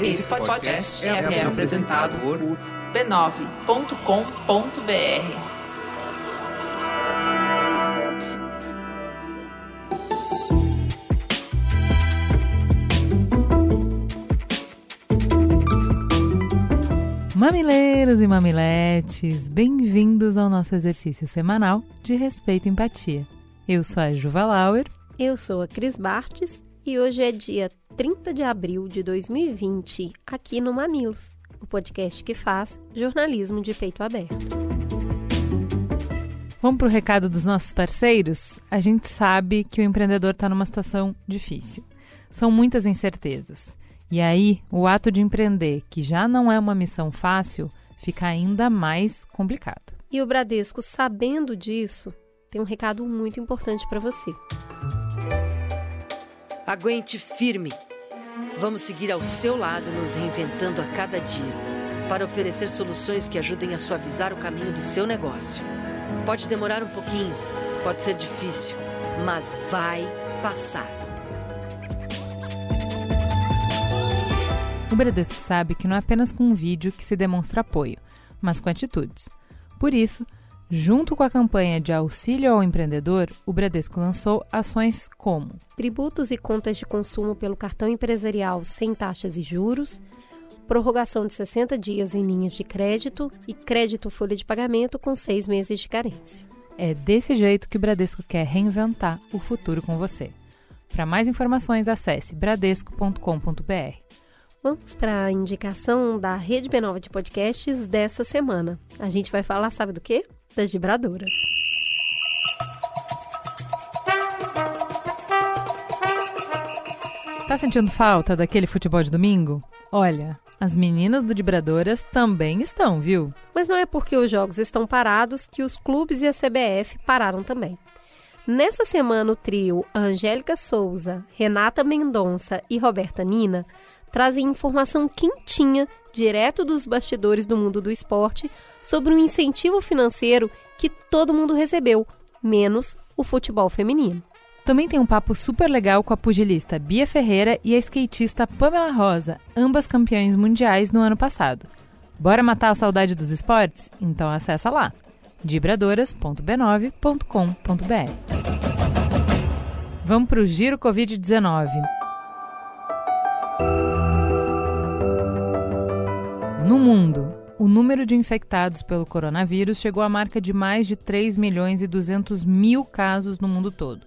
Esse podcast é, é apresentado por b9.com.br. Mamileiros e mamiletes, bem-vindos ao nosso exercício semanal de respeito e empatia. Eu sou a Juva Lauer. Eu sou a Cris Bartes e hoje é dia 30 de abril de 2020, aqui no Mamilos, o podcast que faz jornalismo de peito aberto. Vamos para o recado dos nossos parceiros? A gente sabe que o empreendedor está numa situação difícil. São muitas incertezas. E aí, o ato de empreender, que já não é uma missão fácil, fica ainda mais complicado. E o Bradesco, sabendo disso, tem um recado muito importante para você. Aguente firme. Vamos seguir ao seu lado, nos reinventando a cada dia, para oferecer soluções que ajudem a suavizar o caminho do seu negócio. Pode demorar um pouquinho, pode ser difícil, mas vai passar. O Bradesco sabe que não é apenas com um vídeo que se demonstra apoio, mas com atitudes. Por isso, junto com a campanha de auxílio ao empreendedor, o Bradesco lançou ações como tributos e contas de consumo pelo cartão empresarial sem taxas e juros, prorrogação de 60 dias em linhas de crédito e crédito folha de pagamento com seis meses de carência. É desse jeito que o Bradesco quer reinventar o futuro com você. Para mais informações, acesse bradesco.com.br. Vamos para a indicação da Rede B9 de podcasts dessa semana. A gente vai falar, sabe do quê? Das vibradoras. Tá sentindo falta daquele futebol de domingo? Olha, as meninas do Vibradoras também estão, viu? Mas não é porque os jogos estão parados que os clubes e a CBF pararam também. Nessa semana, o trio Angélica Souza, Renata Mendonça e Roberta Nina trazem informação quentinha, direto dos bastidores do mundo do esporte, sobre um incentivo financeiro que todo mundo recebeu, menos o futebol feminino. Também tem um papo super legal com a pugilista Bia Ferreira e a skatista Pamela Rosa, ambas campeãs mundiais no ano passado. Bora matar a saudade dos esportes? Então acessa lá vibradoras.b9.com.br. Vamos para o Giro Covid-19. No mundo, o número de infectados pelo coronavírus chegou à marca de mais de 3 milhões e 200 mil casos no mundo todo.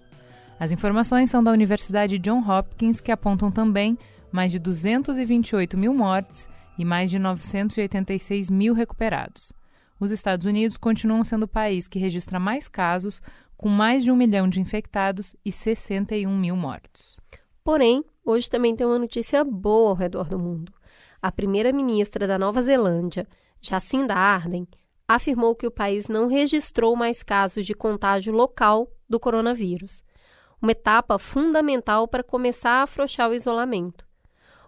As informações são da Universidade John Hopkins, que apontam também mais de 228 mil mortes e mais de 986 mil recuperados. Os Estados Unidos continuam sendo o país que registra mais casos, com mais de um milhão de infectados e 61 mil mortos. Porém, hoje também tem uma notícia boa ao redor do mundo a primeira-ministra da Nova Zelândia, Jacinda Ardern, afirmou que o país não registrou mais casos de contágio local do coronavírus, uma etapa fundamental para começar a afrouxar o isolamento.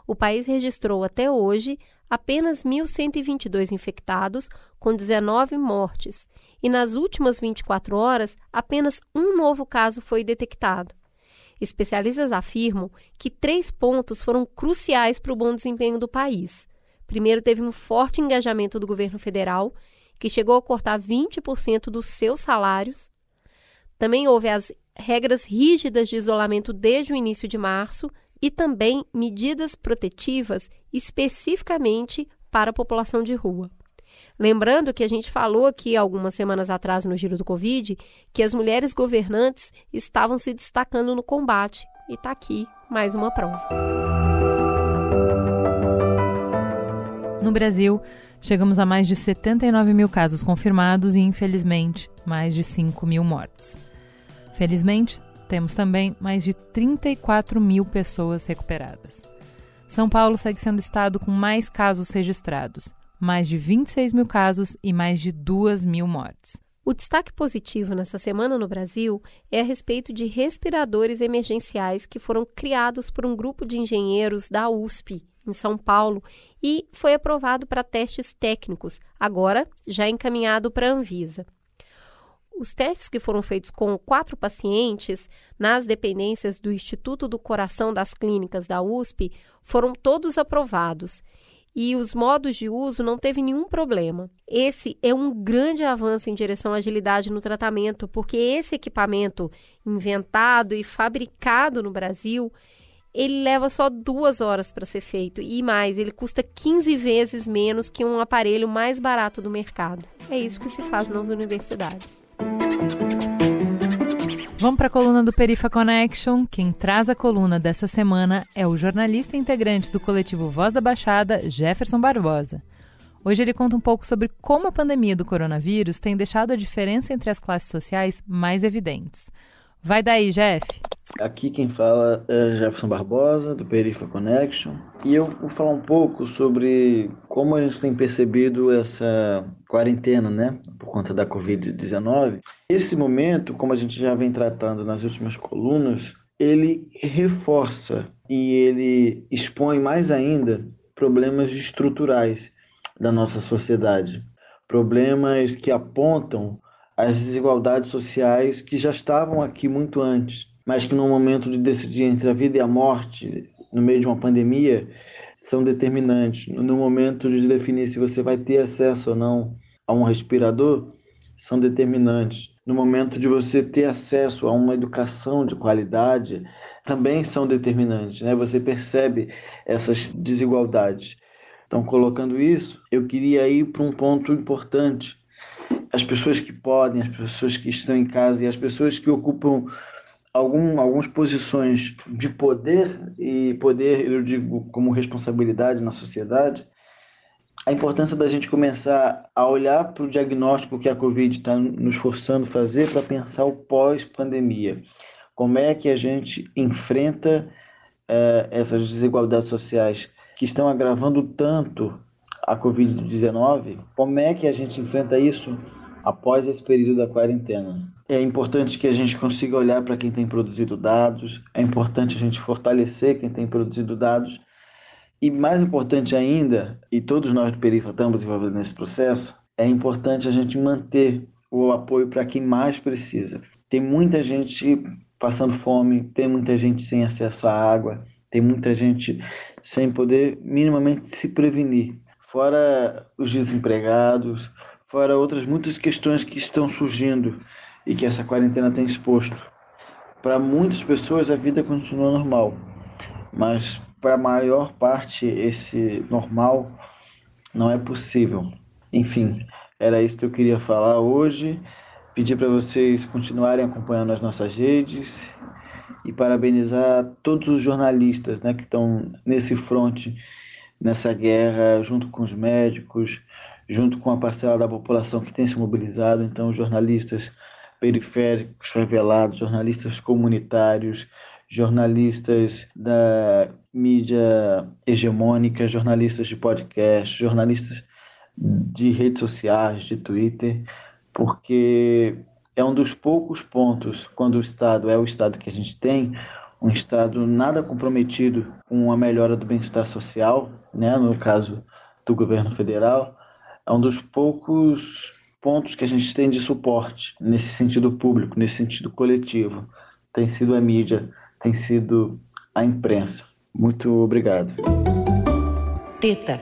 O país registrou até hoje apenas 1.122 infectados, com 19 mortes, e nas últimas 24 horas apenas um novo caso foi detectado. Especialistas afirmam que três pontos foram cruciais para o bom desempenho do país. Primeiro, teve um forte engajamento do governo federal, que chegou a cortar 20% dos seus salários. Também houve as regras rígidas de isolamento desde o início de março e também medidas protetivas especificamente para a população de rua. Lembrando que a gente falou aqui algumas semanas atrás no Giro do Covid que as mulheres governantes estavam se destacando no combate. E está aqui mais uma prova. No Brasil, chegamos a mais de 79 mil casos confirmados e, infelizmente, mais de 5 mil mortes. Felizmente, temos também mais de 34 mil pessoas recuperadas. São Paulo segue sendo o estado com mais casos registrados mais de 26 mil casos e mais de 2 mil mortes. O destaque positivo nessa semana no Brasil é a respeito de respiradores emergenciais que foram criados por um grupo de engenheiros da USP, em São Paulo, e foi aprovado para testes técnicos, agora já encaminhado para a Anvisa. os testes que foram feitos com quatro pacientes nas dependências do Instituto do Coração das Clínicas da USP foram todos aprovados e os modos de uso não teve nenhum problema. Esse é um grande avanço em direção à agilidade no tratamento, porque esse equipamento inventado e fabricado no Brasil, ele leva só duas horas para ser feito e mais, ele custa 15 vezes menos que um aparelho mais barato do mercado. É isso que se faz nas universidades. Vamos para a coluna do Perifa Connection. Quem traz a coluna dessa semana é o jornalista integrante do coletivo Voz da Baixada, Jefferson Barbosa. Hoje ele conta um pouco sobre como a pandemia do coronavírus tem deixado a diferença entre as classes sociais mais evidentes. Vai daí, Jeff. Aqui quem fala é Jefferson Barbosa, do Perifa Connection, e eu vou falar um pouco sobre como a gente tem percebido essa quarentena, né, por conta da Covid-19. Esse momento, como a gente já vem tratando nas últimas colunas, ele reforça e ele expõe mais ainda problemas estruturais da nossa sociedade, problemas que apontam as desigualdades sociais que já estavam aqui muito antes mas que no momento de decidir entre a vida e a morte, no meio de uma pandemia, são determinantes. No momento de definir se você vai ter acesso ou não a um respirador, são determinantes. No momento de você ter acesso a uma educação de qualidade, também são determinantes. Né? Você percebe essas desigualdades. Então, colocando isso, eu queria ir para um ponto importante. As pessoas que podem, as pessoas que estão em casa e as pessoas que ocupam algum, algumas posições de poder, e poder, eu digo, como responsabilidade na sociedade, a importância da gente começar a olhar para o diagnóstico que a Covid está nos forçando a fazer para pensar o pós-pandemia. Como é que a gente enfrenta eh, essas desigualdades sociais que estão agravando tanto a Covid-19? Como é que a gente enfrenta isso após esse período da quarentena? É importante que a gente consiga olhar para quem tem produzido dados, é importante a gente fortalecer quem tem produzido dados, e mais importante ainda, e todos nós do Perifa estamos envolvidos nesse processo, é importante a gente manter o apoio para quem mais precisa. Tem muita gente passando fome, tem muita gente sem acesso à água, tem muita gente sem poder minimamente se prevenir. Fora os desempregados, fora outras muitas questões que estão surgindo e que essa quarentena tem exposto. Para muitas pessoas a vida continua normal, mas para a maior parte esse normal não é possível. Enfim, era isso que eu queria falar hoje. Pedir para vocês continuarem acompanhando as nossas redes e parabenizar todos os jornalistas né, que estão nesse fronte, nessa guerra, junto com os médicos, junto com a parcela da população que tem se mobilizado. Então, os jornalistas periféricos, favelados, jornalistas comunitários, jornalistas da mídia hegemônica, jornalistas de podcast, jornalistas de redes sociais, de Twitter, porque é um dos poucos pontos quando o Estado é o Estado que a gente tem, um Estado nada comprometido com a melhora do bem-estar social, né, no caso do governo federal, é um dos poucos pontos que a gente tem de suporte nesse sentido público, nesse sentido coletivo. Tem sido a mídia, tem sido a imprensa. Muito obrigado. Teta.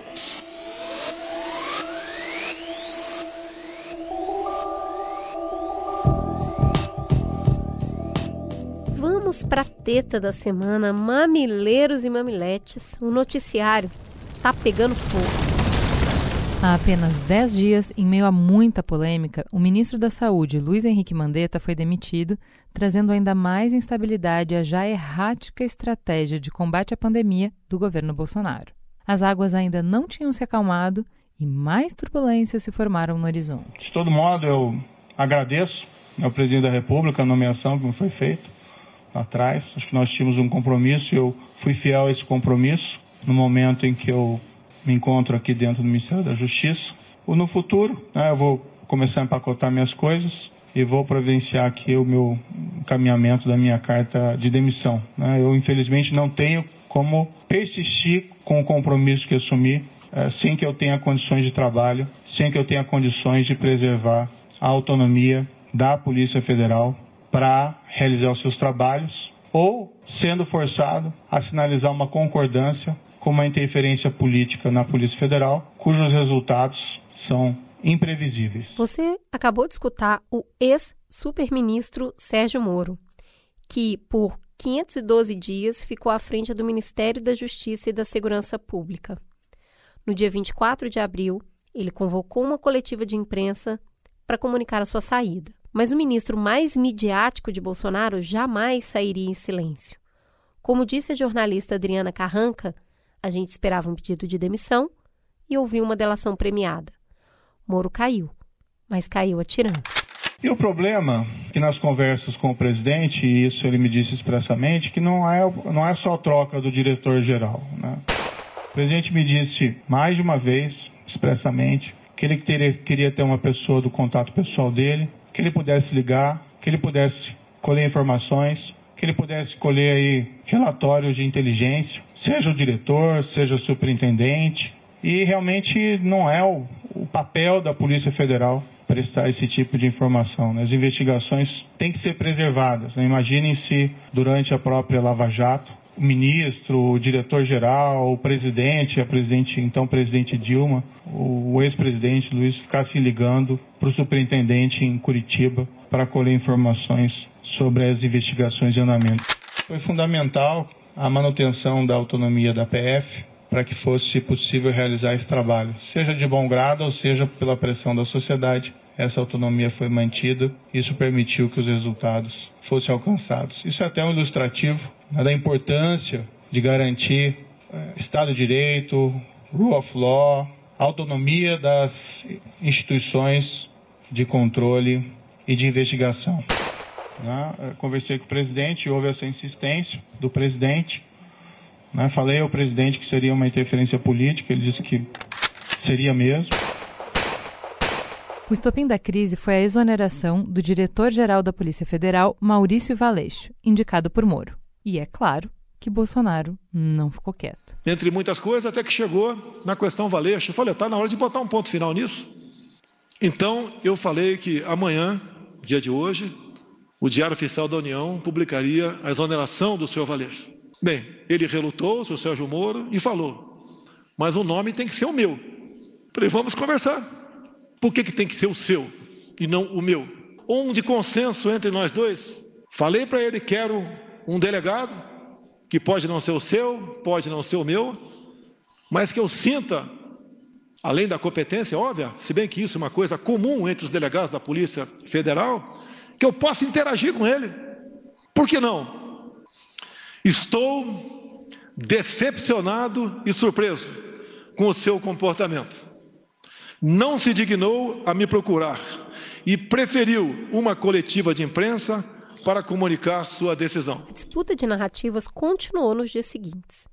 Vamos para a teta da semana, mamileiros e mamiletes. O noticiário tá pegando fogo. Há apenas 10 dias, em meio a muita polêmica, o ministro da Saúde, Luiz Henrique Mandetta, foi demitido, trazendo ainda mais instabilidade à já errática estratégia de combate à pandemia do governo Bolsonaro. As águas ainda não tinham se acalmado e mais turbulências se formaram no horizonte. De todo modo, eu agradeço ao presidente da República a nomeação que me foi feita atrás. Acho que nós tínhamos um compromisso e eu fui fiel a esse compromisso no momento em que eu me encontro aqui dentro do Ministério da Justiça. Ou no futuro, né, eu vou começar a empacotar minhas coisas e vou providenciar aqui o meu encaminhamento da minha carta de demissão. Né? Eu, infelizmente, não tenho como persistir com o compromisso que assumi é, sem que eu tenha condições de trabalho, sem que eu tenha condições de preservar a autonomia da Polícia Federal para realizar os seus trabalhos ou sendo forçado a sinalizar uma concordância com uma interferência política na Polícia Federal, cujos resultados são imprevisíveis. Você acabou de escutar o ex-superministro Sérgio Moro, que por 512 dias ficou à frente do Ministério da Justiça e da Segurança Pública. No dia 24 de abril, ele convocou uma coletiva de imprensa para comunicar a sua saída. Mas o ministro mais midiático de Bolsonaro jamais sairia em silêncio. Como disse a jornalista Adriana Carranca, a gente esperava um pedido de demissão e ouviu uma delação premiada. Moro caiu, mas caiu atirando. E o problema que nas conversas com o presidente, e isso ele me disse expressamente, que não é, não é só troca do diretor-geral. Né? O presidente me disse mais de uma vez, expressamente, que ele teria, queria ter uma pessoa do contato pessoal dele, que ele pudesse ligar, que ele pudesse colher informações, que ele pudesse colher aí relatórios de inteligência, seja o diretor, seja o superintendente. E realmente não é o, o papel da Polícia Federal prestar esse tipo de informação. Né? As investigações têm que ser preservadas. Né? Imaginem se durante a própria Lava Jato o ministro, o diretor-geral, o presidente, a presidente, então presidente Dilma, o ex-presidente Luiz ficassem ligando para o superintendente em Curitiba para colher informações sobre as investigações em andamento. Foi fundamental a manutenção da autonomia da PF para que fosse possível realizar esse trabalho, seja de bom grado ou seja pela pressão da sociedade. Essa autonomia foi mantida, isso permitiu que os resultados fossem alcançados. Isso é até um ilustrativo né, da importância de garantir eh, Estado de Direito, Rule of Law, autonomia das instituições de controle e de investigação. Né? Conversei com o presidente, houve essa insistência do presidente. Né? Falei ao presidente que seria uma interferência política, ele disse que seria mesmo. O estopim da crise foi a exoneração do diretor-geral da Polícia Federal, Maurício Valeixo, indicado por Moro. E é claro que Bolsonaro não ficou quieto. Entre muitas coisas, até que chegou na questão Valeixo. Eu falei, está na hora de botar um ponto final nisso. Então, eu falei que amanhã, dia de hoje, o Diário Oficial da União publicaria a exoneração do senhor Valeixo. Bem, ele relutou, o senhor Sérgio Moro, e falou, mas o nome tem que ser o meu. Falei, vamos conversar. Por que, que tem que ser o seu e não o meu? Um de consenso entre nós dois. Falei para ele: quero um delegado, que pode não ser o seu, pode não ser o meu, mas que eu sinta, além da competência óbvia, se bem que isso é uma coisa comum entre os delegados da Polícia Federal, que eu possa interagir com ele. Por que não? Estou decepcionado e surpreso com o seu comportamento não se dignou a me procurar e preferiu uma coletiva de imprensa para comunicar sua decisão. A disputa de narrativas continuou nos dias seguintes.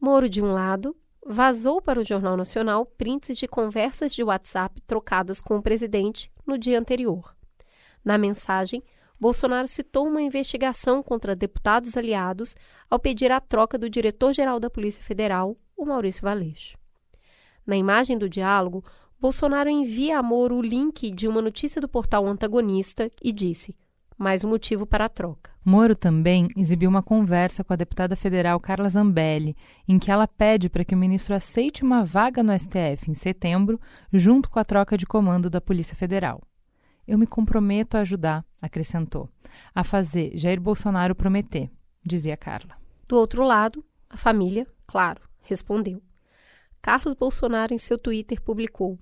Moro, de um lado, vazou para o Jornal Nacional prints de conversas de WhatsApp trocadas com o presidente no dia anterior. Na mensagem, Bolsonaro citou uma investigação contra deputados aliados ao pedir a troca do diretor-geral da Polícia Federal, o Maurício Valeixo. Na imagem do diálogo, Bolsonaro envia a Moro o link de uma notícia do portal antagonista e disse: mais um motivo para a troca. Moro também exibiu uma conversa com a deputada federal Carla Zambelli, em que ela pede para que o ministro aceite uma vaga no STF em setembro, junto com a troca de comando da Polícia Federal. Eu me comprometo a ajudar, acrescentou, a fazer Jair Bolsonaro prometer, dizia Carla. Do outro lado, a família, claro, respondeu. Carlos Bolsonaro, em seu Twitter, publicou: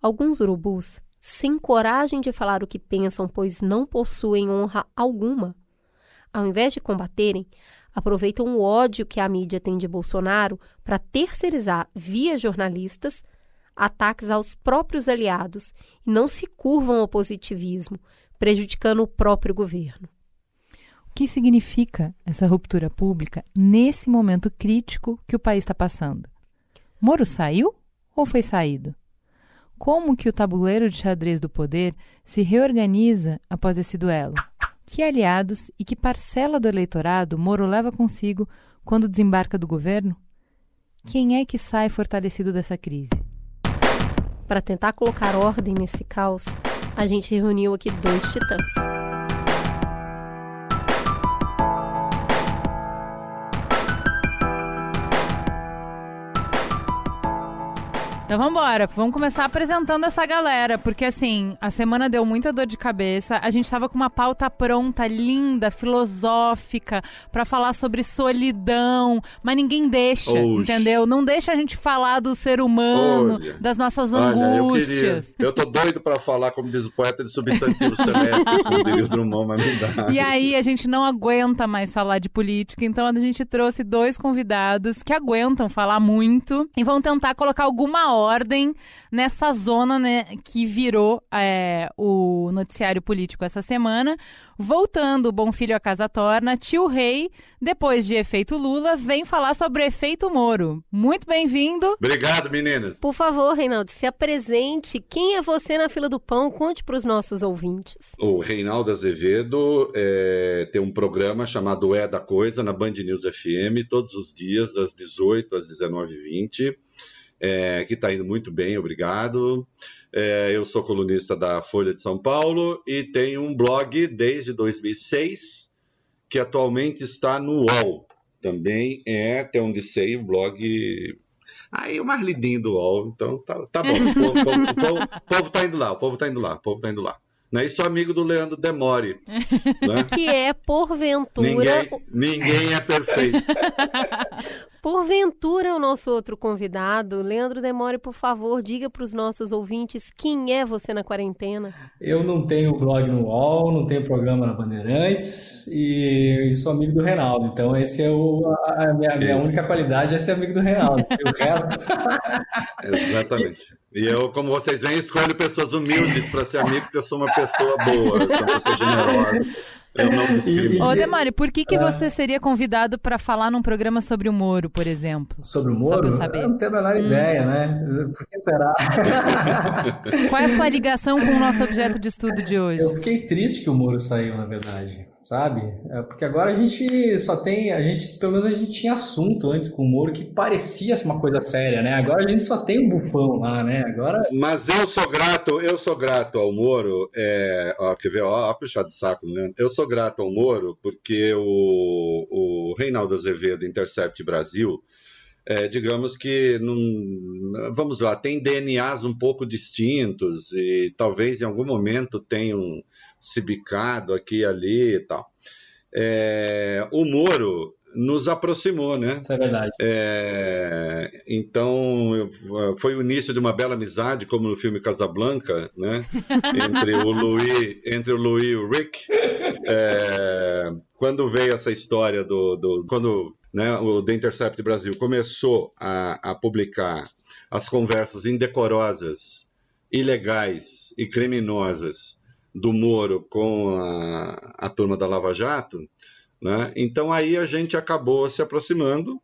Alguns urubus, sem coragem de falar o que pensam, pois não possuem honra alguma, ao invés de combaterem, aproveitam o ódio que a mídia tem de Bolsonaro para terceirizar, via jornalistas, ataques aos próprios aliados e não se curvam ao positivismo, prejudicando o próprio governo. O que significa essa ruptura pública nesse momento crítico que o país está passando? Moro saiu ou foi saído? Como que o tabuleiro de xadrez do poder se reorganiza após esse duelo? Que aliados e que parcela do eleitorado Moro leva consigo quando desembarca do governo? Quem é que sai fortalecido dessa crise? Para tentar colocar ordem nesse caos, a gente reuniu aqui dois titãs. Então vamos embora, vamos começar apresentando essa galera, porque assim, a semana deu muita dor de cabeça, a gente tava com uma pauta pronta, linda, filosófica, para falar sobre solidão, mas ninguém deixa, Oxi. entendeu? Não deixa a gente falar do ser humano, olha, das nossas angústias. Eu, eu, tô doido para falar, como diz o poeta, de substantivo semestre, como diria o Drummond, mas não dá. E aí a gente não aguenta mais falar de política, então a gente trouxe dois convidados que aguentam falar muito e vão tentar colocar alguma ordem nessa zona né, que virou é, o noticiário político essa semana. Voltando, Bom Filho a Casa Torna, tio Rei, depois de efeito Lula, vem falar sobre o efeito Moro. Muito bem-vindo. Obrigado, meninas. Por favor, Reinaldo, se apresente. Quem é você na fila do pão? Conte para os nossos ouvintes. O Reinaldo Azevedo é, tem um programa chamado É da Coisa na Band News FM, todos os dias, às 18 às 19h20 é, que está indo muito bem, obrigado. É, eu sou colunista da Folha de São Paulo e tenho um blog desde 2006, que atualmente está no UOL. Também é, até onde sei, o blog Aí o mais lidinho do UOL, então tá, tá bom. O povo, o, povo, o povo tá indo lá, o povo tá indo lá, o povo tá indo lá. Né? E sou amigo do Leandro Demore. Né? Que é, porventura. Ninguém, ninguém é perfeito. Porventura, o nosso outro convidado, Leandro Demore, por favor, diga para os nossos ouvintes quem é você na quarentena. Eu não tenho blog no UOL, não tenho programa na Bandeirantes e, e sou amigo do Reinaldo. Então, esse é o, a, minha, minha única qualidade é ser amigo do Reinaldo. o resto. Exatamente. E eu, como vocês veem, escolho pessoas humildes para ser amigo, porque eu sou uma pessoa boa, eu sou uma pessoa generosa. Eu não discrimino. Ô, Demari, por que, que é. você seria convidado para falar num programa sobre o Moro, por exemplo? Sobre o Moro? eu, eu não tenho a menor hum. ideia, né? Por que será? Qual é a sua ligação com o nosso objeto de estudo de hoje? Eu fiquei triste que o Moro saiu, na verdade sabe? É porque agora a gente só tem, a gente, pelo menos a gente tinha assunto antes com o Moro que parecia uma coisa séria, né? Agora a gente só tem o um bufão lá, né? Agora. Mas eu sou grato, eu sou grato ao Moro, é, ó, quer ver, ó, ó puxar de saco, né? Eu sou grato ao Moro porque o, o Reinaldo Azevedo, Intercept Brasil, é, digamos que, num, vamos lá, tem DNAs um pouco distintos e talvez em algum momento tenham se bicado aqui e ali e tal. É, o Moro nos aproximou, né? Isso é verdade. É, então, foi o início de uma bela amizade, como no filme Casablanca, né? entre o Louis, entre o Louis e o Rick. É, quando veio essa história do, do quando né, o The Intercept Brasil começou a, a publicar as conversas indecorosas, ilegais e criminosas do Moro com a, a turma da Lava Jato, né? então aí a gente acabou se aproximando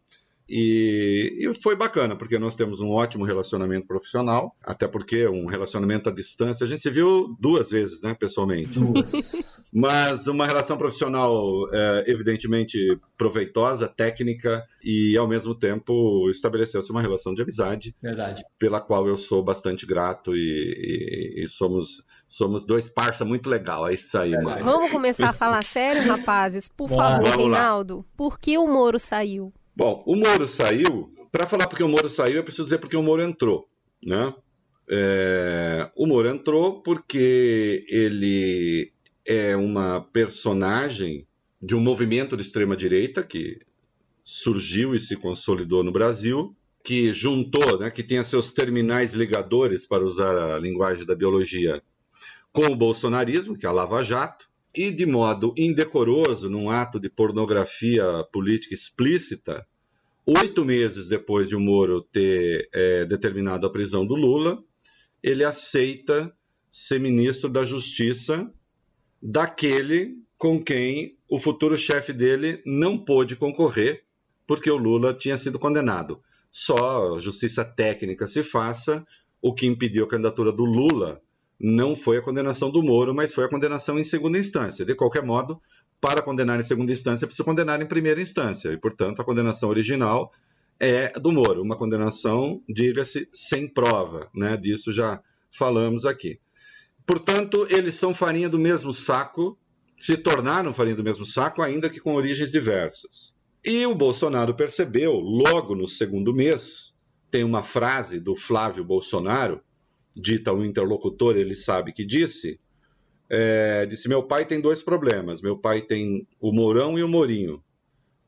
e, e, foi bacana, porque nós temos um ótimo relacionamento profissional, até porque um relacionamento à distância, a gente se viu duas vezes, né, pessoalmente. Duas. Mas uma relação profissional é, evidentemente proveitosa, técnica e, ao mesmo tempo, estabeleceu-se uma relação de amizade. Verdade. Pela qual eu sou bastante grato e, e, e somos, somos dois parça muito legal. É isso aí, mano. Vamos começar a falar sério, rapazes? Por favor, Reinaldo, por que o Moro saiu? Bom, o Moro saiu. Para falar porque o Moro saiu, eu preciso dizer porque o Moro entrou, né? É, o Moro entrou porque ele é uma personagem de um movimento de extrema direita que surgiu e se consolidou no Brasil, que juntou, né, que tinha seus terminais ligadores, para usar a linguagem da biologia, com o bolsonarismo, que é a Lava Jato, e de modo indecoroso, num ato de pornografia política explícita, oito meses depois de o Moro ter é, determinado a prisão do Lula, ele aceita ser ministro da Justiça daquele com quem o futuro chefe dele não pôde concorrer, porque o Lula tinha sido condenado. Só justiça técnica se faça, o que impediu a candidatura do Lula não foi a condenação do Moro, mas foi a condenação em segunda instância. De qualquer modo, para condenar em segunda instância, precisa condenar em primeira instância. E, portanto, a condenação original é do Moro. Uma condenação, diga-se, sem prova. Né? Disso já falamos aqui. Portanto, eles são farinha do mesmo saco, se tornaram farinha do mesmo saco, ainda que com origens diversas. E o Bolsonaro percebeu, logo no segundo mês, tem uma frase do Flávio Bolsonaro, dita ao interlocutor, ele sabe que disse, é, disse: Meu pai tem dois problemas. Meu pai tem o Mourão e o Mourinho.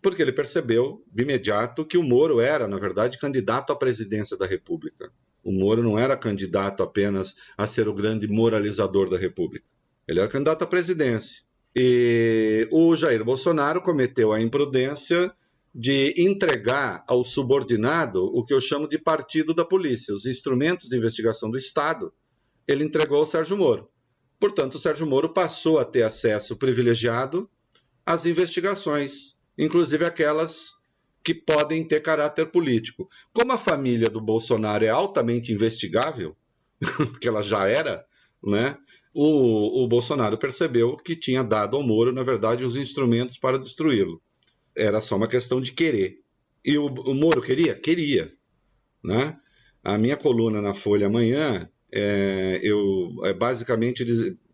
Porque ele percebeu de imediato que o Moro era, na verdade, candidato à presidência da República. O Moro não era candidato apenas a ser o grande moralizador da República. Ele era candidato à presidência. E o Jair Bolsonaro cometeu a imprudência de entregar ao subordinado o que eu chamo de partido da polícia, os instrumentos de investigação do Estado. Ele entregou ao Sérgio Moro. Portanto, o Sérgio Moro passou a ter acesso privilegiado às investigações, inclusive aquelas que podem ter caráter político. Como a família do Bolsonaro é altamente investigável, porque ela já era, né? O, o, Bolsonaro percebeu que tinha dado ao Moro, na verdade, os instrumentos para destruí-lo. Era só uma questão de querer. E o, o Moro queria? Queria. Né? A minha coluna na Folha amanhã, é, eu é, basicamente,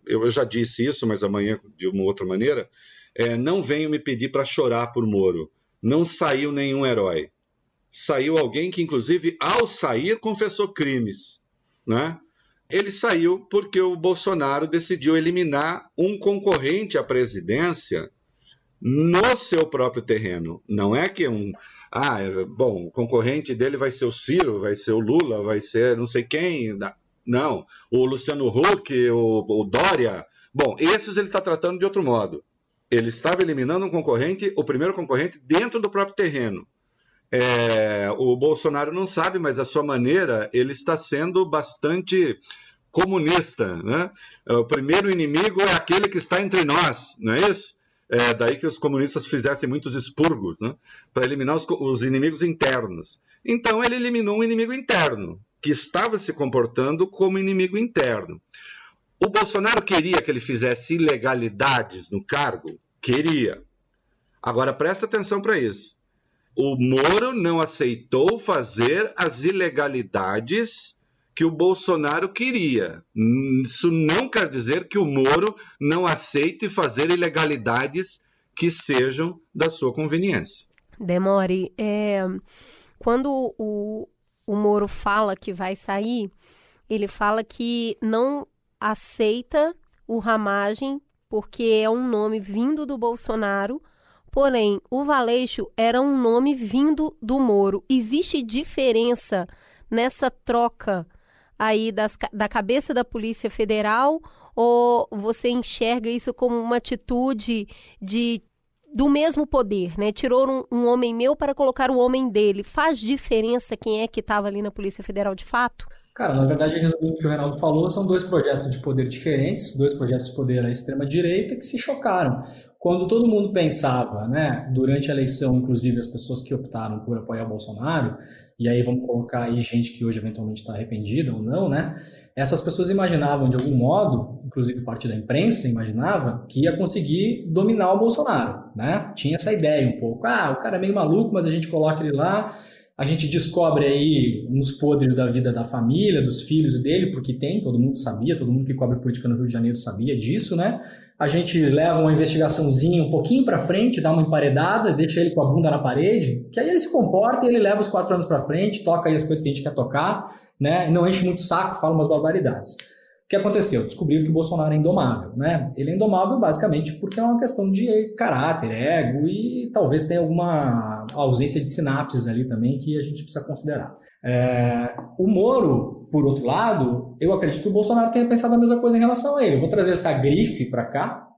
eu, já disse isso, mas amanhã de uma outra maneira, é, não venho me pedir para chorar por Moro não saiu nenhum herói. Saiu alguém que, inclusive, ao sair, confessou crimes. Né? Ele saiu porque o Bolsonaro decidiu eliminar um concorrente à presidência no seu próprio terreno. Não é que um. Ah, bom, o concorrente dele vai ser o Ciro, vai ser o Lula, vai ser não sei quem. Não, o Luciano Huck, o, o Dória. Bom, esses ele está tratando de outro modo ele estava eliminando um concorrente, o primeiro concorrente, dentro do próprio terreno. É, o Bolsonaro não sabe, mas a sua maneira, ele está sendo bastante comunista. Né? O primeiro inimigo é aquele que está entre nós, não é isso? É daí que os comunistas fizessem muitos expurgos, né? para eliminar os, os inimigos internos. Então ele eliminou um inimigo interno, que estava se comportando como inimigo interno. O Bolsonaro queria que ele fizesse ilegalidades no cargo? Queria. Agora presta atenção para isso. O Moro não aceitou fazer as ilegalidades que o Bolsonaro queria. Isso não quer dizer que o Moro não aceite fazer ilegalidades que sejam da sua conveniência. Demore, é, quando o, o Moro fala que vai sair, ele fala que não aceita o Ramagem porque é um nome vindo do Bolsonaro, porém o Valeixo era um nome vindo do Moro. Existe diferença nessa troca aí das, da cabeça da Polícia Federal ou você enxerga isso como uma atitude de do mesmo poder, né? Tirou um, um homem meu para colocar o homem dele. Faz diferença quem é que estava ali na Polícia Federal de fato? Cara, na verdade, resumindo o que o Reinaldo falou, são dois projetos de poder diferentes, dois projetos de poder à extrema-direita que se chocaram. Quando todo mundo pensava, né, durante a eleição, inclusive as pessoas que optaram por apoiar o Bolsonaro, e aí vamos colocar aí gente que hoje eventualmente está arrependida ou não, né? Essas pessoas imaginavam de algum modo, inclusive parte da imprensa imaginava, que ia conseguir dominar o Bolsonaro, né? Tinha essa ideia um pouco. Ah, o cara é meio maluco, mas a gente coloca ele lá a gente descobre aí uns podres da vida da família, dos filhos dele, porque tem, todo mundo sabia, todo mundo que cobre política no Rio de Janeiro sabia disso, né? A gente leva uma investigaçãozinha um pouquinho para frente, dá uma emparedada, deixa ele com a bunda na parede, que aí ele se comporta e ele leva os quatro anos para frente, toca aí as coisas que a gente quer tocar, né? Não enche muito saco, fala umas barbaridades. O que aconteceu? Descobriram que o Bolsonaro é indomável, né? Ele é indomável basicamente porque é uma questão de caráter, ego e talvez tenha alguma ausência de sinapses ali também que a gente precisa considerar. É, o Moro, por outro lado, eu acredito que o Bolsonaro tenha pensado a mesma coisa em relação a ele. Eu vou trazer essa grife para cá,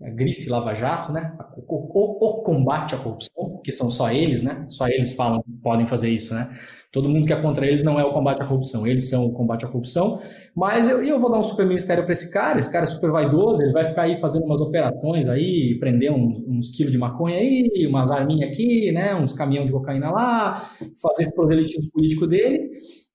a grife Lava Jato, né? O, o, o, combate à corrupção, que são só eles, né? Só eles falam, podem fazer isso, né? Todo mundo que é contra eles não é o combate à corrupção, eles são o combate à corrupção. Mas eu, eu vou dar um super ministério para esse cara, esse cara é super vaidoso, ele vai ficar aí fazendo umas operações aí, prender uns, quilos de maconha aí, umas arminhas aqui, né, uns caminhões de cocaína lá, fazer esse proselitismo político dele.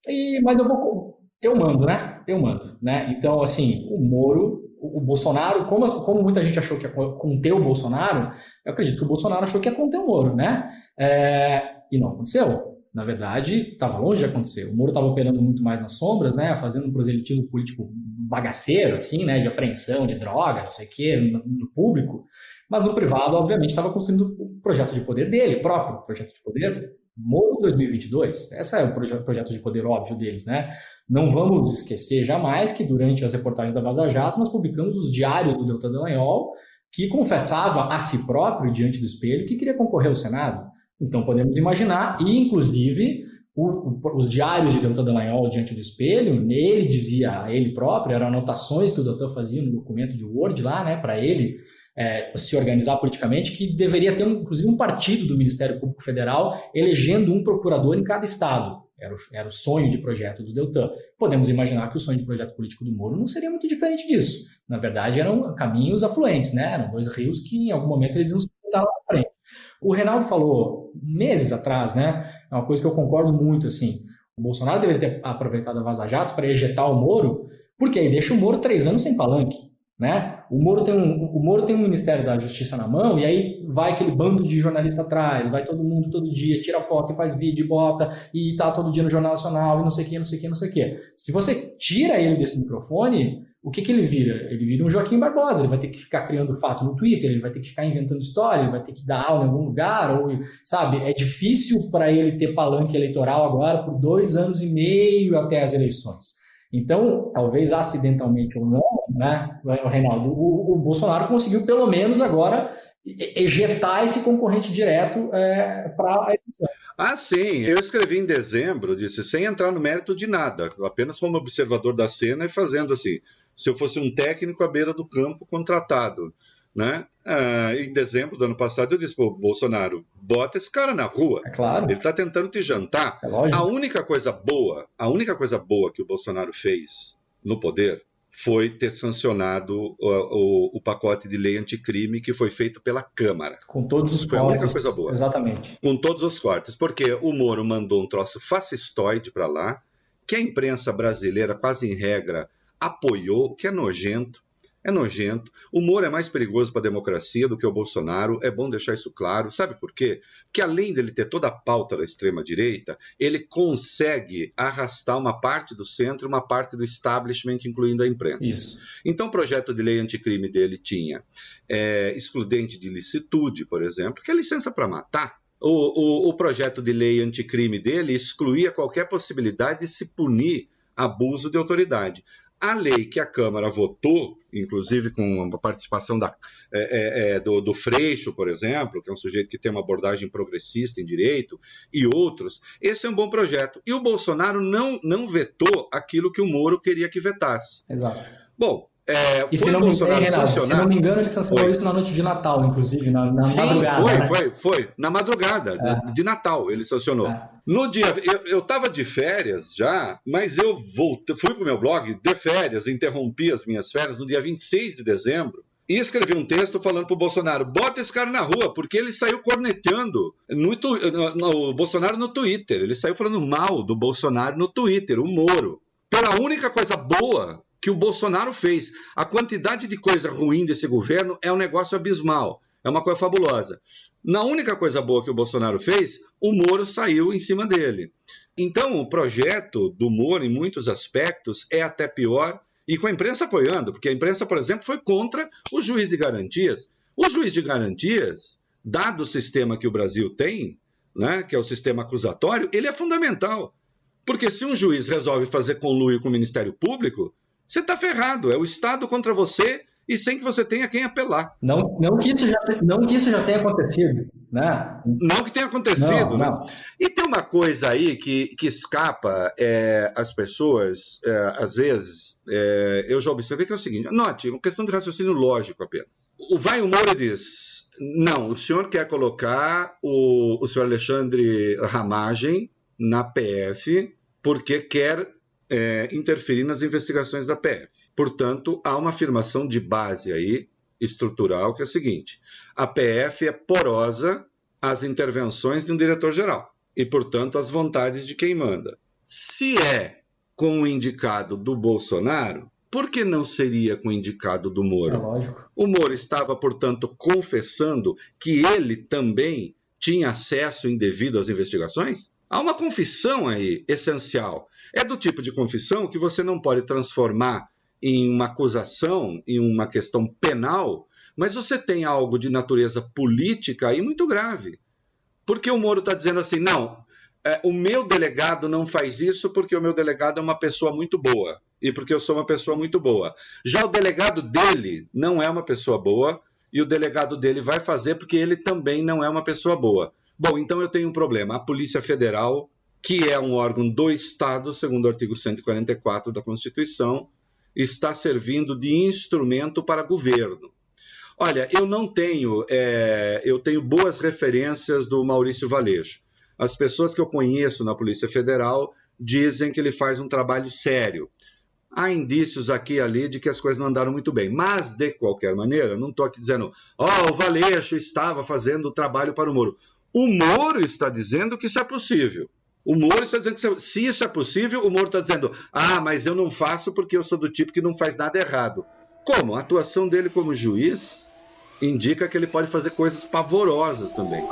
E, mas eu vou, eu mando, né? Eu mando, né? Então, assim, o Moro, o, Bolsonaro, como, como muita gente achou que ia conter o Bolsonaro, eu acredito que o Bolsonaro achou que ia conter o Moro, né? É, e não aconteceu. Na verdade, estava longe de acontecer. O Moro estava operando muito mais nas sombras, né, fazendo um proselitismo político bagaceiro, assim, né, de apreensão de droga, não sei o quê, no, público. Mas no privado, obviamente, estava construindo o projeto de poder dele, próprio projeto de poder, Moro 2022. Esse é o projeto de poder óbvio deles, né? Não vamos esquecer jamais que durante as reportagens da Vaza Jato nós publicamos os diários do Deltan Dallagnol, que confessava a si próprio, diante do espelho, que queria concorrer ao Senado. Então podemos imaginar, e inclusive o, o, os diários de Deltan Dallagnol diante do espelho, nele dizia a ele próprio, eram anotações que o Deltan fazia no documento de Word lá, né, para ele é, se organizar politicamente, que deveria ter, um, inclusive, um partido do Ministério Público Federal elegendo um procurador em cada estado. Era o, era o sonho de projeto do Deltan. Podemos imaginar que o sonho de projeto político do Moro não seria muito diferente disso. Na verdade, eram caminhos afluentes, né? Eram dois rios que, em algum momento, eles iam se lá na frente. O Reinaldo falou meses atrás, né? É uma coisa que eu concordo muito, assim. O Bolsonaro deveria ter aproveitado a Vaza Jato para ejetar o Moro, porque aí deixa o Moro três anos sem palanque. Né? O, Moro tem um, o Moro tem um Ministério da Justiça na mão, e aí vai aquele bando de jornalista atrás, vai todo mundo todo dia, tira foto e faz vídeo, bota, e tá todo dia no Jornal Nacional, e não sei o que, não sei o que, não sei o que. Se você tira ele desse microfone, o que, que ele vira? Ele vira um Joaquim Barbosa, ele vai ter que ficar criando fato no Twitter, ele vai ter que ficar inventando história, ele vai ter que dar aula em algum lugar, ou, sabe? É difícil para ele ter palanque eleitoral agora por dois anos e meio até as eleições. Então, talvez acidentalmente ou não, né, Reinaldo, o, o Bolsonaro conseguiu pelo menos agora ejetar esse concorrente direto é, para a eleição. Ah, sim. Eu escrevi em dezembro, disse, sem entrar no mérito de nada, apenas como observador da cena e fazendo assim, se eu fosse um técnico à beira do campo contratado. Né? Ah, em dezembro do ano passado, eu disse para Bolsonaro: bota esse cara na rua. É claro. Ele está tentando te jantar. É a única coisa boa, a única coisa boa que o Bolsonaro fez no poder foi ter sancionado o, o, o, pacote de lei anticrime que foi feito pela Câmara. Com todos os foi cortes. a única coisa boa. Exatamente. Com todos os cortes. Porque o Moro mandou um troço fascistoide para lá, que a imprensa brasileira, quase em regra, apoiou, que é nojento é nojento. O Moro é mais perigoso para a democracia do que o Bolsonaro. É bom deixar isso claro. Sabe por quê? Porque além dele ter toda a pauta da extrema-direita, ele consegue arrastar uma parte do centro e uma parte do establishment, incluindo a imprensa. Isso. Então, o projeto de lei anticrime dele tinha é, excludente de licitude, por exemplo, que é licença para matar. O, o, o projeto de lei anticrime dele excluía qualquer possibilidade de se punir abuso de autoridade. A lei que a Câmara votou, inclusive com a participação da, é, é, é, do, do, Freixo, por exemplo, que é um sujeito que tem uma abordagem progressista em direito, e outros, esse é um bom projeto. E o Bolsonaro não, não vetou aquilo que o Moro queria que vetasse. Exato. Bom, é, e se não, Bolsonaro engano, Renato, se não me engano, ele sancionou foi. isso na noite de Natal, inclusive, na, na Sim, madrugada. Foi, né? foi, foi. Na madrugada é. de, Natal ele sancionou. É. No dia, eu estava de férias já, mas eu voltei, fui para o meu blog de férias, interrompi as minhas férias no dia 26 de dezembro. E escrevi um texto falando para o Bolsonaro: bota esse cara na rua, porque ele saiu corneteando no, no, no, o Bolsonaro no Twitter. Ele saiu falando mal do Bolsonaro no Twitter, o Moro. Pela única coisa boa que o Bolsonaro fez. A quantidade de coisa ruim desse governo é um negócio abismal, é uma coisa fabulosa. Na única coisa boa que o Bolsonaro fez, o Moro saiu em cima dele. Então, o projeto do Moro, em muitos aspectos, é até pior, e com a imprensa apoiando, porque a imprensa, por exemplo, foi contra o juiz de garantias. O juiz de garantias, dado o sistema que o Brasil tem, né, que é o sistema acusatório, ele é fundamental. Porque se um juiz resolve fazer conluio com o Ministério Público, você está ferrado. É o Estado contra você e sem que você tenha quem apelar. Não, não, que, isso já, não que isso já tenha acontecido. Né? Não que tenha acontecido. Não, né? não. E tem uma coisa aí que, que escapa é, às pessoas, é, às vezes, é, eu já observei que é o seguinte: note, uma questão de raciocínio lógico apenas. O vai humor diz: não, o senhor quer colocar o, o senhor Alexandre Ramagem na PF porque quer é, interferir nas investigações da PF. Portanto, há uma afirmação de base aí, estrutural, que é a seguinte: a PF é porosa às intervenções de um diretor-geral e, portanto, às vontades de quem manda. Se é com o indicado do Bolsonaro, por que não seria com o indicado do Moro? É lógico. O Moro estava, portanto, confessando que ele também tinha acesso indevido às investigações? Há uma confissão aí essencial. É do tipo de confissão que você não pode transformar em uma acusação, em uma questão penal, mas você tem algo de natureza política aí muito grave. Porque o Moro está dizendo assim: não, é, o meu delegado não faz isso porque o meu delegado é uma pessoa muito boa e porque eu sou uma pessoa muito boa. Já o delegado dele não é uma pessoa boa e o delegado dele vai fazer porque ele também não é uma pessoa boa. Bom, então eu tenho um problema. A Polícia Federal, que é um órgão do Estado, segundo o artigo 144 da Constituição, está servindo de instrumento para governo. Olha, eu não tenho, é, eu tenho boas referências do Maurício Valejo. As pessoas que eu conheço na Polícia Federal dizem que ele faz um trabalho sério. Há indícios aqui e ali de que as coisas não andaram muito bem. Mas, de qualquer maneira, não estou aqui dizendo, ó, oh, o Valeixo estava fazendo o trabalho para o Moro. O Moro está dizendo que isso é possível. O Moro está dizendo que se isso é possível, o Moro está dizendo, ah, mas eu não faço porque eu sou do tipo que não faz nada errado. Como? A atuação dele como juiz indica que ele pode fazer coisas pavorosas também.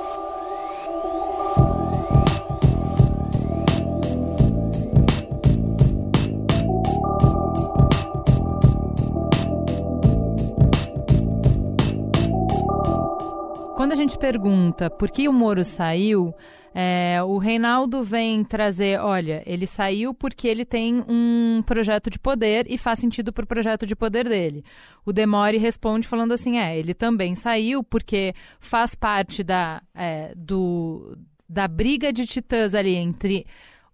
Gente pergunta por que o Moro saiu, é, o Reinaldo vem trazer, olha, ele saiu porque ele tem um projeto de poder e faz sentido para o projeto de poder dele. O Demore responde falando assim, é, ele também saiu porque faz parte da, é, do, da briga de titãs ali entre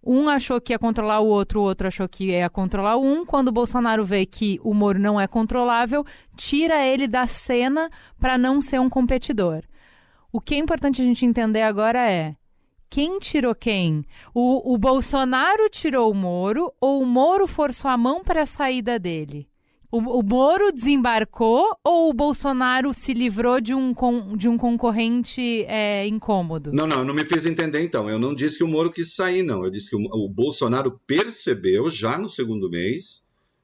um achou que ia controlar o outro, o outro achou que ia controlar um. Quando o Bolsonaro vê que o Moro não é controlável, tira ele da cena para não ser um competidor. O que é importante a gente entender agora é quem tirou quem? O, o Bolsonaro tirou o Moro ou o Moro forçou a mão para a saída dele? O, o, Moro desembarcou ou o Bolsonaro se livrou de um, de um concorrente é, incômodo? Não, não, não me fez entender então. Eu não disse que o Moro quis sair, não. Eu disse que o, o Bolsonaro percebeu já no segundo mês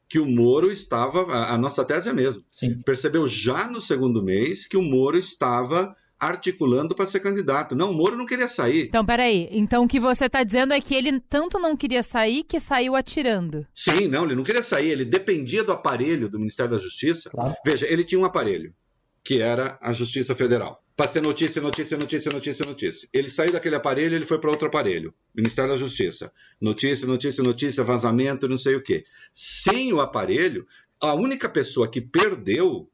que o Moro estava. A, a nossa tese é mesmo. Sim. Percebeu já no segundo mês que o Moro estava articulando para ser candidato. Não, o Moro não queria sair. Então, peraí. Então, o que você está dizendo é que ele tanto não queria sair que saiu atirando. Sim, não, ele não queria sair. Ele dependia do aparelho do Ministério da Justiça. Claro. Veja, ele tinha um aparelho, que era a Justiça Federal. Para ser notícia, notícia, notícia, notícia, notícia. Ele saiu daquele aparelho ele foi para outro aparelho, Ministério da Justiça. Notícia, notícia, notícia, vazamento, não sei o quê. Sem o aparelho, a única pessoa que perdeu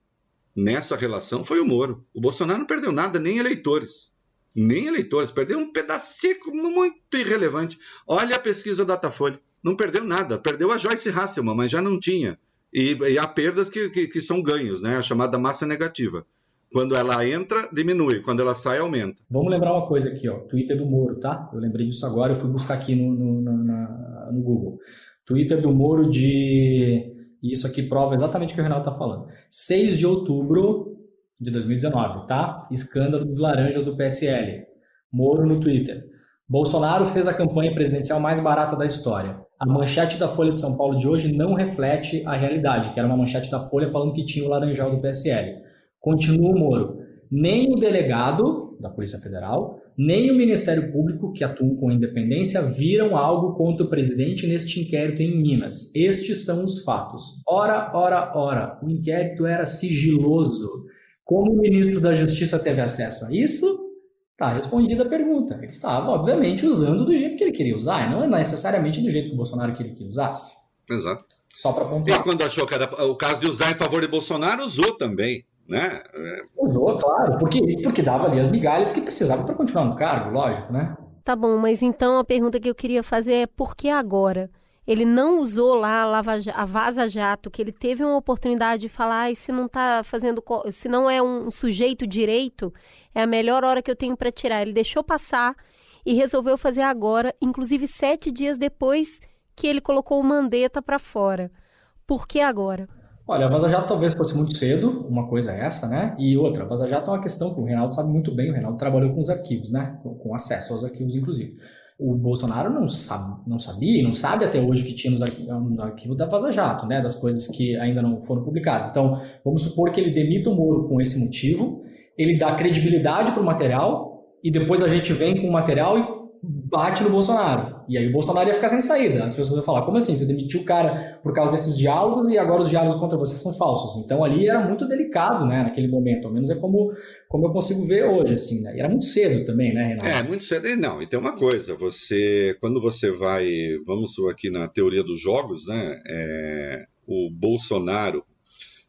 nessa relação foi o Moro. O Bolsonaro não perdeu nada, nem eleitores. Nem eleitores, perdeu um pedacinho muito irrelevante. Olha a pesquisa Datafolha, não perdeu nada, perdeu a Joyce Hasselman, mas já não tinha. E, e há perdas que, que, que, são ganhos, né? a chamada massa negativa. Quando ela entra, diminui, quando ela sai, aumenta. Vamos lembrar uma coisa aqui, ó, Twitter do Moro, tá? Eu lembrei disso agora, eu fui buscar aqui no, no, no Google. Twitter do Moro de e isso aqui prova exatamente o que o Renato está falando. 6 de outubro de 2019, tá? Escândalo dos laranjas do PSL. Moro no Twitter. Bolsonaro fez a campanha presidencial mais barata da história. A manchete da Folha de São Paulo de hoje não reflete a realidade, que era uma manchete da Folha falando que tinha o laranjal do PSL. Continua o Moro. Nem o delegado da Polícia Federal, nem o Ministério Público, que atuam com independência, viram algo contra o presidente neste inquérito em Minas. Estes são os fatos. Ora, ora, ora, o inquérito era sigiloso. Como o ministro da Justiça teve acesso a isso? Está respondida a pergunta. Ele estava, obviamente, usando do jeito que ele queria usar, e não é necessariamente do jeito que o Bolsonaro queria que usasse. Exato. Só para pontuar. E quando achou que era o caso de usar em favor de Bolsonaro, usou também né? Usou, claro, porque, porque dava ali as migalhas que precisava para continuar no cargo, lógico, né? Tá bom, mas então a pergunta que eu queria fazer é por que agora? Ele não usou lá a, Lava, a Vaza Jato, que ele teve uma oportunidade de falar, e se não tá fazendo, se não é um sujeito direito, é a melhor hora que eu tenho para tirar. Ele deixou passar e resolveu fazer agora, inclusive sete dias depois que ele colocou o Mandetta para fora. Por que agora? Olha, a Vaza Jato talvez fosse muito cedo, uma coisa é essa, né? E outra, a Vaza Jato é uma questão que o Reinaldo sabe muito bem, o Reinaldo trabalhou com os arquivos, né? Com acesso aos arquivos, inclusive. O Bolsonaro não, sabe, não sabia e não sabe até hoje que tinha no arquivo da Vaza Jato, né? Das coisas que ainda não foram publicadas. Então, vamos supor que ele demita o Moro com esse motivo, ele dá credibilidade para o material e depois a gente vem com o material e bate no Bolsonaro. E aí o Bolsonaro ia ficar sem saída. As pessoas iam falar: como assim? Você demitiu o cara por causa desses diálogos e agora os diálogos contra você são falsos. Então ali era muito delicado, né, naquele momento. Ao menos é como, como eu consigo ver hoje, assim, né? E era muito cedo também, né, Renato? É, muito cedo. E não, e tem uma coisa: você, quando você vai, vamos aqui na teoria dos jogos, né, é, o Bolsonaro,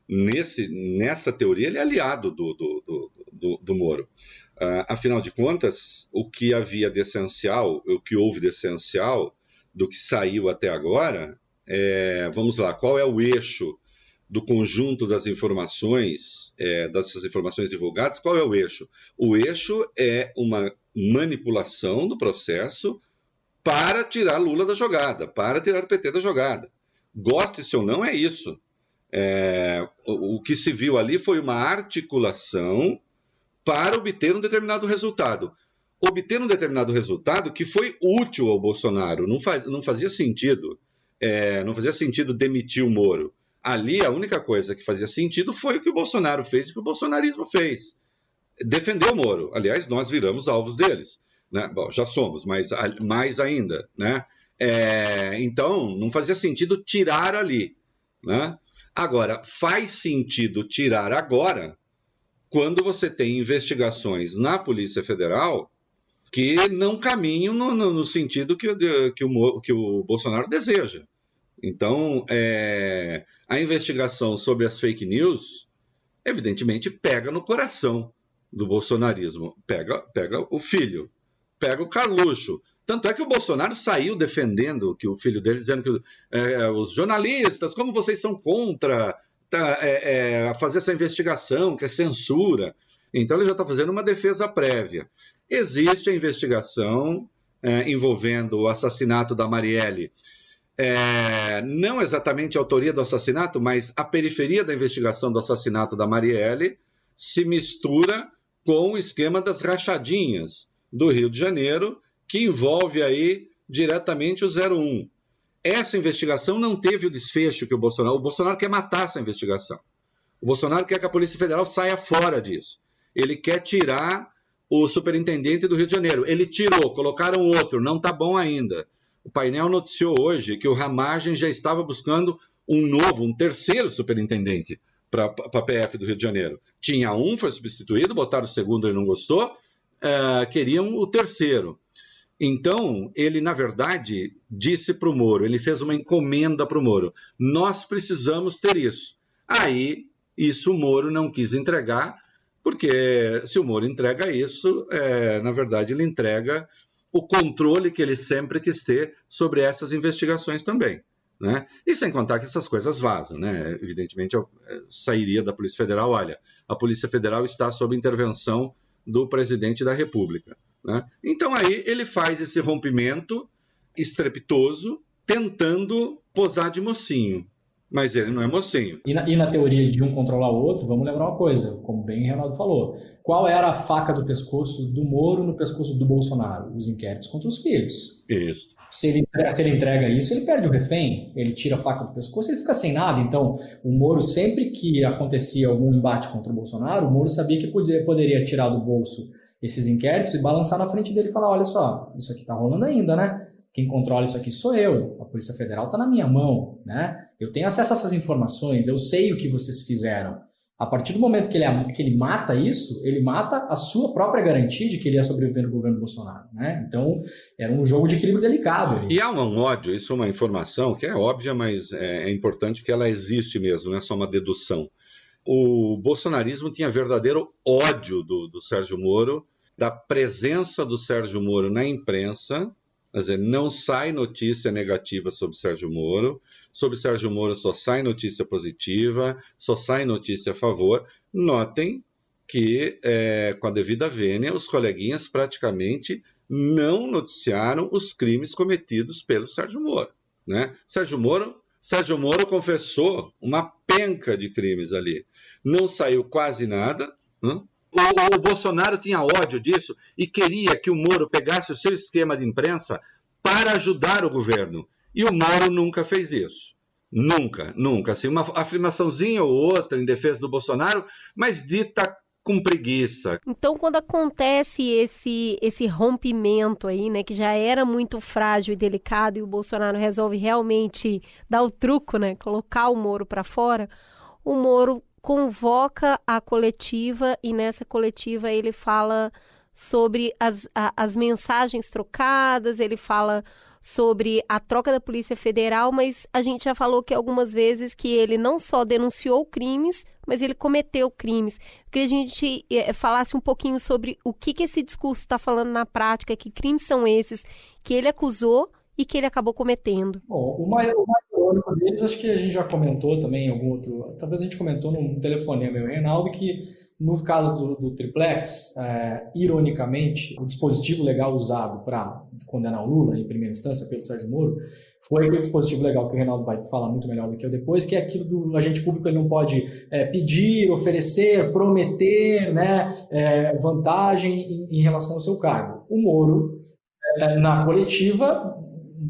nesse, nessa teoria, ele é aliado do, do, do, do, do Moro. Uh, afinal de contas, o que havia de essencial, o que houve de essencial do que saiu até agora, é, vamos lá, qual é o eixo do conjunto das informações, é, dessas informações divulgadas, qual é o eixo? O eixo é uma manipulação do processo para tirar Lula da jogada, para tirar o PT da jogada. Goste-se ou não, é isso. É, o, o que se viu ali foi uma articulação para obter um determinado resultado. Obter um determinado resultado que foi útil ao Bolsonaro. Não, faz, não fazia sentido. É, não fazia sentido demitir o Moro. Ali a única coisa que fazia sentido foi o que o Bolsonaro fez e o que o bolsonarismo fez. Defendeu o Moro. Aliás, nós viramos alvos deles. Né? Bom, já somos, mas mais ainda. Né? É, então, não fazia sentido tirar ali. Né? Agora, faz sentido tirar agora quando você tem investigações na Polícia Federal que não caminham no, no, no sentido que, que, o, que o Bolsonaro deseja. Então, é, a investigação sobre as fake news, evidentemente, pega no coração do bolsonarismo. Pega, pega o filho, pega o Carluxo. Tanto é que o Bolsonaro saiu defendendo que o filho dele, dizendo que é, os jornalistas, como vocês são contra tá, é, é, fazer essa investigação, que é censura. Então, ele já está fazendo uma defesa prévia. Existe a investigação é, envolvendo o assassinato da Marielle. É, não exatamente a autoria do assassinato, mas a periferia da investigação do assassinato da Marielle se mistura com o esquema das rachadinhas do Rio de Janeiro, que envolve aí diretamente o 01. Essa investigação não teve o desfecho que o Bolsonaro. O Bolsonaro quer matar essa investigação. O Bolsonaro quer que a Polícia Federal saia fora disso. Ele quer tirar o superintendente do Rio de Janeiro. Ele tirou, colocaram outro, não está bom ainda. O painel noticiou hoje que o Ramagem já estava buscando um novo, um terceiro superintendente para a PF do Rio de Janeiro. Tinha um, foi substituído, botaram o segundo, ele não gostou, uh, queriam o terceiro. Então, ele, na verdade, disse para o Moro, ele fez uma encomenda para o Moro: nós precisamos ter isso. Aí, isso o Moro não quis entregar, porque se o Moro entrega isso, é, na verdade, ele entrega o controle que ele sempre quis ter sobre essas investigações também. Né? E sem contar que essas coisas vazam, né? Evidentemente, eu, eu sairia da Polícia Federal, olha, a Polícia Federal está sob intervenção do presidente da República. Né? Então aí ele faz esse rompimento estrepitoso, tentando posar de mocinho. Mas ele não é mocinho. E na, e na, teoria de um controlar o outro, vamos lembrar uma coisa, como bem o Renato falou. Qual era a faca do pescoço do Moro no pescoço do Bolsonaro? Os inquéritos contra os filhos. Isso. Se ele, se ele entrega isso, ele perde o refém, ele tira a faca do pescoço, ele fica sem nada. Então, o Moro, sempre que acontecia algum embate contra o Bolsonaro, o Moro sabia que podia, poderia tirar do bolso esses inquéritos e balançar na frente dele e falar: olha só, isso aqui está rolando ainda, né? Quem controla isso aqui sou eu, a Polícia Federal está na minha mão, né? Eu tenho acesso a essas informações, eu sei o que vocês fizeram. A partir do momento que ele, que ele mata isso, ele mata a sua própria garantia de que ele ia sobreviver no governo Bolsonaro. Né? Então, era um jogo de equilíbrio delicado. E há um ódio, isso é uma informação que é óbvia, mas é, é importante que ela existe mesmo, não é só uma dedução. O bolsonarismo tinha verdadeiro ódio do, do Sérgio Moro, da presença do Sérgio Moro na imprensa, quer dizer, não sai notícia negativa sobre Sérgio Moro, sobre Sérgio Moro só sai notícia positiva, só sai notícia a favor. Notem que, é, com a devida vênia, os coleguinhas praticamente não noticiaram os crimes cometidos pelo Sérgio Moro. Né? Sérgio Moro Sérgio Moro confessou uma penca de crimes ali. Não saiu quase nada. Né? O, o, Bolsonaro tinha ódio disso e queria que o Moro pegasse o seu esquema de imprensa para ajudar o governo. E o Moro nunca fez isso. Nunca, nunca. Assim, uma afirmaçãozinha ou outra em defesa do Bolsonaro, mas dita com preguiça. Então, quando acontece esse esse rompimento aí, né, que já era muito frágil e delicado e o Bolsonaro resolve realmente dar o truco, né, colocar o Moro para fora, o Moro convoca a coletiva e nessa coletiva ele fala sobre as, a, as mensagens trocadas, ele fala sobre a troca da Polícia Federal, mas a gente já falou que algumas vezes que ele não só denunciou crimes, mas ele cometeu crimes. Queria que a gente é, falasse um pouquinho sobre o que, que esse discurso está falando na prática, que crimes são esses que ele acusou e que ele acabou cometendo. Bom, o mais, o mais irônico deles, acho que a gente já comentou também em algum outro. Talvez a gente comentou num telefonema, meu Reinaldo, que no caso do, do triplex, é, ironicamente, o dispositivo legal usado para condenar o Lula, em primeira instância, pelo Sérgio Moro, foi aquele dispositivo legal que o Reinaldo vai falar muito melhor do que eu depois, que é aquilo do agente público ele não pode é, pedir, oferecer, prometer né, é, vantagem em, em, relação ao seu cargo. O Moro, é, na coletiva,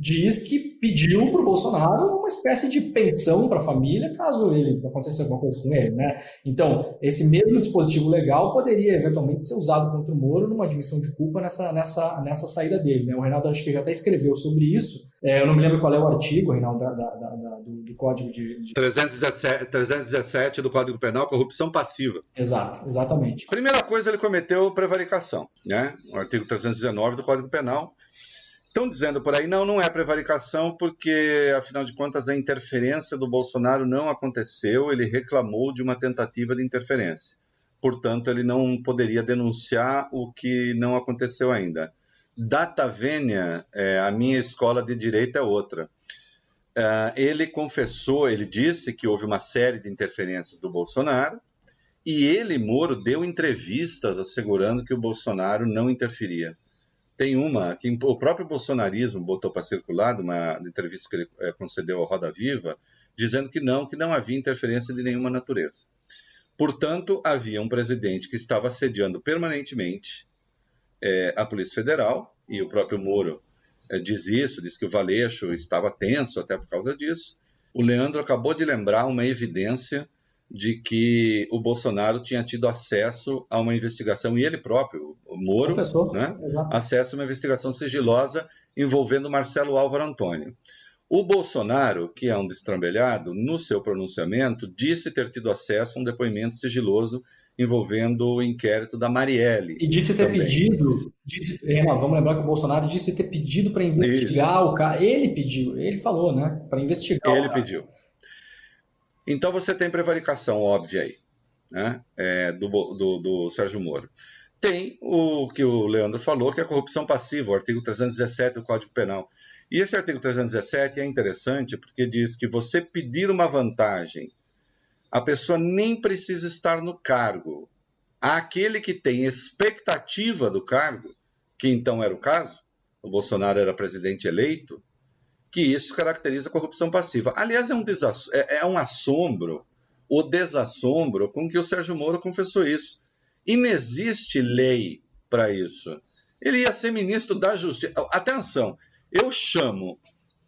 diz que pediu para o Bolsonaro uma espécie de pensão para a família caso ele acontecesse alguma coisa com ele, né? Então, esse mesmo dispositivo legal poderia eventualmente ser usado contra o Moro numa admissão de culpa nessa, nessa, nessa saída dele, né? O Reinaldo acho que já até escreveu sobre isso. É, eu não me lembro qual é o artigo, Reinaldo, da, da, da, do, do, Código de... de... 317, 317 do Código Penal, corrupção passiva. Exato, exatamente. Primeira coisa, ele cometeu prevaricação, né? O artigo 319 do Código Penal Estão dizendo por aí, não, não é prevaricação, porque, afinal de contas, a interferência do Bolsonaro não aconteceu, ele reclamou de uma tentativa de interferência. Portanto, ele não poderia denunciar o que não aconteceu ainda. Data vênia, é, a minha escola de direito é outra. É, ele confessou, ele disse que houve uma série de interferências do Bolsonaro, e ele, Moro, deu entrevistas assegurando que o Bolsonaro não interferia. Tem uma que o próprio bolsonarismo botou para circular, uma entrevista que ele é, concedeu ao Roda Viva, dizendo que não, que não havia interferência de nenhuma natureza. Portanto, havia um presidente que estava assediando permanentemente é, a Polícia Federal, e o próprio Moro é, diz isso, diz que o Valeixo estava tenso até por causa disso. O Leandro acabou de lembrar uma evidência de que o Bolsonaro tinha tido acesso a uma investigação, e ele próprio, o Moro, né, acesso a uma investigação sigilosa envolvendo Marcelo Álvaro Antônio. O Bolsonaro, que é um destrambelhado, no seu pronunciamento, disse ter tido acesso a um depoimento sigiloso envolvendo o inquérito da Marielle. E disse ter também. pedido, disse, é, vamos lembrar que o Bolsonaro disse ter pedido para investigar Isso. o cara. Ele pediu, ele falou, né? Para investigar. Ele pediu. Então você tem prevaricação óbvia aí, né? É, do, do, do Sérgio Moro. Tem o que o Leandro falou, que é a corrupção passiva, o artigo 317 do Código Penal. E esse artigo 317 é interessante porque diz que você pedir uma vantagem, a pessoa nem precisa estar no cargo. Aquele que tem expectativa do cargo, que então era o caso, o Bolsonaro era presidente eleito, que isso caracteriza a corrupção passiva. Aliás, é um, é, é um assombro, o desassombro com que o Sérgio Moro confessou isso. E não existe lei para isso. Ele ia ser ministro da Justiça. Atenção, eu chamo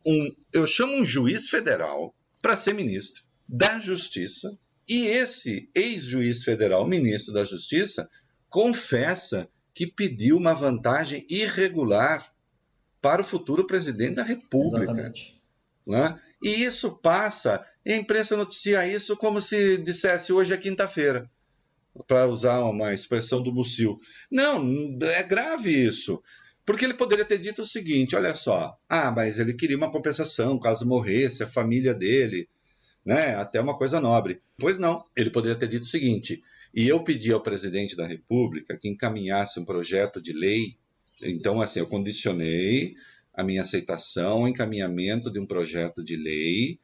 um, eu chamo um juiz federal para ser ministro da Justiça e esse ex-juiz federal, ministro da Justiça, confessa que pediu uma vantagem irregular para o futuro presidente da República. Exatamente. Né? E isso passa, e a imprensa noticia isso como se dissesse hoje é quinta-feira, para usar uma expressão do Bucil. Não, é grave isso. Porque ele poderia ter dito o seguinte: olha só, ah, mas ele queria uma compensação caso morresse a família dele, né? Até uma coisa nobre. Pois não, ele poderia ter dito o seguinte: e eu pedi ao presidente da República que encaminhasse um projeto de lei então, assim, eu condicionei a minha aceitação ao encaminhamento de um projeto de lei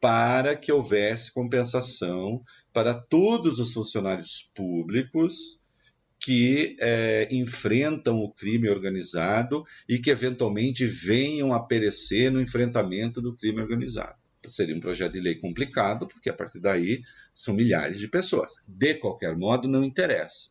para que houvesse compensação para todos os funcionários públicos que é, enfrentam o crime organizado e que eventualmente venham a perecer no enfrentamento do crime organizado. Seria um projeto de lei complicado, porque a partir daí são milhares de pessoas. De qualquer modo, não interessa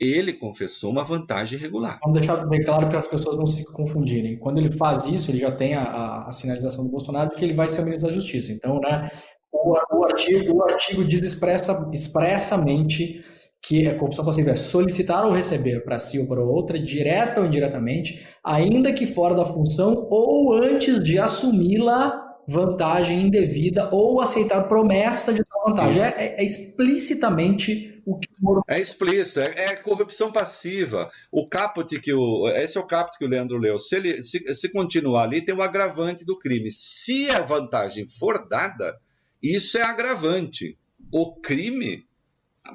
ele confessou uma vantagem regular. Vamos deixar bem claro para as pessoas não se confundirem. Quando ele faz isso, ele já tem a, a, sinalização do Bolsonaro de que ele vai ser o ministro da Justiça. Então, né, o, o, artigo, o artigo diz expressa, expressamente que a corrupção passiva é solicitar ou receber para si ou para outra, direta ou indiretamente, ainda que fora da função ou antes de assumi-la vantagem indevida ou aceitar promessa de vantagem. É, é, é, explicitamente o que o É explícito, é, é, corrupção passiva. O caput que o. Esse é o caput que o Leandro leu. Se, ele, se, se continuar ali, tem o agravante do crime. Se a vantagem for dada, isso é agravante. O crime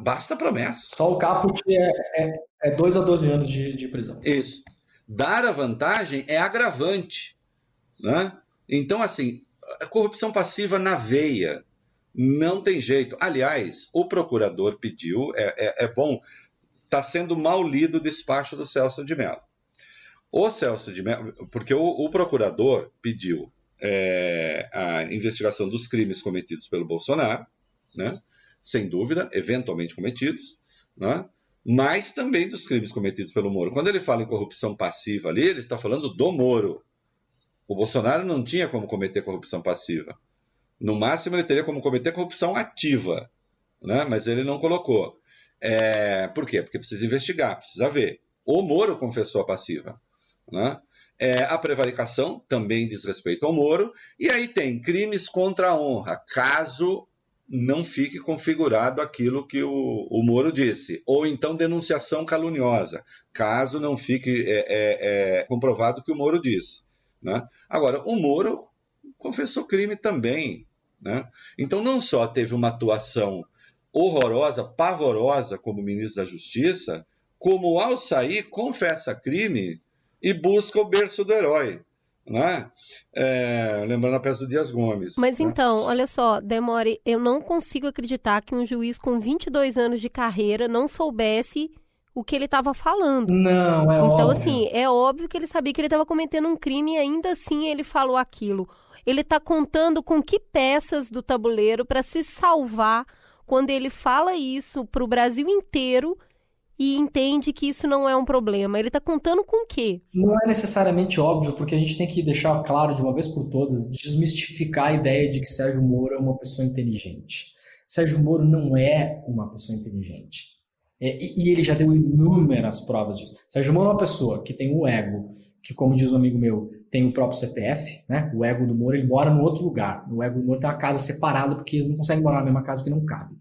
basta promessa. Só o caput é, é, é 2 a 12 anos de, de prisão. Isso. Dar a vantagem é agravante. Né? Então, assim, a corrupção passiva na veia. Não tem jeito. Aliás, o procurador pediu, é, é, é bom, está sendo mal lido o despacho do Celso de Mello. O Celso de Mello, porque o, o procurador pediu é, a investigação dos crimes cometidos pelo Bolsonaro, né? sem dúvida, eventualmente cometidos, né? mas também dos crimes cometidos pelo Moro. Quando ele fala em corrupção passiva ali, ele está falando do Moro. O Bolsonaro não tinha como cometer corrupção passiva. No máximo, ele teria como cometer corrupção ativa, né? mas ele não colocou. É... Por quê? Porque precisa investigar, precisa ver. O Moro confessou a passiva. Né? É, a prevaricação também diz respeito ao Moro. E aí tem crimes contra a honra, caso não fique configurado aquilo que o, o Moro disse. Ou então denunciação caluniosa, caso não fique é, é, é comprovado que o Moro disse. Né? Agora, o Moro confessou crime também. Né? Então, não só teve uma atuação horrorosa, pavorosa como ministro da Justiça, como ao sair confessa crime e busca o berço do herói. Né? É, lembrando a peça do Dias Gomes. Mas né? então, olha só, Demore, eu não consigo acreditar que um juiz com 22 anos de carreira não soubesse o que ele estava falando. Não, é Então, óbvio. assim, é óbvio que ele sabia que ele estava cometendo um crime e ainda assim ele falou aquilo. Ele está contando com que peças do tabuleiro para se salvar quando ele fala isso para o Brasil inteiro e entende que isso não é um problema. Ele está contando com o quê? Não é necessariamente óbvio, porque a gente tem que deixar claro de uma vez por todas, desmistificar a ideia de que Sérgio Moro é uma pessoa inteligente. Sérgio Moro não é uma pessoa inteligente. É, e, e, ele já deu inúmeras provas disso. Sérgio Moro é uma pessoa que tem um ego, que, como diz um amigo meu, tem o próprio CPF, né? O ego do Moro, ele mora no outro lugar. O ego do Moro tem uma casa separada, porque eles não conseguem morar na mesma casa porque não cabe.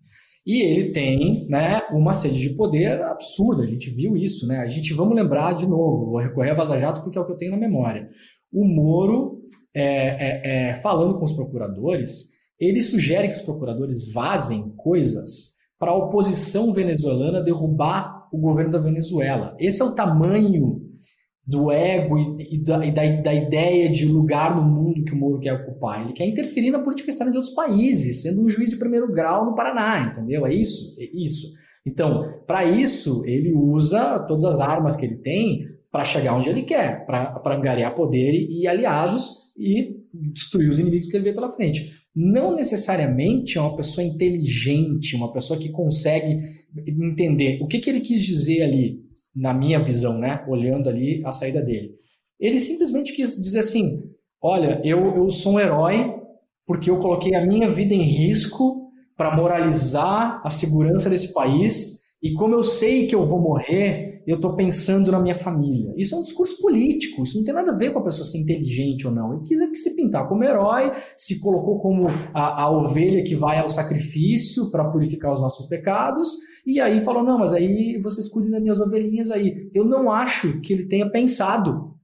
E ele tem né, uma sede de poder absurda, a gente viu isso, né? A gente, vamos lembrar de novo, vou recorrer a Vaza Jato porque é o que eu tenho na memória. O Moro, é, é, é, falando com os procuradores, ele sugere que os procuradores vazem coisas para a oposição venezuelana derrubar o governo da Venezuela. Esse é o tamanho do ego e, e, da, e da, da, ideia de lugar no mundo que o Moro quer ocupar. Ele quer interferir na política externa de outros países, sendo um juiz de primeiro grau no Paraná, entendeu? É isso, é isso. Então, para isso, ele usa todas as armas que ele tem para chegar onde ele quer, para angariar poder e, e aliados e destruir os inimigos que ele vê pela frente não necessariamente é uma pessoa inteligente, uma pessoa que consegue entender o que, que ele quis dizer ali, na minha visão, né? Olhando ali a saída dele. Ele simplesmente quis dizer assim: olha, eu, eu sou um herói porque eu coloquei a minha vida em risco para moralizar a segurança desse país e como eu sei que eu vou morrer, eu estou pensando na minha família. Isso é um discurso político, isso não tem nada a ver com a pessoa ser inteligente ou não. Ele quis se pintar como herói, se colocou como a, a ovelha que vai ao sacrifício para purificar os nossos pecados, e aí falou: não, mas aí vocês cuidem das minhas ovelhinhas aí. Eu não acho que ele tenha pensado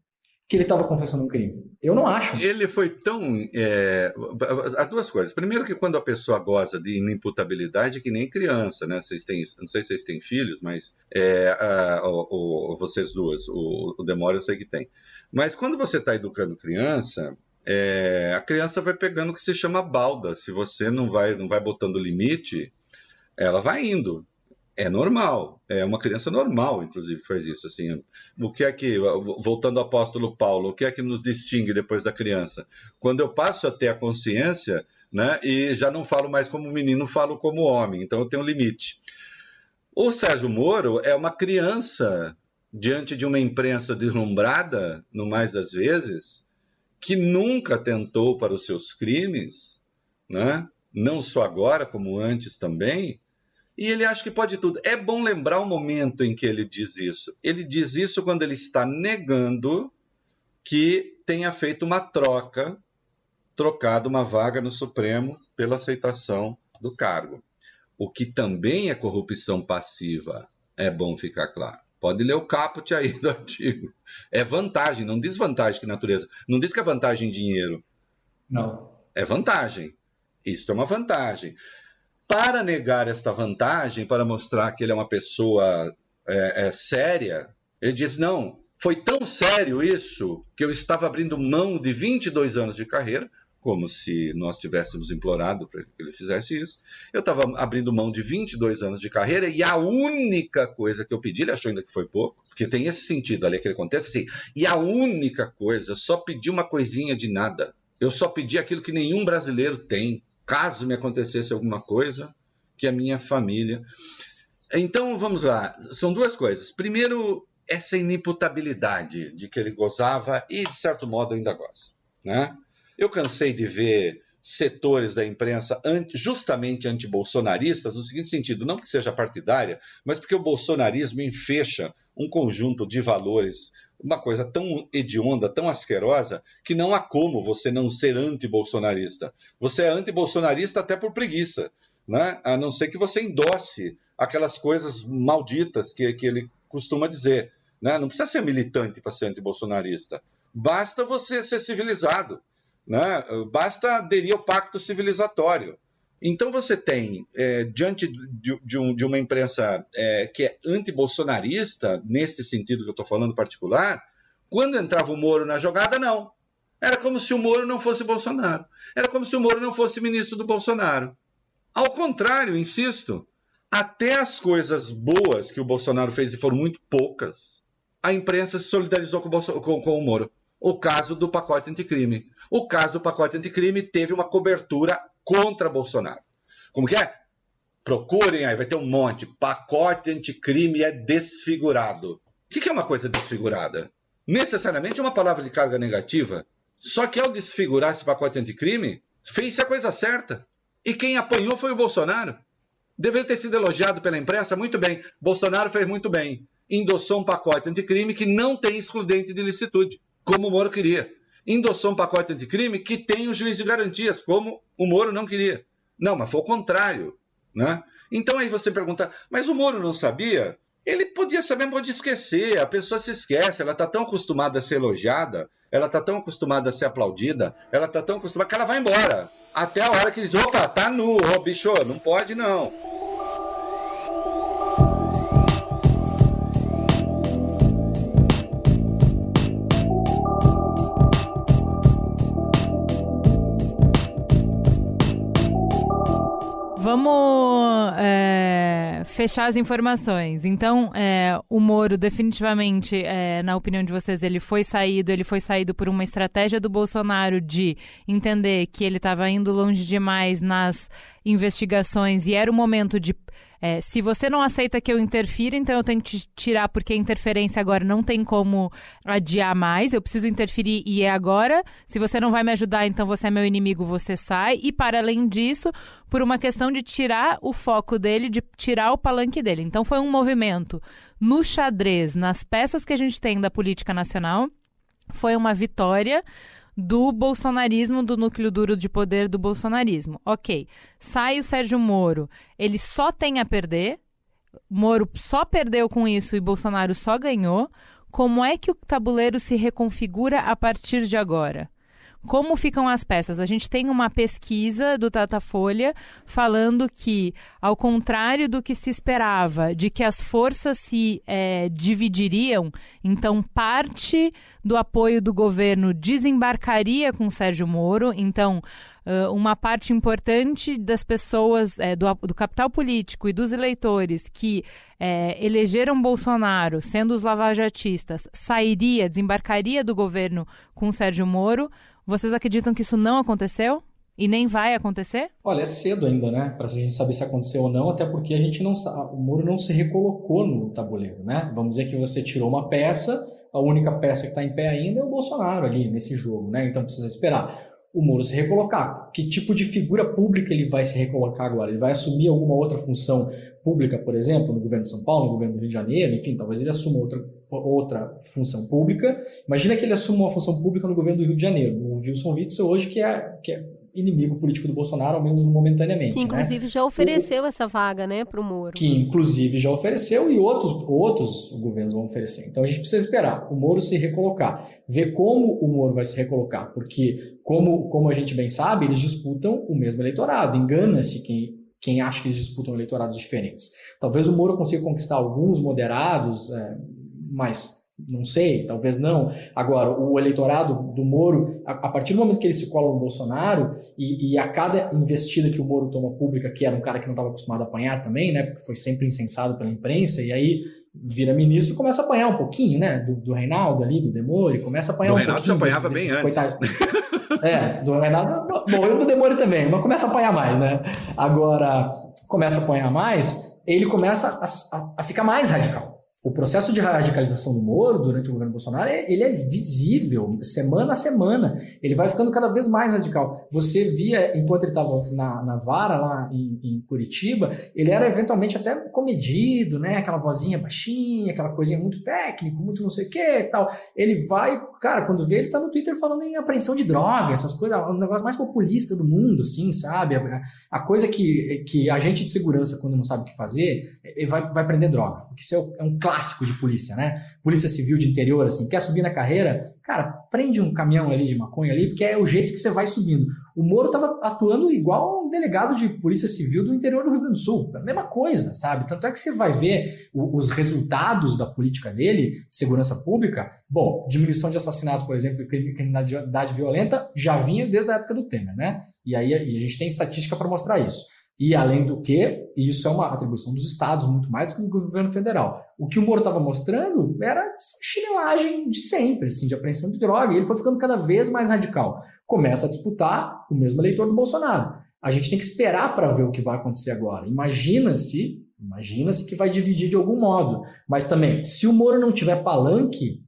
que ele estava confessando um crime. Eu não acho. Ele foi tão. É... Há duas coisas. Primeiro, que quando a pessoa goza de inimputabilidade, que nem criança, né? Vocês têm, não sei se vocês têm filhos, mas é, a, o, vocês duas, o, o Demora eu sei que tem. Mas quando você está educando criança, é, a criança vai pegando o que se chama balda. Se você não vai, não vai botando limite, ela vai indo é normal, é uma criança normal, inclusive, que faz isso. Assim, o que é que, voltando ao apóstolo Paulo, o que é que nos distingue depois da criança? Quando eu passo a ter a consciência, né, e já não falo mais como menino, falo como homem, então eu tenho um limite. O Sérgio Moro é uma criança diante de uma imprensa deslumbrada, no mais das vezes, que nunca tentou para os seus crimes, né, não só agora, como antes também, E ele acha que pode tudo. É bom lembrar o momento em que ele diz isso. Ele diz isso quando ele está negando que tenha feito uma troca, trocado uma vaga no Supremo pela aceitação do cargo. O que também é corrupção passiva, é bom ficar claro. Pode ler o caput aí do artigo. É vantagem, não diz vantagem que natureza. Não diz que é vantagem em dinheiro. Não. É vantagem. Isso é uma vantagem. Para negar esta vantagem, para mostrar que ele é uma pessoa é, é, séria, ele diz: não, foi tão sério isso que eu estava abrindo mão de 22 anos de carreira, como se nós tivéssemos implorado para que ele fizesse isso. Eu estava abrindo mão de 22 anos de carreira e a única coisa que eu pedi, ele achou ainda que foi pouco, porque tem esse sentido ali que ele acontece assim, e a única coisa, eu só pedi uma coisinha de nada. Eu só pedi aquilo que nenhum brasileiro tem, caso me acontecesse alguma coisa, que a minha família. Então, vamos lá. São duas coisas. Primeiro, essa inimputabilidade de que ele gozava e, de certo modo, ainda goza. Né? Eu cansei de ver setores da imprensa anti, justamente antibolsonaristas, no seguinte sentido, não que seja partidária, mas porque o bolsonarismo enfecha um conjunto de valores, uma coisa tão hedionda, tão asquerosa, que não há como você não ser antibolsonarista. Você é antibolsonarista até por preguiça, né? a não ser que você endosse aquelas coisas malditas que, que ele costuma dizer. Né? Não precisa ser militante para ser antibolsonarista. Basta você ser civilizado. Né? Basta aderir ao pacto civilizatório. Então você tem, é, diante de, de, um, de, uma imprensa é, que é antibolsonarista, nesse sentido que eu estou falando particular, quando entrava o Moro na jogada, não. Era como se o Moro não fosse Bolsonaro. Era como se o Moro não fosse ministro do Bolsonaro. Ao contrário, insisto, até as coisas boas que o Bolsonaro fez, e foram muito poucas, a imprensa se solidarizou com o, com, com o Moro. O caso do pacote anticrime. O caso do pacote anticrime teve uma cobertura contra Bolsonaro. Como que é? Procurem aí, vai ter um monte. Pacote anticrime é desfigurado. O que é uma coisa desfigurada? Necessariamente é uma palavra de carga negativa. Só que ao desfigurar esse pacote anticrime, fez a coisa certa. E quem apanhou foi o Bolsonaro. Deveria ter sido elogiado pela imprensa? Muito bem. Bolsonaro fez muito bem. Endossou um pacote anticrime que não tem excludente de licitude, como o Moro queria endossou um pacote anticrime que tem o juiz de garantias, como o Moro não queria. Não, mas foi o contrário. Né? Então aí você pergunta, mas o Moro não sabia? Ele podia saber, pode esquecer. A pessoa se esquece, ela está tão acostumada a ser elogiada, ela está tão acostumada a ser aplaudida, ela está tão acostumada que ela vai embora. Até a hora que diz, opa, tá nu, ô bicho, não pode não. Vamos é, fechar as informações. Então, é, o Moro, definitivamente, é, na opinião de vocês, ele foi saído, ele foi saído por uma estratégia do Bolsonaro de entender que ele estava indo longe demais nas investigações e era o momento de é, se você não aceita que eu interfira, então eu tenho que te tirar, porque a interferência agora não tem como adiar mais. Eu preciso interferir e é agora. Se você não vai me ajudar, então você é meu inimigo, você sai. E para além disso, por uma questão de tirar o foco dele, de tirar o palanque dele. Então foi um movimento no xadrez, nas peças que a gente tem da política nacional. Foi uma vitória do bolsonarismo, do núcleo duro de poder do bolsonarismo. Ok, sai o Sérgio Moro, ele só tem a perder, Moro só perdeu com isso e Bolsonaro só ganhou. Como é que o tabuleiro se reconfigura a partir de agora? Como ficam as peças? A gente tem uma pesquisa do Datafolha falando que, ao contrário do que se esperava, de que as forças se é, dividiriam, então parte do apoio do governo desembarcaria com Sérgio Moro, então uma parte importante das pessoas, é, do, do, capital político e dos eleitores que é, elegeram Bolsonaro, sendo os lavajatistas, sairia, desembarcaria do governo com Sérgio Moro. Vocês acreditam que isso não aconteceu? E nem vai acontecer? Olha, é cedo ainda, né? Para a gente saber se aconteceu ou não, até porque a gente não o muro não se recolocou no tabuleiro, né? Vamos dizer que você tirou uma peça, a única peça que está em pé ainda é o Bolsonaro ali nesse jogo, né? Então precisa esperar o Moro se recolocar. Que tipo de figura pública ele vai se recolocar agora? Ele vai assumir alguma outra função pública, por exemplo, no governo de São Paulo, no governo do Rio de Janeiro, enfim, talvez ele assuma outra, outra função pública. Imagina que ele assuma uma função pública no governo do Rio de Janeiro, o Wilson Witzel hoje, que é, que é inimigo político do Bolsonaro, ao menos momentaneamente. Que né? inclusive né? já ofereceu o, essa vaga, né, para o Moro. Que inclusive já ofereceu e outros, outros governos vão oferecer. Então a gente precisa esperar o Moro se recolocar, ver como o Moro vai se recolocar, porque como, como a gente bem sabe, eles disputam o mesmo eleitorado. Engana-se quem quem acha que eles disputam eleitorados diferentes. Talvez o Moro consiga conquistar alguns moderados, é, mas não sei, talvez não. Agora, o eleitorado do Moro, a, partir do momento que ele se cola no Bolsonaro, e, e, a cada investida que o Moro toma pública, que era um cara que não estava acostumado a apanhar também, né? Porque foi sempre incensado pela imprensa, e aí vira ministro começa a apanhar um pouquinho, né? Do, do Reinaldo ali, do Demore, começa a apanhar do um Reinaldo pouquinho. O Reinaldo já apanhava bem antes. É, do Reinaldo. Morreu do Demore também, mas começa a apanhar mais, né? Agora, começa a apanhar mais, ele começa a, a, a ficar mais radical o processo de radicalização do Moro durante o governo Bolsonaro é, ele é visível semana a semana. Ele vai ficando cada vez mais radical. Você via, enquanto ele estava na, na, vara lá em, em, Curitiba, ele era eventualmente até comedido, né? Aquela vozinha baixinha, aquela coisinha muito técnico, muito não sei o que tal. Ele vai, cara, quando vê, ele tá no Twitter falando em apreensão de droga, essas coisas, o negócio mais populista do mundo, assim, sabe? A, a coisa que, que agente de segurança, quando não sabe o que fazer, ele vai, vai prender droga. Porque isso é, é um clássico de polícia, né? Polícia civil de interior, assim, quer subir na carreira, cara, prende um caminhão ali de maconha ali, porque é o jeito que você vai subindo. O Moro estava atuando igual um delegado de polícia civil do interior do Rio Grande do Sul. A mesma coisa, sabe? Tanto é que você vai ver os resultados da política dele, segurança pública, bom, diminuição de assassinato, por exemplo, e criminalidade violenta, já vinha desde a época do Temer, né? E aí a gente tem estatística para mostrar isso. E além do que, isso é uma atribuição dos estados muito mais do que do governo federal. O que o Moro estava mostrando era chinelagem de sempre, assim, de apreensão de droga, e ele foi ficando cada vez mais radical. Começa a disputar o mesmo eleitor do Bolsonaro. A gente tem que esperar para ver o que vai acontecer agora. Imagina-se, imagina-se que vai dividir de algum modo. Mas também, se o Moro não tiver palanque,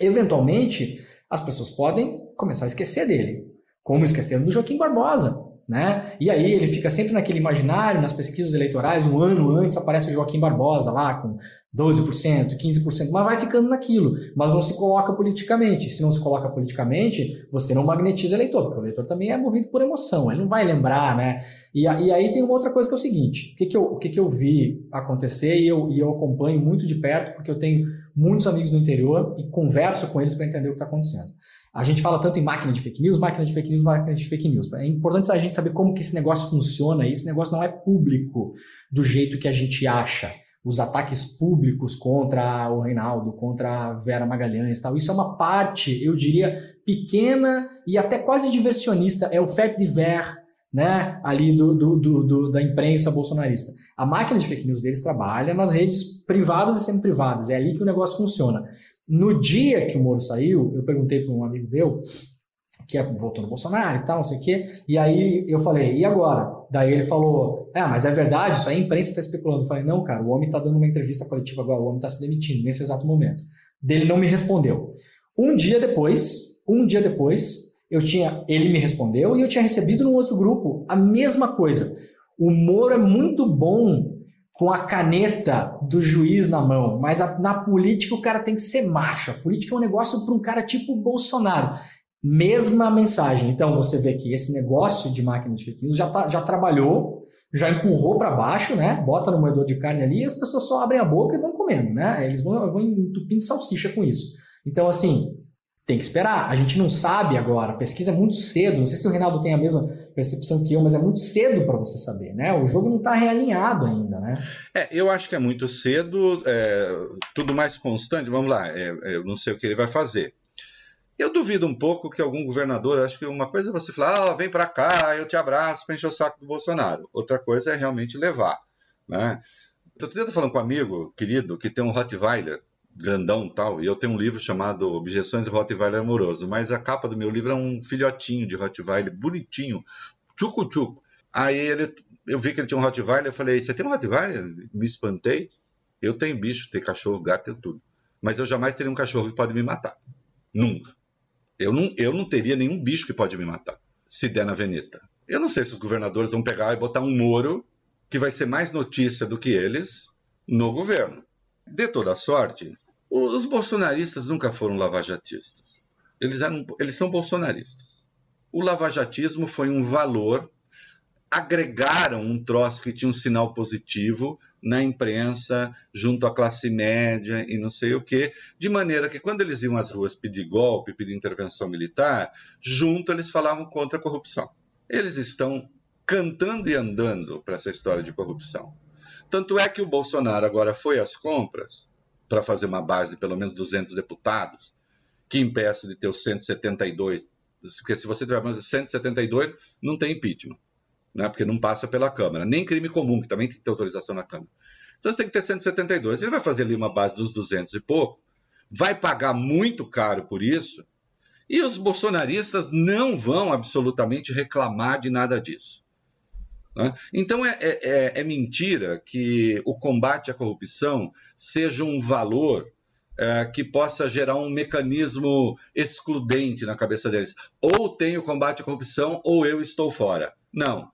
eventualmente as pessoas podem começar a esquecer dele. Como esqueceram do Joaquim Barbosa. Né? E aí ele fica sempre naquele imaginário, nas pesquisas eleitorais, um ano antes aparece o Joaquim Barbosa lá com 12%, 15%, mas vai ficando naquilo, mas não se coloca politicamente. Se não se coloca politicamente, você não magnetiza eleitor, porque o eleitor também é movido por emoção, ele não vai lembrar, né? E, e aí tem uma outra coisa que é o seguinte: o que, que, eu, o que, que eu vi acontecer e eu, e eu acompanho muito de perto, porque eu tenho muitos amigos no interior e converso com eles para entender o que está acontecendo. A gente fala tanto em máquina de fake news, máquina de fake news, máquina de fake news. É importante a gente saber como que esse negócio funciona e esse negócio não é público do jeito que a gente acha. Os ataques públicos contra o Reinaldo, contra a Vera Magalhães tal. Isso é uma parte, eu diria, pequena e até quase diversionista. É o fait divers né, ali do, do, do, do, da imprensa bolsonarista. A máquina de fake news deles trabalha nas redes privadas e semi-privadas. É ali que o negócio funciona. No dia que o Moro saiu, eu perguntei para um amigo meu, que é, votou no Bolsonaro e tal, não sei o quê, e aí eu falei, e agora? Daí ele falou, é, mas é verdade, isso aí a imprensa está especulando. Eu falei, não, cara, o homem está dando uma entrevista coletiva agora, o homem está se demitindo nesse exato momento. Dele não me respondeu. Um dia depois, um dia depois, eu tinha, ele me respondeu e eu tinha recebido num outro grupo a mesma coisa. O Moro é muito bom com a caneta do juiz na mão, mas a, na política o cara tem que ser macho. A política é um negócio para um cara tipo Bolsonaro. Mesma mensagem. Então você vê que esse negócio de máquina de fake news já, tá, já trabalhou, já empurrou para baixo, né? Bota no moedor de carne ali e as pessoas só abrem a boca e vão comendo, né? Eles vão, vão entupindo salsicha com isso. Então, assim, tem que esperar. A gente não sabe agora. A pesquisa é muito cedo. Não sei se o Reinaldo tem a mesma percepção que eu, mas é muito cedo para você saber, né? O jogo não está realinhado ainda, né? É, eu acho que é muito cedo. É, tudo mais constante. Vamos lá. É, é, eu não sei o que ele vai fazer. Eu duvido um pouco que algum governador, acho que uma coisa é você falar, ah, vem para cá, eu te abraço para encher o saco do Bolsonaro. Outra coisa é realmente levar, né? Eu estou falando com um amigo querido que tem um Rottweiler grandão tal. E eu tenho um livro chamado Objeções de Rottweiler Amoroso, mas a capa do meu livro é um filhotinho de Rottweiler, bonitinho, tchucu-tchucu. Aí ele, eu vi que ele tinha um Rottweiler, eu falei, você tem um Rottweiler? Me espantei. Eu tenho bicho, tenho cachorro, gato, tenho tudo. Mas eu jamais teria um cachorro que pode me matar. Nunca. Eu não, eu não teria nenhum bicho que pode me matar, se der na veneta. Eu não sei se os governadores vão pegar e botar um moro que vai ser mais notícia do que eles no governo. De toda sorte, os bolsonaristas nunca foram lavajatistas. Eles, eram, eles são bolsonaristas. O lavajatismo foi um valor, agregaram um troço que tinha um sinal positivo na imprensa, junto à classe média e não sei o quê, de maneira que quando eles iam às ruas pedir golpe, pedir intervenção militar, junto eles falavam contra a corrupção. Eles estão cantando e andando para essa história de corrupção. Tanto é que o Bolsonaro agora foi às compras para fazer uma base de pelo menos 200 deputados, que impeça de ter os 172, porque se você tiver 172, não tem impeachment, né? porque não passa pela Câmara, nem crime comum, que também tem que ter autorização na Câmara. Então você tem que ter 172. Ele vai fazer ali uma base dos 200 e pouco, vai pagar muito caro por isso, e os bolsonaristas não vão absolutamente reclamar de nada disso. Né? Então é, é, é, é, mentira que o combate à corrupção seja um valor é, que possa gerar um mecanismo excludente na cabeça deles. Ou tem o combate à corrupção, ou eu estou fora. Não.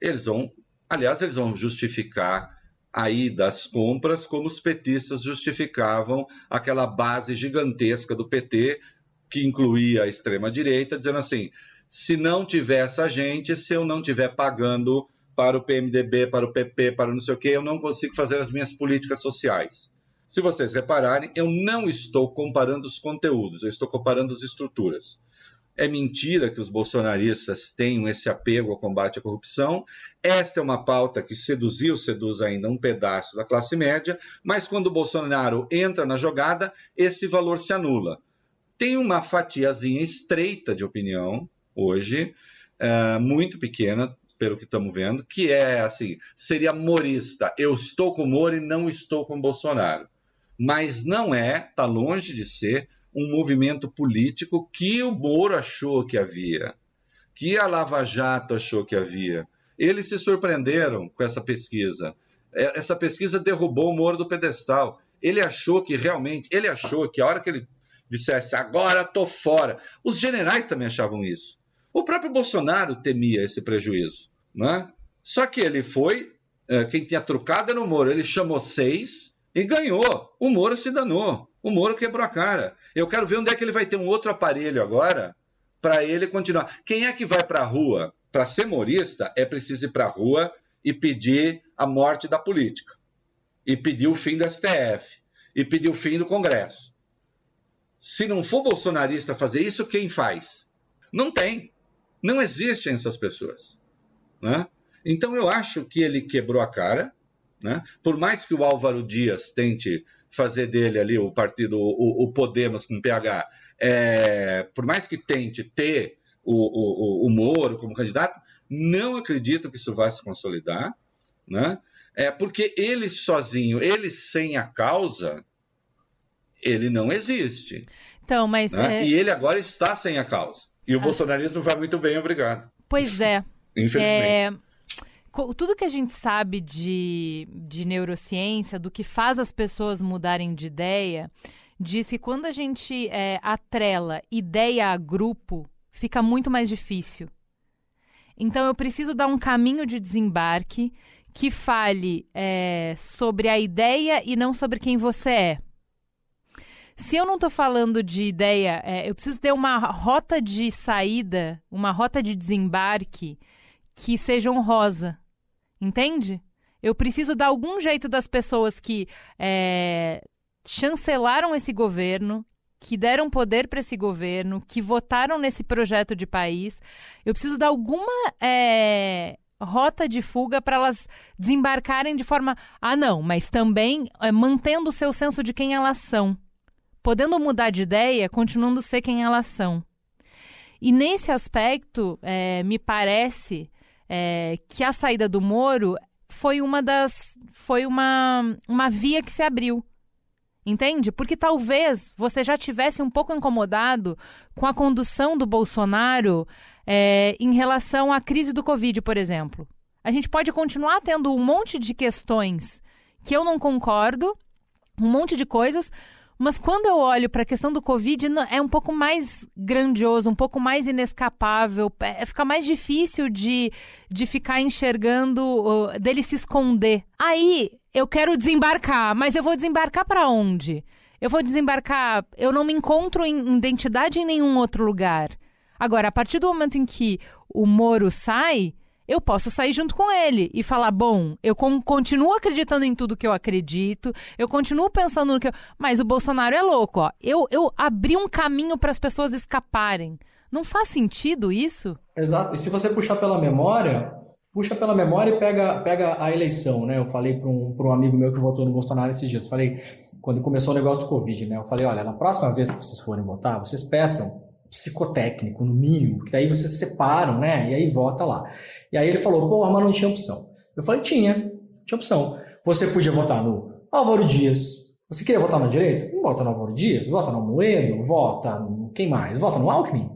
Eles vão, aliás, eles vão justificar aí das compras como os petistas justificavam aquela base gigantesca do PT que incluía a extrema direita, dizendo assim: se não tiver essa gente, se eu não estiver pagando para o PMDB, para o PP, para não sei o quê, eu não consigo fazer as minhas políticas sociais. Se vocês repararem, eu não estou comparando os conteúdos, eu estou comparando as estruturas. É mentira que os bolsonaristas tenham esse apego ao combate à corrupção. Esta é uma pauta que seduziu, seduz ainda um pedaço da classe média, mas quando o Bolsonaro entra na jogada, esse valor se anula. Tem uma fatiazinha estreita de opinião, hoje, é, muito pequena, pelo que estamos vendo, que é assim: seria morista. Eu estou com Moro e não estou com Bolsonaro. Mas não é, está longe de ser, um movimento político que o Moro achou que havia, que a Lava Jato achou que havia. Eles se surpreenderam com essa pesquisa. É, essa pesquisa derrubou o Moro do pedestal. Ele achou que realmente, ele achou que a hora que ele dissesse agora estou fora, os generais também achavam isso. O próprio Bolsonaro temia esse prejuízo. Né? Só que ele foi, é, quem tinha trucado era o Moro, ele chamou seis e ganhou. O Moro se danou. O Moro quebrou a cara. Eu quero ver onde é que ele vai ter um outro aparelho agora para ele continuar. Quem é que vai para a rua? Para ser morista, é preciso ir para a rua e pedir a morte da política. E pedir o fim do STF. E pedir o fim do Congresso. Se não for bolsonarista fazer isso, quem faz? Não tem. Não existem essas pessoas. Né? Então eu acho que ele quebrou a cara, né? por mais que o Álvaro Dias tente fazer dele ali o partido, o, o Podemos com PH, é, por mais que tente ter o, o, o, Moro como candidato, não acredito que isso vá se consolidar, né? É porque ele sozinho, ele sem a causa, ele não existe. Então, mas né? é... e ele agora está sem a causa. E o bolsonarismo vai muito bem, obrigado. Pois é. Infelizmente. É tudo que a gente sabe de, de neurociência, do que faz as pessoas mudarem de ideia, diz que quando a gente é, atrela ideia a grupo, fica muito mais difícil. Então eu preciso dar um caminho de desembarque que fale é, sobre a ideia e não sobre quem você é. Se eu não estou falando de ideia, é, eu preciso ter uma rota de saída, uma rota de desembarque que seja honrosa. Entende? Eu preciso dar algum jeito das pessoas que é, chancelaram esse governo, que deram poder para esse governo, que votaram nesse projeto de país. Eu preciso dar alguma é, rota de fuga para elas desembarcarem de forma. Ah, não, mas também é, mantendo o seu senso de quem elas são podendo mudar de ideia, continuando ser quem elas são. E nesse aspecto, é, me parece é, que a saída do Moro foi uma das. foi uma, uma via que se abriu. Entende? Porque talvez você já tivesse um pouco incomodado com a condução do Bolsonaro é, em relação à crise do Covid, por exemplo. A gente pode continuar tendo um monte de questões que eu não concordo, um monte de coisas, Mas quando eu olho para a questão do Covid, é um pouco mais grandioso, um pouco mais inescapável, é, fica mais difícil de, de ficar enxergando, dele se esconder. Aí eu quero desembarcar, mas eu vou desembarcar para onde? Eu vou desembarcar, eu não me encontro em identidade em nenhum outro lugar. Agora, a partir do momento em que o Moro sai, eu posso sair junto com ele e falar: bom, eu continuo acreditando em tudo que eu acredito, eu continuo pensando no que eu. Mas o Bolsonaro é louco, ó. Eu, eu abri um caminho para as pessoas escaparem. Não faz sentido isso? Exato. E se você puxar pela memória, puxa pela memória e pega, pega a eleição, né? Eu falei para um, um amigo meu que votou no Bolsonaro esses dias. Falei, quando começou o negócio do Covid, né? Eu falei: olha, na próxima vez que vocês forem votar, vocês peçam psicotécnico, no mínimo, porque daí vocês se separam, né? E aí vota lá. E aí ele falou, porra, mas não tinha opção. Eu falei, tinha, tinha opção. Você podia votar no Álvaro Dias. Você queria votar na direita? Vota no Álvaro Dias, vota no Moedo, vota no quem mais? Vota no Alckmin.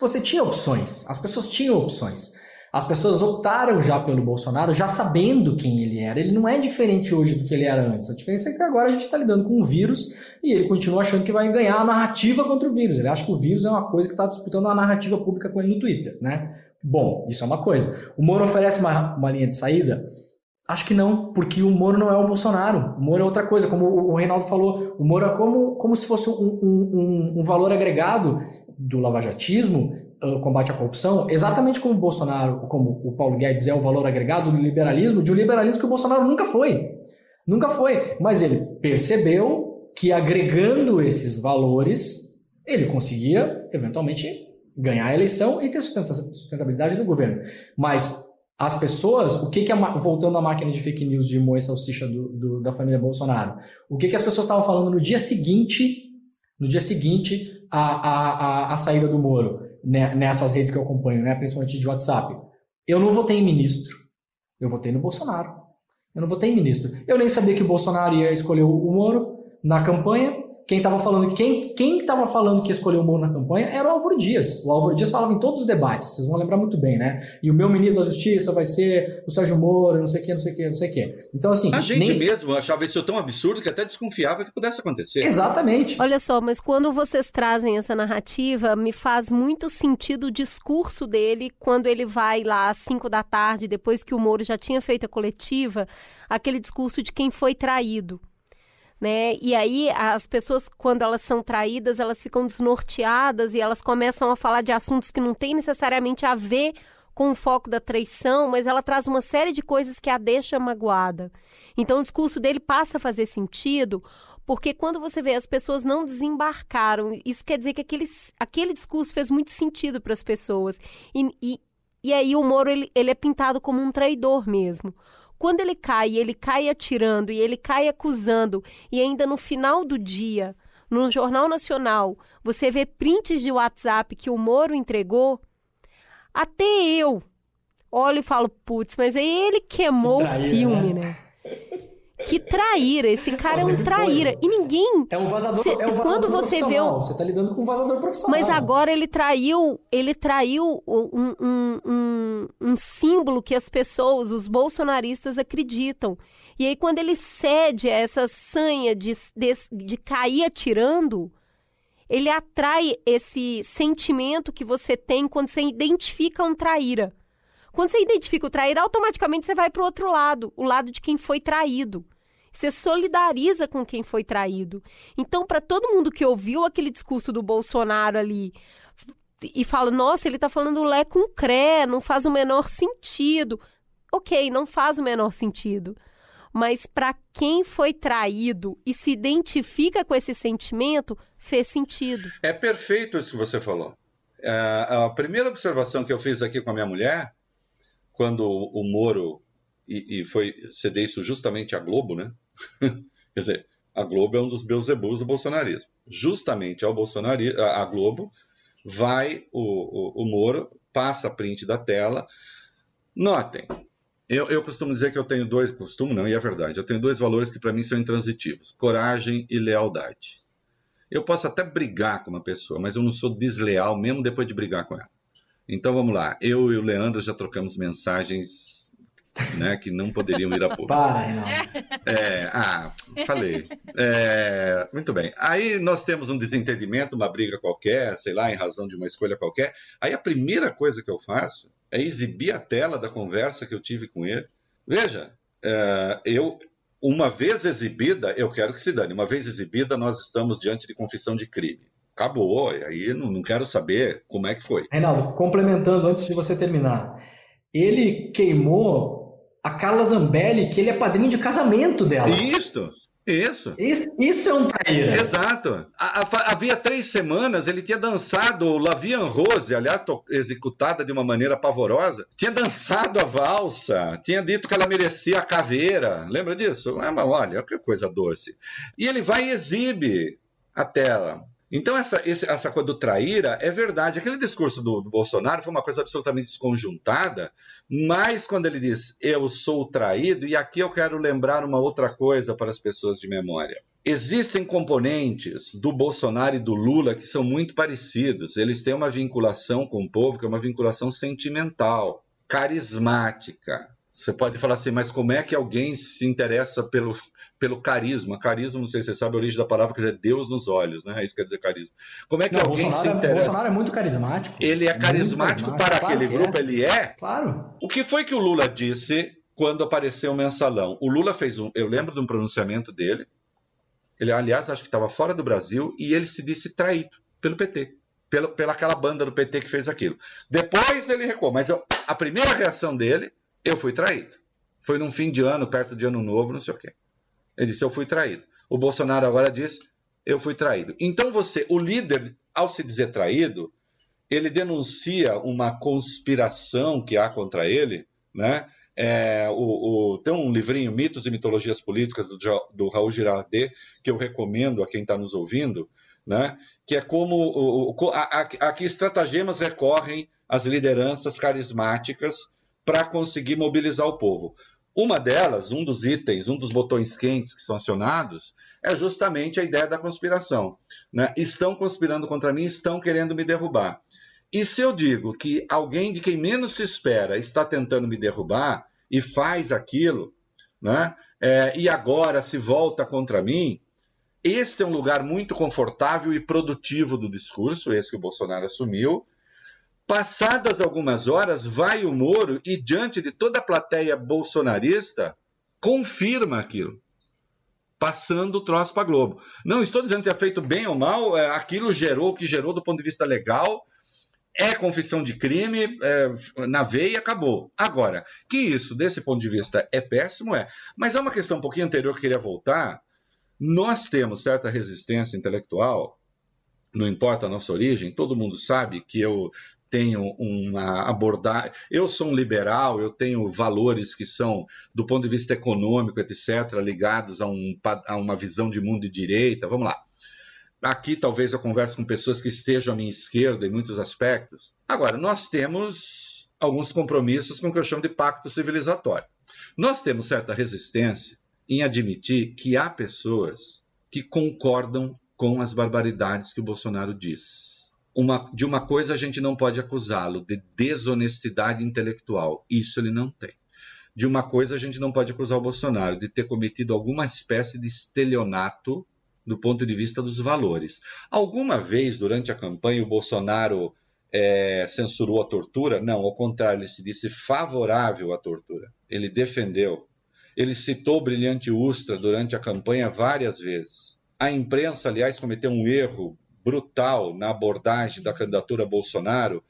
Você tinha opções, as pessoas tinham opções. As pessoas optaram já pelo Bolsonaro, já sabendo quem ele era. Ele não é diferente hoje do que ele era antes. A diferença é que agora a gente está lidando com um vírus e ele continua achando que vai ganhar a narrativa contra o vírus. Ele acha que o vírus é uma coisa que está disputando a narrativa pública com ele no Twitter, né? Bom, isso é uma coisa. O Moro oferece uma, uma linha de saída? Acho que não, porque o Moro não é o Bolsonaro. O Moro é outra coisa, como o Reinaldo falou. O Moro é como, como se fosse um, um, um valor agregado do lavajatismo o combate à corrupção, exatamente como o Bolsonaro, como o Paulo Guedes é o valor agregado do liberalismo, de um liberalismo que o Bolsonaro nunca foi. Nunca foi. Mas ele percebeu que agregando esses valores, ele conseguia, eventualmente, ganhar a eleição e ter sustentabilidade no governo. Mas as pessoas, o que que, a, voltando à máquina de fake news de Moe Salsicha do, do, da família Bolsonaro, o que que as pessoas estavam falando no dia seguinte, no dia seguinte, a, a, a saída do Moro? Né, nessas redes que eu acompanho, né, principalmente de WhatsApp. Eu não votei em ministro, eu votei no Bolsonaro. Eu não votei em ministro. Eu nem sabia que o Bolsonaro ia escolher o Moro na campanha. Quem estava falando, quem, quem estava falando que escolheu o Moro na campanha era o Álvaro Dias. O Álvaro Dias falava em todos os debates, vocês vão lembrar muito bem, né? E o meu ministro da Justiça vai ser o Sérgio Moro, não sei o que, não sei o que, não sei o que. Então, assim. A gente nem... mesmo achava isso tão absurdo que até desconfiava que pudesse acontecer. Exatamente. Olha só, mas quando vocês trazem essa narrativa, me faz muito sentido o discurso dele quando ele vai lá às 5 da tarde, depois que o Moro já tinha feito a coletiva, aquele discurso de quem foi traído né? E aí as pessoas, quando elas são traídas, elas ficam desnorteadas e elas começam a falar de assuntos que não têm necessariamente a ver com o foco da traição, mas ela traz uma série de coisas que a deixa magoada. Então o discurso dele passa a fazer sentido, porque quando você vê as pessoas não desembarcaram, isso quer dizer que aquele, aquele discurso fez muito sentido para as pessoas. E, e, e aí o Moro ele, ele é pintado como um traidor mesmo. Quando ele cai, ele cai atirando e ele cai acusando, e ainda no final do dia, no Jornal Nacional, você vê prints de WhatsApp que o Moro entregou, até eu olho e falo, putz, mas aí ele queimou o filme, né? né? Que traíra, esse cara é um traíra. Foi. E ninguém. É um vazador, cê, é um vazador quando você vê o... Você tá lidando com um vazador profissional. Mas agora ele traiu, ele traiu um, um, um, um símbolo que as pessoas, os bolsonaristas, acreditam. E aí, quando ele cede a essa sanha de, de, de cair atirando, ele atrai esse sentimento que você tem quando você identifica um traíra. Quando você identifica o traíra, automaticamente você vai para o outro lado, o lado de quem foi traído. Você solidariza com quem foi traído. Então, para todo mundo que ouviu aquele discurso do Bolsonaro ali e fala, nossa, ele está falando Lé com Cré, não faz o menor sentido. Ok, não faz o menor sentido. Mas para quem foi traído e se identifica com esse sentimento, fez sentido. É perfeito isso que você falou. É, a primeira observação que eu fiz aqui com a minha mulher quando o Moro, e, e foi ceder isso justamente à Globo, né? Quer dizer, a Globo é um dos beuzebus do bolsonarismo. Justamente ao bolsonarismo, a Globo vai o, o, o Moro, passa print da tela. Notem, eu, eu, costumo dizer que eu tenho dois, costumo não, e é verdade, eu tenho dois valores que para mim são intransitivos: coragem e lealdade. Eu posso até brigar com uma pessoa, mas eu não sou desleal mesmo depois de brigar com ela. Então vamos lá. Eu e o Leandro já trocamos mensagens né, que não poderiam ir a público. Para, não. É, ah, falei. É, muito bem. Aí nós temos um desentendimento, uma briga qualquer, sei lá, em razão de uma escolha qualquer. Aí a primeira coisa que eu faço é exibir a tela da conversa que eu tive com ele. Veja, é, eu, uma vez exibida, eu quero que se dane. Uma vez exibida, nós estamos diante de confissão de crime. Acabou. Aí não, não quero saber como é que foi. Reinaldo, complementando antes de você terminar. Ele queimou a Carla Zambelli, que ele é padrinho de casamento dela. Isso. Isso. Isso, isso é um traíra. Exato. A, a, havia três semanas ele tinha dançado Lavian Rose, aliás, executada de uma maneira pavorosa. Tinha dançado a valsa, tinha dito que ela merecia a caveira. Lembra disso? É, mas olha, que coisa doce. E ele vai e exibe a tela. Então, essa, essa coisa do traíra é verdade. Aquele discurso do, do, Bolsonaro foi uma coisa absolutamente desconjuntada, mas quando ele diz eu sou traído, e aqui eu quero lembrar uma outra coisa para as pessoas de memória. Existem componentes do Bolsonaro e do Lula que são muito parecidos. Eles têm uma vinculação com o povo que é uma vinculação sentimental, carismática. Você pode falar assim, mas como é que alguém se interessa pelo, pelo carisma. Carisma, não sei se você sabe a origem da palavra, quer dizer Deus nos olhos, né? É isso quer dizer carisma. Como é que não, alguém Bolsonaro se é- interessa? Bolsonaro é muito carismático. Ele é carismático, para claro aquele grupo, é. ele é? Claro. O que foi que o Lula disse quando apareceu o mensalão? O Lula fez um, eu lembro de um pronunciamento dele. Ele, aliás, acho que estava fora do Brasil e ele se disse traído pelo PT. Pela, pela aquela banda do PT que fez aquilo. Depois ele recuou, mas eu, a primeira reação dele, eu fui traído. Foi num fim de ano, perto de ano novo, não sei o quê. Ele disse: Eu fui traído. O Bolsonaro agora diz: Eu fui traído. Então você, o líder, ao se dizer traído, ele denuncia uma conspiração que há contra ele, né? É, o, o, tem um livrinho, Mitos e Mitologias Políticas, do, do Raul Girardet, que eu recomendo a quem está nos ouvindo, né? que é como o, a, a, a que estratagemas recorrem as lideranças carismáticas para conseguir mobilizar o povo. Uma delas, um dos itens, um dos botões quentes que são acionados, é justamente a ideia da conspiração. Né? Estão conspirando contra mim, estão querendo me derrubar. E se eu digo que alguém de quem menos se espera está tentando me derrubar e faz aquilo, né? É, e agora se volta contra mim, este é um lugar muito confortável e produtivo do discurso, esse que o Bolsonaro assumiu, Passadas algumas horas, vai o Moro e, diante de toda a plateia bolsonarista, confirma aquilo, passando o troço para Globo. Não estou dizendo que é feito bem ou mal, é, aquilo gerou o que gerou do ponto de vista legal, é confissão de crime, é, na veia, acabou. Agora, que isso, desse ponto de vista, é péssimo, é. Mas é uma questão um pouquinho anterior que eu queria voltar. Nós temos certa resistência intelectual, não importa a nossa origem, todo mundo sabe que eu tenho uma abordagem. Eu sou um liberal, eu tenho valores que são, do ponto de vista econômico, etc., ligados a, um, a uma visão de mundo de direita. Vamos lá. Aqui talvez eu converse com pessoas que estejam à minha esquerda em muitos aspectos. Agora, nós temos alguns compromissos com o que eu chamo de pacto civilizatório. Nós temos certa resistência em admitir que há pessoas que concordam com as barbaridades que o Bolsonaro diz uma, de uma coisa a gente não pode acusá-lo, de desonestidade intelectual. Isso ele não tem. De uma coisa a gente não pode acusar o Bolsonaro, de ter cometido alguma espécie de estelionato do ponto de vista dos valores. Alguma vez durante a campanha o Bolsonaro é, censurou a tortura? Não, ao contrário, ele se disse favorável à tortura. Ele defendeu. Ele citou o brilhante Ustra durante a campanha várias vezes. A imprensa, aliás, cometeu um erro brutal na abordagem da candidatura Bolsonaro,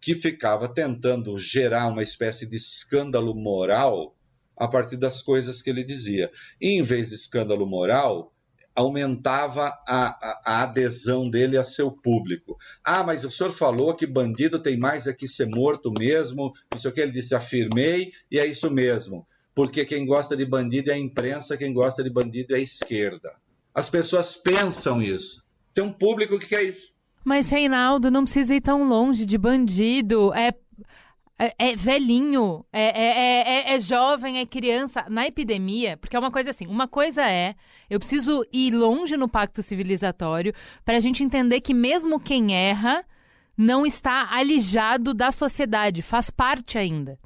que ficava tentando gerar uma espécie de escândalo moral a partir das coisas que ele dizia. E, em vez de escândalo moral, aumentava a, a, a, adesão dele a seu público. Ah, mas o senhor falou que bandido tem mais é que ser morto mesmo, isso que ele disse, afirmei, e é isso mesmo. Porque quem gosta de bandido é a imprensa, quem gosta de bandido é a esquerda. As pessoas pensam isso tem um público que quer isso. Mas, Reinaldo, não precisa ir tão longe de bandido. É é, é, velhinho, é, é, é, é, jovem, é criança. Na epidemia, porque é uma coisa assim: uma coisa é, eu preciso ir longe no pacto civilizatório para a gente entender que mesmo quem erra não está alijado da sociedade, faz parte ainda.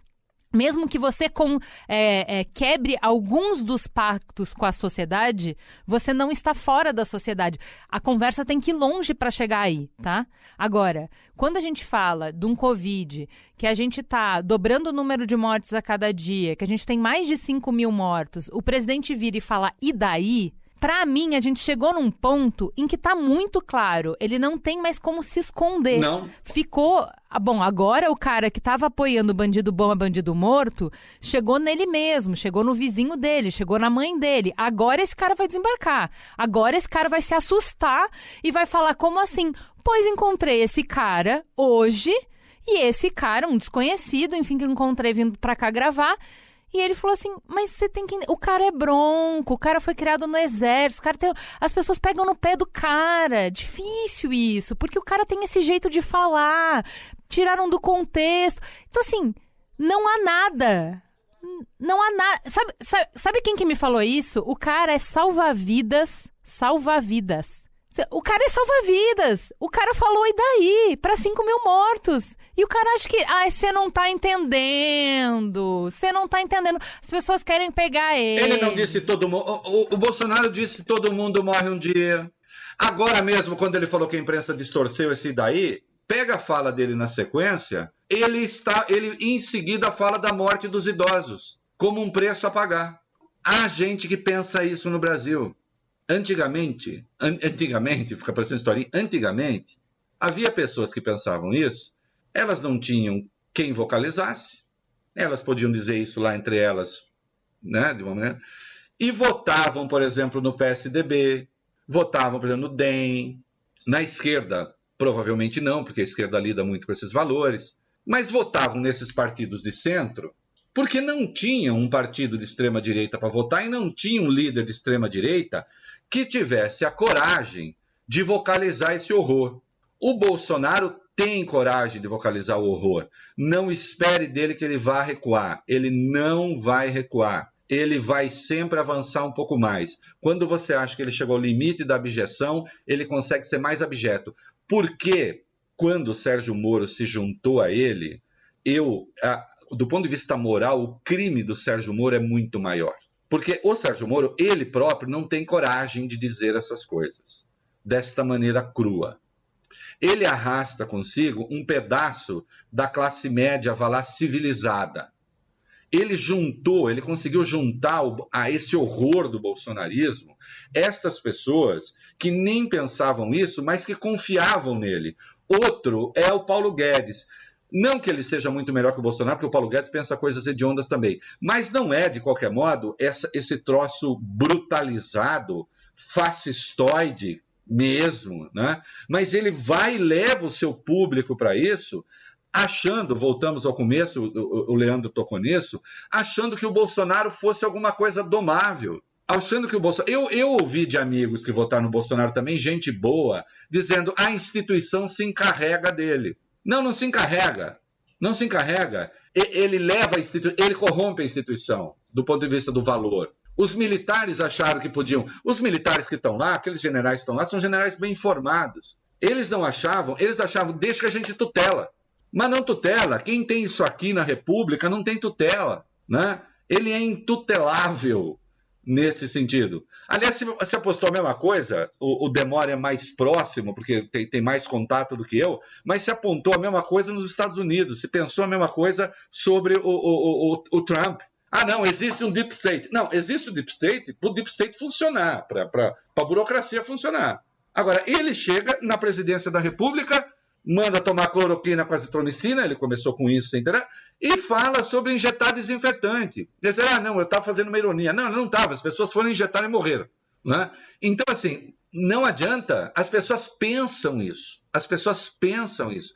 Mesmo que você com, é, é, quebre alguns dos pactos com a sociedade, você não está fora da sociedade. A conversa tem que ir longe para chegar aí, tá? Agora, quando a gente fala de um Covid, que a gente está dobrando o número de mortes a cada dia, que a gente tem mais de 5 mil mortos, o presidente vira e fala, e daí? Para mim, a gente chegou num ponto em que tá muito claro. Ele não tem mais como se esconder. Não. Ficou. Ah, bom, agora o cara que tava apoiando o bandido bom a bandido morto chegou nele mesmo, chegou no vizinho dele, chegou na mãe dele. Agora esse cara vai desembarcar. Agora esse cara vai se assustar e vai falar: como assim? Pois encontrei esse cara hoje. E esse cara, um desconhecido, enfim, que eu encontrei vindo pra cá gravar, e ele falou assim: Mas você tem que. O cara é bronco, o cara foi criado no exército, o cara tem... as pessoas pegam no pé do cara. Difícil isso, porque o cara tem esse jeito de falar, tiraram do contexto. Então, assim, não há nada. Não há nada. Sabe, sabe, sabe quem que me falou isso? O cara é salva-vidas. Salva-vidas. O cara é salva-vidas. O cara falou, e daí? Para 5 mil mortos. E o cara acha que. Ai, você não tá entendendo. Você não tá entendendo. As pessoas querem pegar ele. Ele não disse todo mundo. O, o, o Bolsonaro disse todo mundo morre um dia. Agora mesmo, quando ele falou que a imprensa distorceu esse daí, pega a fala dele na sequência, ele está. Ele em seguida fala da morte dos idosos como um preço a pagar. Há gente que pensa isso no Brasil. Antigamente, an antigamente, fica parecendo historinha, antigamente, havia pessoas que pensavam isso, elas não tinham quem vocalizasse, elas podiam dizer isso lá entre elas, né, de uma maneira, e votavam, por exemplo, no PSDB, votavam, por exemplo, no DEM, na esquerda, provavelmente não, porque a esquerda lida muito com esses valores, mas votavam nesses partidos de centro porque não tinham um partido de extrema direita para votar e não tinha um líder de extrema direita que tivesse a coragem de vocalizar esse horror. O Bolsonaro tem coragem de vocalizar o horror. Não espere dele que ele vá recuar. Ele não vai recuar. Ele vai sempre avançar um pouco mais. Quando você acha que ele chegou ao limite da abjeção, ele consegue ser mais abjeto. Porque quando o Sérgio Moro se juntou a ele, eu, do ponto de vista moral, o crime do Sérgio Moro é muito maior. Porque o Sérgio Moro, ele próprio, não tem coragem de dizer essas coisas desta maneira crua. Ele arrasta consigo um pedaço da classe média, vá lá, civilizada. Ele juntou, ele conseguiu juntar a esse horror do bolsonarismo estas pessoas que nem pensavam isso, mas que confiavam nele. Outro é o Paulo Guedes. Não que ele seja muito melhor que o Bolsonaro, porque o Paulo Guedes pensa coisas hediondas também. Mas não é, de qualquer modo, essa, esse troço brutalizado, fascistoide mesmo, né? Mas ele vai e leva o seu público para isso, achando, voltamos ao começo, o, o Leandro tocou nisso, achando que o Bolsonaro fosse alguma coisa domável achando que o Bolsonaro. Eu, eu ouvi de amigos que votaram no Bolsonaro também, gente boa, dizendo a instituição se encarrega dele. Não, não se encarrega. Não se encarrega. Ele leva a ele corrompe a instituição do ponto de vista do valor. Os militares acharam que podiam. Os militares que estão lá, aqueles generais que estão lá, são generais bem informados. Eles não achavam, eles achavam, deixa que a gente tutela. Mas não tutela. Quem tem isso aqui na República não tem tutela. Né? Ele é intutelável nesse sentido. Aliás, se você apostou a mesma coisa, o, o Demore é mais próximo, porque tem, tem, mais contato do que eu, mas se apontou a mesma coisa nos Estados Unidos, se pensou a mesma coisa sobre o, o, o, o Trump. Ah, não, existe um deep state. Não, existe o deep state para o deep state funcionar, para a burocracia funcionar. Agora, ele chega na presidência da República manda tomar cloroquina com azitromicina, ele começou com isso sem entender, e fala sobre injetar desinfetante. Ele diz, ah, não, eu estava fazendo uma ironia. Não, não estava, as pessoas foram injetar e morreram. Né? Então, assim, não adianta, as pessoas pensam isso. As pessoas pensam isso.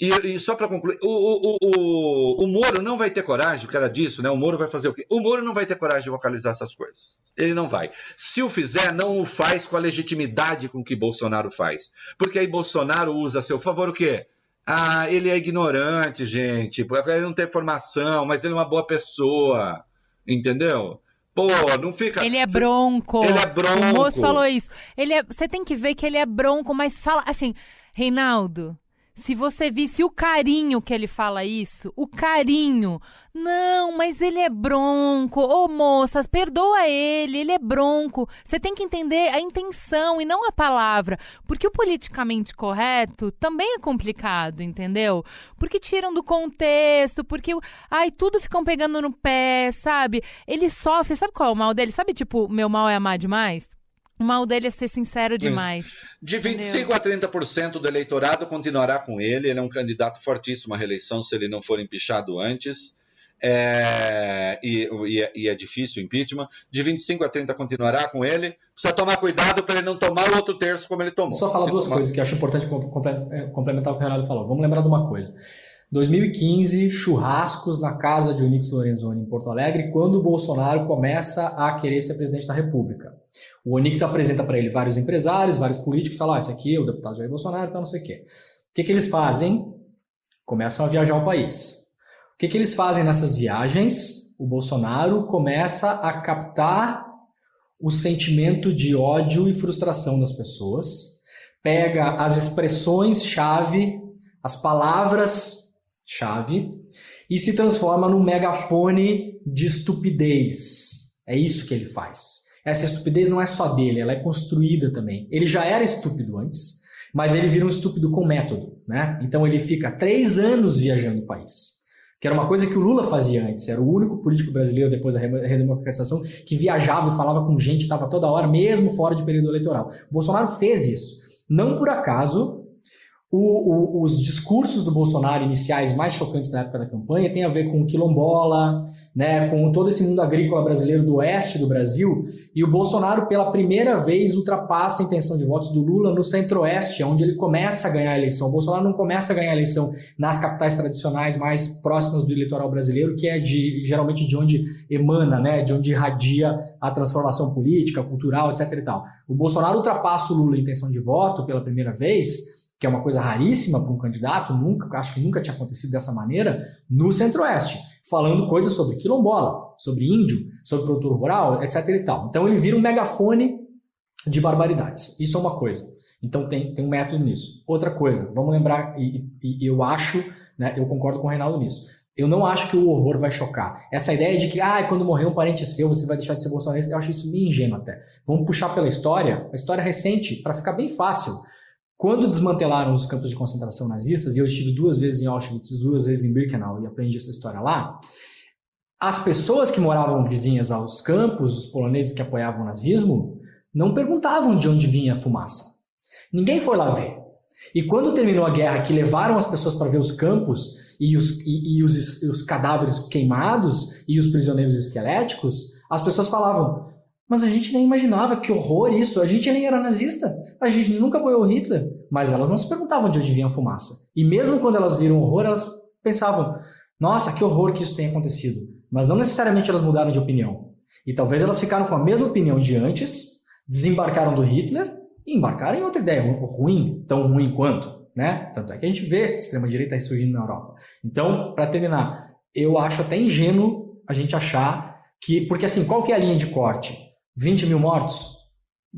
E, e só para concluir, o, o, o, o, Moro não vai ter coragem, porque era disso, né? O Moro vai fazer o quê? O Moro não vai ter coragem de vocalizar essas coisas. Ele não vai. Se o fizer, não o faz com a legitimidade com que Bolsonaro faz. Porque aí Bolsonaro usa a seu favor o quê? Ah, ele é ignorante, gente. Ele não tem formação, mas ele é uma boa pessoa. Entendeu? Pô, não fica. Ele é bronco. Ele é bronco. O moço falou isso. Ele é... Você tem que ver que ele é bronco, mas fala assim, Reinaldo se você visse o carinho que ele fala isso, o carinho. Não, mas ele é bronco. Ô, oh, moças, perdoa ele, ele é bronco. Você tem que entender a intenção e não a palavra. Porque o politicamente correto também é complicado, entendeu? Porque tiram do contexto, porque. Ai, tudo ficam pegando no pé, sabe? Ele sofre. Sabe qual é o mal dele? Sabe, tipo, meu mal é amar demais? O mal dele é ser sincero demais. De 25% a 30% do eleitorado continuará com ele. Ele é um candidato fortíssimo à reeleição se ele não for empichado antes. É, e, e, e, é difícil o impeachment. De 25 a 30 continuará com ele. Precisa tomar cuidado para ele não tomar o outro terço como ele tomou. Só falar duas tomar... coisas que eu acho importante é, complementar o que o Renato falou. Vamos lembrar de uma coisa. 2015, churrascos na casa de Onix Lorenzoni em Porto Alegre, quando o Bolsonaro começa a querer ser presidente da República. O Onix apresenta para ele vários empresários, vários políticos, fala, ah, esse aqui é o deputado Jair Bolsonaro, tal, não sei o quê. O que, que eles fazem? Começam a viajar o país. O que, que eles fazem nessas viagens? O Bolsonaro começa a captar o sentimento de ódio e frustração das pessoas, pega as expressões-chave, as palavras-chave, e se transforma num megafone de estupidez. É isso que ele faz. Essa estupidez não é só dele, ela é construída também. Ele já era estúpido antes, mas ele vira um estúpido com método, né? Então ele fica três anos viajando o país. Que era uma coisa que o Lula fazia antes. Era o único político brasileiro, depois da redemocratização, que viajava e falava com gente, estava toda hora, mesmo fora de período eleitoral. O Bolsonaro fez isso. Não por acaso, o, o, os discursos do Bolsonaro iniciais mais chocantes na época da campanha têm a ver com quilombola, né, com todo esse mundo agrícola brasileiro do oeste do Brasil, e o Bolsonaro, pela primeira vez, ultrapassa a intenção de votos do Lula no centro-oeste, onde ele começa a ganhar a eleição. O Bolsonaro não começa a ganhar a eleição nas capitais tradicionais mais próximas do eleitoral brasileiro, que é de geralmente de onde emana, né, de onde irradia a transformação política, cultural, etc. E tal. O Bolsonaro ultrapassa o Lula em intenção de voto pela primeira vez, que é uma coisa raríssima para um candidato, nunca, acho que nunca tinha acontecido dessa maneira, no centro-oeste falando coisas sobre quilombola, sobre índio, sobre produtor rural, etc. e tal. Então ele vira um megafone de barbaridades. Isso é uma coisa. Então tem, tem um método nisso. Outra coisa, vamos lembrar, e, e, eu acho, né, eu concordo com o Reinaldo nisso. Eu não acho que o horror vai chocar. Essa ideia de que, ah, quando morrer um parente seu, você vai deixar de ser bolsonarista, eu acho isso meio ingênuo até. Vamos puxar pela história, a história recente, para ficar bem fácil. Quando desmantelaram os campos de concentração nazistas, e eu estive duas vezes em Auschwitz, duas vezes em Birkenau e aprendi essa história lá, as pessoas que moravam vizinhas aos campos, os poloneses que apoiavam o nazismo, não perguntavam de onde vinha a fumaça. Ninguém foi lá ver. E quando terminou a guerra, que levaram as pessoas para ver os campos e os, e, e os, os cadáveres queimados e os prisioneiros esqueléticos, as pessoas falavam: mas a gente nem imaginava que horror isso. A gente nem era nazista. A gente nunca apoiou o Hitler. Mas elas não se perguntavam de onde vinha a fumaça. E mesmo quando elas viram horror, elas pensavam: nossa, que horror que isso tenha acontecido. Mas não necessariamente elas mudaram de opinião. E talvez elas ficaram com a mesma opinião de antes, desembarcaram do Hitler e embarcaram em outra ideia ruim, tão ruim quanto. Né? Tanto é que a gente vê extrema-direita surgindo na Europa. Então, para terminar, eu acho até ingênuo a gente achar que. Porque assim, qual que é a linha de corte? 20 mil mortos,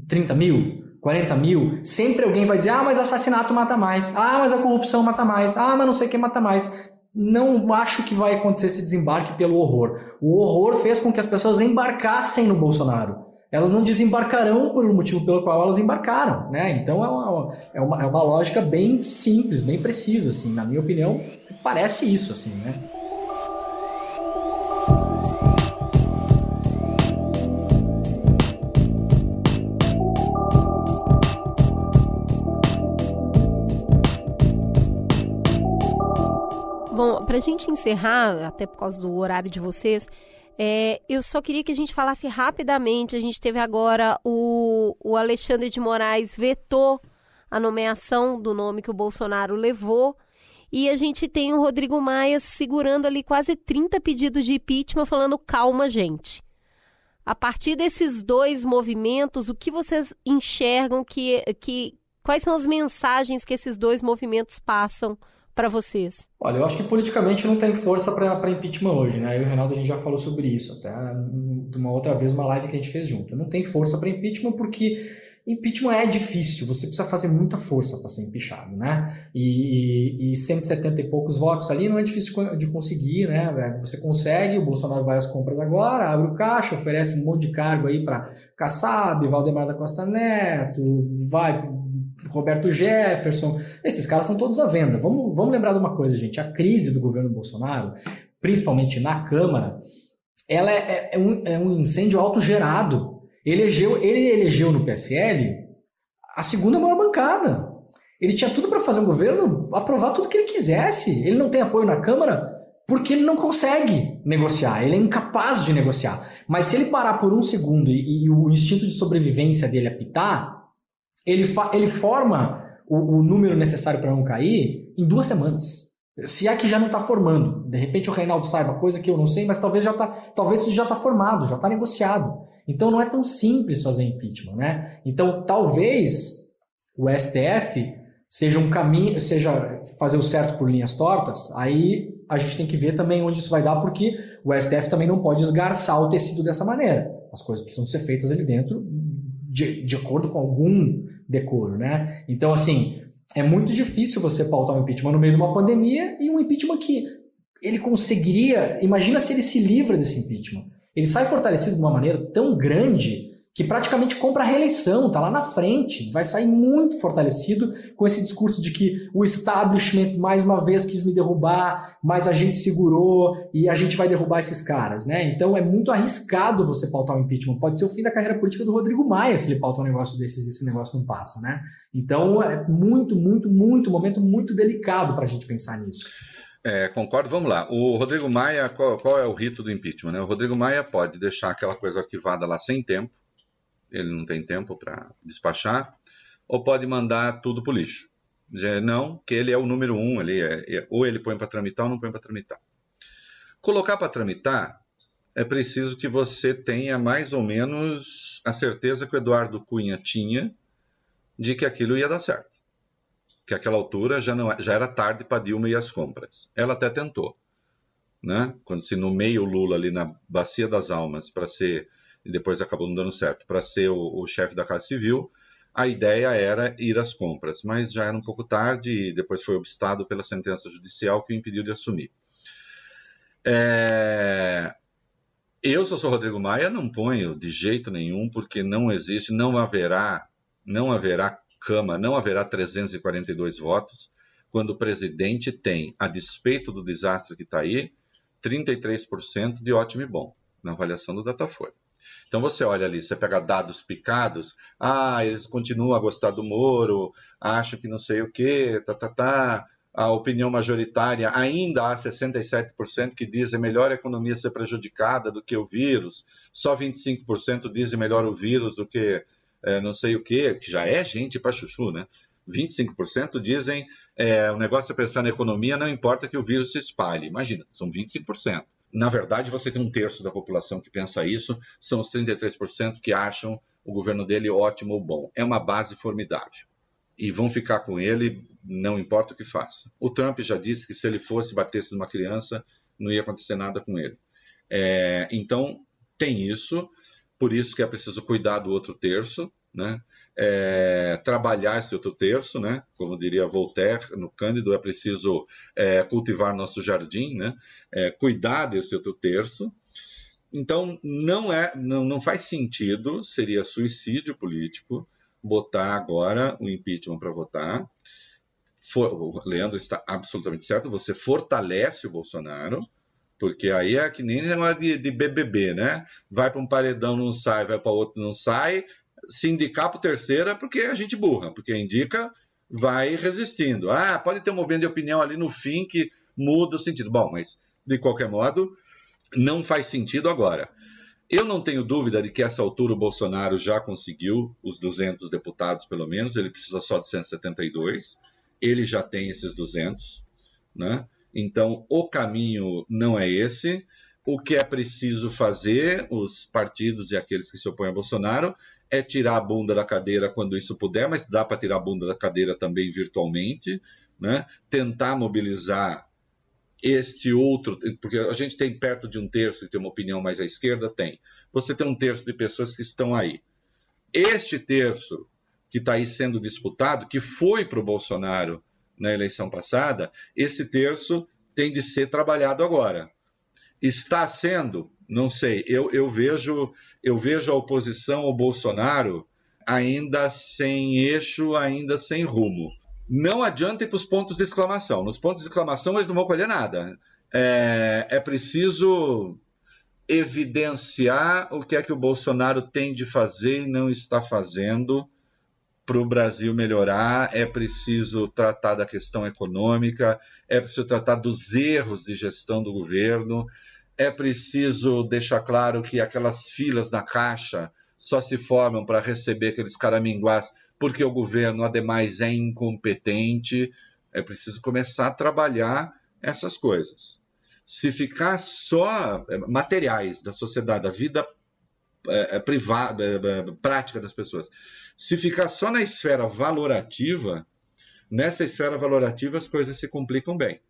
30 mil, 40 mil, sempre alguém vai dizer: ah, mas assassinato mata mais, ah, mas a corrupção mata mais, ah, mas não sei o que mata mais. Não acho que vai acontecer esse desembarque pelo horror. O horror fez com que as pessoas embarcassem no Bolsonaro. Elas não desembarcarão por um motivo pelo qual elas embarcaram, né? Então é uma, é uma, é uma lógica bem simples, bem precisa, assim. Na minha opinião, parece isso, assim, né? Para a gente encerrar, até por causa do horário de vocês, é, eu só queria que a gente falasse rapidamente. A gente teve agora o, o Alexandre de Moraes vetou a nomeação do nome que o Bolsonaro levou. E a gente tem o Rodrigo Maia segurando ali quase 30 pedidos de impeachment, falando calma, gente. A partir desses dois movimentos, o que vocês enxergam que, que quais são as mensagens que esses dois movimentos passam para vocês? Olha, eu acho que politicamente não tem força para impeachment hoje, né? Eu e o Reinaldo a gente já falou sobre isso, até de uma outra vez, uma live que a gente fez junto. Não tem força para impeachment porque Impeachment é difícil, você precisa fazer muita força para ser empichado, né? E, e, e 170 e poucos votos ali não é difícil de conseguir, né? Você consegue, o Bolsonaro vai às compras agora, abre o caixa, oferece um monte de cargo aí para Kassab, Valdemar da Costa Neto, vai Roberto Jefferson, esses caras estão todos à venda. Vamos, vamos lembrar de uma coisa, gente: a crise do governo Bolsonaro, principalmente na Câmara, ela é, é, é um, é um incêndio autogerado Elegeu, ele elegeu no PSL a segunda maior bancada. Ele tinha tudo para fazer um governo, aprovar tudo que ele quisesse. Ele não tem apoio na Câmara porque ele não consegue negociar, ele é incapaz de negociar. Mas se ele parar por um segundo e, e o instinto de sobrevivência dele apitar, ele, ele forma o, o número necessário para não cair em duas semanas. Se é que já não está formando. De repente o Reinaldo saiba, coisa que eu não sei, mas talvez já tá, talvez isso já está formado, já está negociado. Então não é tão simples fazer impeachment, né? Então talvez o STF seja um caminho, seja fazer o certo por linhas tortas. Aí a gente tem que ver também onde isso vai dar, porque o STF também não pode esgarçar o tecido dessa maneira. As coisas precisam ser feitas ali dentro de, de acordo com algum decoro, né? Então assim é muito difícil você pautar um impeachment no meio de uma pandemia e um impeachment que ele conseguiria. Imagina se ele se livra desse impeachment ele sai fortalecido de uma maneira tão grande que praticamente compra a reeleição, tá lá na frente, vai sair muito fortalecido com esse discurso de que o establishment mais uma vez quis me derrubar, mas a gente segurou e a gente vai derrubar esses caras, né? Então é muito arriscado você pautar o um impeachment. Pode ser o fim da carreira política do Rodrigo Maia se ele pautar um negócio desses e esse negócio não passa, né? Então é muito, muito, muito, um momento muito delicado para a gente pensar nisso. É, concordo, vamos lá. O Rodrigo Maia, qual, qual, é o rito do impeachment? Né? O Rodrigo Maia pode deixar aquela coisa arquivada lá sem tempo, ele não tem tempo para despachar, ou pode mandar tudo para o lixo. Dizer, não, que ele é o número um, ele é, é, ou ele põe para tramitar ou não põe para tramitar. Colocar para tramitar é preciso que você tenha mais ou menos a certeza que o Eduardo Cunha tinha de que aquilo ia dar certo que aquela altura já, não, já era tarde para Dilma ir às compras. Ela até tentou, né? Quando se nomeia o Lula ali na Bacia das Almas para ser, e depois acabou não dando certo, para ser o, o chefe da Casa Civil, a ideia era ir às compras, mas já era um pouco tarde e depois foi obstado pela sentença judicial que o impediu de assumir. É... Eu, eu sou Rodrigo Maia, não ponho de jeito nenhum, porque não existe, não haverá, não haverá Cama não haverá 342 votos, quando o presidente tem, a despeito do desastre que está aí, 33% de ótimo e bom, na avaliação do Datafolha. Então você olha ali, você pega dados picados, ah, eles continuam a gostar do Moro, acham que não sei o quê, tá, tá, tá. A opinião majoritária, ainda há 67% que dizem melhor a economia ser prejudicada do que o vírus, só 25% dizem melhor o vírus do que é, não sei o quê, que já é gente para chuchu, né? 25% dizem é, o negócio é pensar na economia, não importa que o vírus se espalhe. Imagina, são 25%. Na verdade, você tem um terço da população que pensa isso, são os 33% que acham o governo dele ótimo ou bom. É uma base formidável. E vão ficar com ele, não importa o que faça. O Trump já disse que se ele fosse batesse numa criança, não ia acontecer nada com ele. É, então, tem isso por isso que é preciso cuidar do outro terço, né? É, trabalhar esse outro terço, né? Como diria Voltaire no Cândido, é preciso é, cultivar nosso jardim, né? É, cuidar desse outro terço. Então não é, não, não faz sentido, seria suicídio político botar agora o impeachment para votar. For, o Leandro está absolutamente certo. Você fortalece o Bolsonaro, porque aí é que nem negócio de, de BBB, né? Vai para um paredão, não sai, vai para outro, não sai. Se indicar para o terceiro é porque a gente burra, porque indica, vai resistindo. Ah, pode ter um movimento de opinião ali no fim que muda o sentido. Bom, mas de qualquer modo, não faz sentido agora. Eu não tenho dúvida de que essa altura o Bolsonaro já conseguiu os 200 deputados, pelo menos, ele precisa só de 172, ele já tem esses 200, né? Então, o caminho não é esse. O que é preciso fazer, os partidos e aqueles que se opõem a Bolsonaro, é tirar a bunda da cadeira quando isso puder, mas dá para tirar a bunda da cadeira também virtualmente, né? tentar mobilizar este outro, porque a gente tem perto de um terço que tem uma opinião mais à esquerda, tem. Você tem um terço de pessoas que estão aí. Este terço que está aí sendo disputado, que foi para o Bolsonaro na eleição passada, esse terço tem de ser trabalhado agora. Está sendo? Não sei. Eu, eu, vejo, eu vejo a oposição ao Bolsonaro ainda sem eixo, ainda sem rumo. Não adianta ir para os pontos de exclamação. Nos pontos de exclamação eles não vão colher nada. É, é preciso evidenciar o que é que o Bolsonaro tem de fazer e não está fazendo para o Brasil melhorar. É preciso tratar da questão econômica, é preciso tratar dos erros de gestão do governo, é preciso deixar claro que aquelas filas na caixa só se formam para receber aqueles caraminguás porque o governo, ademais, é incompetente. É preciso começar a trabalhar essas coisas. Se ficar só é, materiais da sociedade, da vida é, é privada, prática das pessoas, se ficar só na esfera valorativa, nessa esfera valorativa as coisas se complicam bem.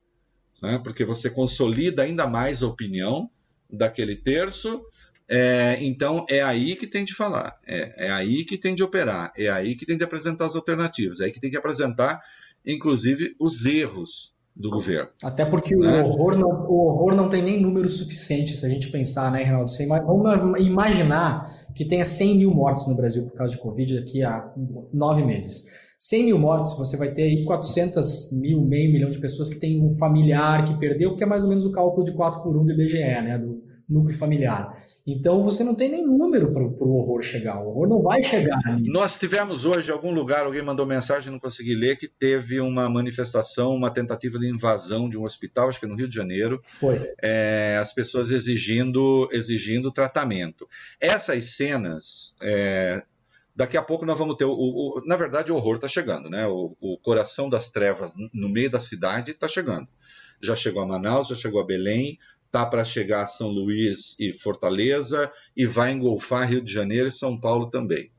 Né? Porque você consolida ainda mais a opinião daquele terço é, então é aí que tem de falar, é, é, aí que tem de operar, é aí que tem de apresentar as alternativas, é aí que tem que apresentar, inclusive, os erros do governo. Até porque né? o, horror não, o horror não tem nem número suficiente, se a gente pensar, né, Reinaldo? Você, vamos imaginar que tenha 100 mil mortos no Brasil por causa de Covid daqui a nove meses. 100 mil mortos, você vai ter aí 400 mil, meio milhão de pessoas que tem um familiar que perdeu, que é mais ou menos o cálculo de 4 por 1 do IBGE, né, do, núcleo familiar. Então você não tem nem número para o horror chegar. O horror não vai chegar. Ali. Nós tivemos hoje, em algum lugar, alguém mandou mensagem, não consegui ler, que teve uma manifestação, uma tentativa de invasão de um hospital, acho que no Rio de Janeiro. Foi. É, as pessoas exigindo, exigindo tratamento. Essas cenas. É, daqui a pouco nós vamos ter. O, o na verdade, o horror está chegando, né? O, o coração das trevas no meio da cidade está chegando. Já chegou a Manaus, já chegou a Belém, tá para chegar a São Luís e Fortaleza e vai engolfar Rio de Janeiro e São Paulo também.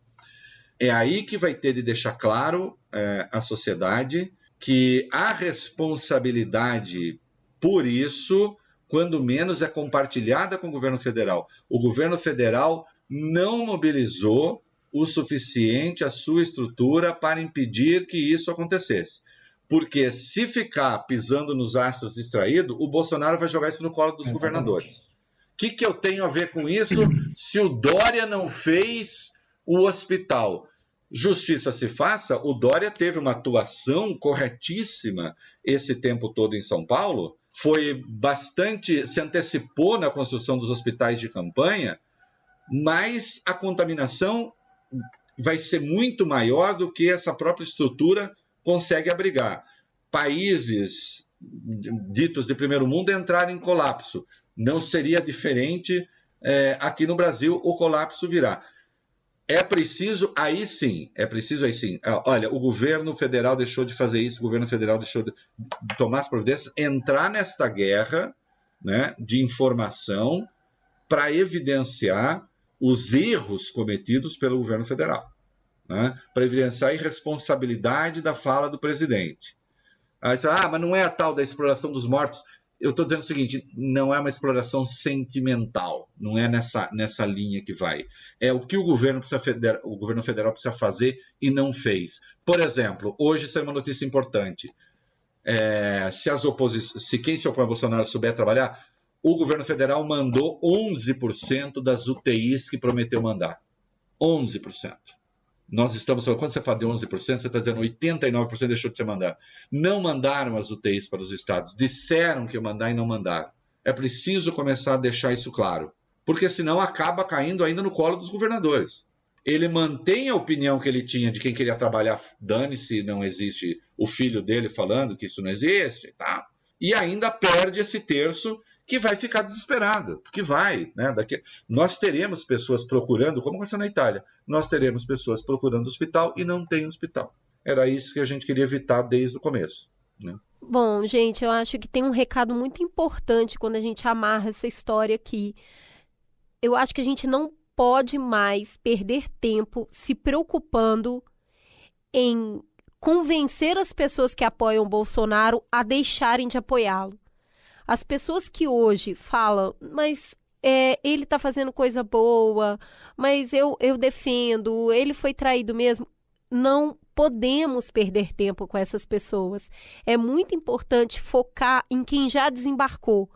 É aí que vai ter de deixar claro é, a sociedade que a responsabilidade por isso, quando menos, é compartilhada com o governo federal. O governo federal não mobilizou o suficiente a sua estrutura para impedir que isso acontecesse. Porque se ficar pisando nos astros distraído, o Bolsonaro vai jogar isso no colo dos Exatamente. governadores. O que, que eu tenho a ver com isso se o Dória não fez o hospital? Justiça se faça, o Dória teve uma atuação corretíssima esse tempo todo em São Paulo, foi bastante, se antecipou na construção dos hospitais de campanha, mas a contaminação vai ser muito maior do que essa própria estrutura consegue abrigar. Países ditos de primeiro mundo entrarem em colapso. Não seria diferente é, aqui no Brasil, o colapso virá. É preciso, aí sim, é preciso aí sim. Olha, o governo federal deixou de fazer isso, o governo federal deixou de, de tomar as providências, entrar nesta guerra né, de informação para evidenciar os erros cometidos pelo governo federal né, para evidenciar a irresponsabilidade da fala do presidente. Aí você, ah, mas não é a tal da exploração dos mortos. Eu estou dizendo o seguinte: não é uma exploração sentimental, não é nessa, nessa linha que vai. É o que o governo, precisa federal, o governo federal precisa fazer e não fez. Por exemplo, hoje saiu uma notícia importante. É, se, as se quem se opõe a Bolsonaro souber trabalhar, o governo federal mandou 11% das UTIs que prometeu mandar. 11%. Nós estamos falando, quando você fala de 11%, você está dizendo 89% deixou de ser mandado. Não mandaram as UTIs para os estados, disseram que ia mandar e não mandaram. É preciso começar a deixar isso claro, porque senão acaba caindo ainda no colo dos governadores. Ele mantém a opinião que ele tinha de quem queria trabalhar, dane-se, não existe o filho dele falando que isso não existe, tá? e ainda perde esse terço que vai ficar desesperado, porque vai, né? Daqui... Nós teremos pessoas procurando, como aconteceu na Itália, nós teremos pessoas procurando hospital e não tem hospital. Era isso que a gente queria evitar desde o começo. Né? Bom, gente, eu acho que tem um recado muito importante quando a gente amarra essa história aqui. Eu acho que a gente não pode mais perder tempo se preocupando em convencer as pessoas que apoiam Bolsonaro a deixarem de apoiá-lo. As pessoas que hoje falam, mas é, ele está fazendo coisa boa, mas eu, eu defendo, ele foi traído mesmo. não podemos perder tempo com essas pessoas. É muito importante focar em quem já desembarcou.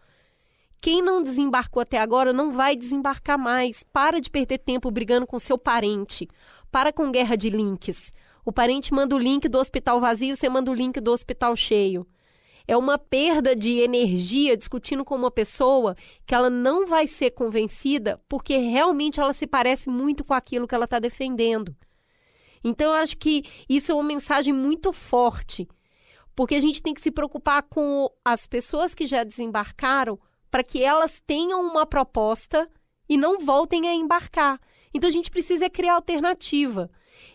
Quem não desembarcou até agora não vai desembarcar mais. Para de perder tempo brigando com seu parente. Para com guerra de links. O parente manda o link do hospital vazio, você manda o link do hospital cheio. É uma perda de energia discutindo com uma pessoa que ela não vai ser convencida porque realmente ela se parece muito com aquilo que ela está defendendo. Então, eu acho que isso é uma mensagem muito forte, porque a gente tem que se preocupar com as pessoas que já desembarcaram para que elas tenham uma proposta e não voltem a embarcar. Então, a gente precisa criar alternativa.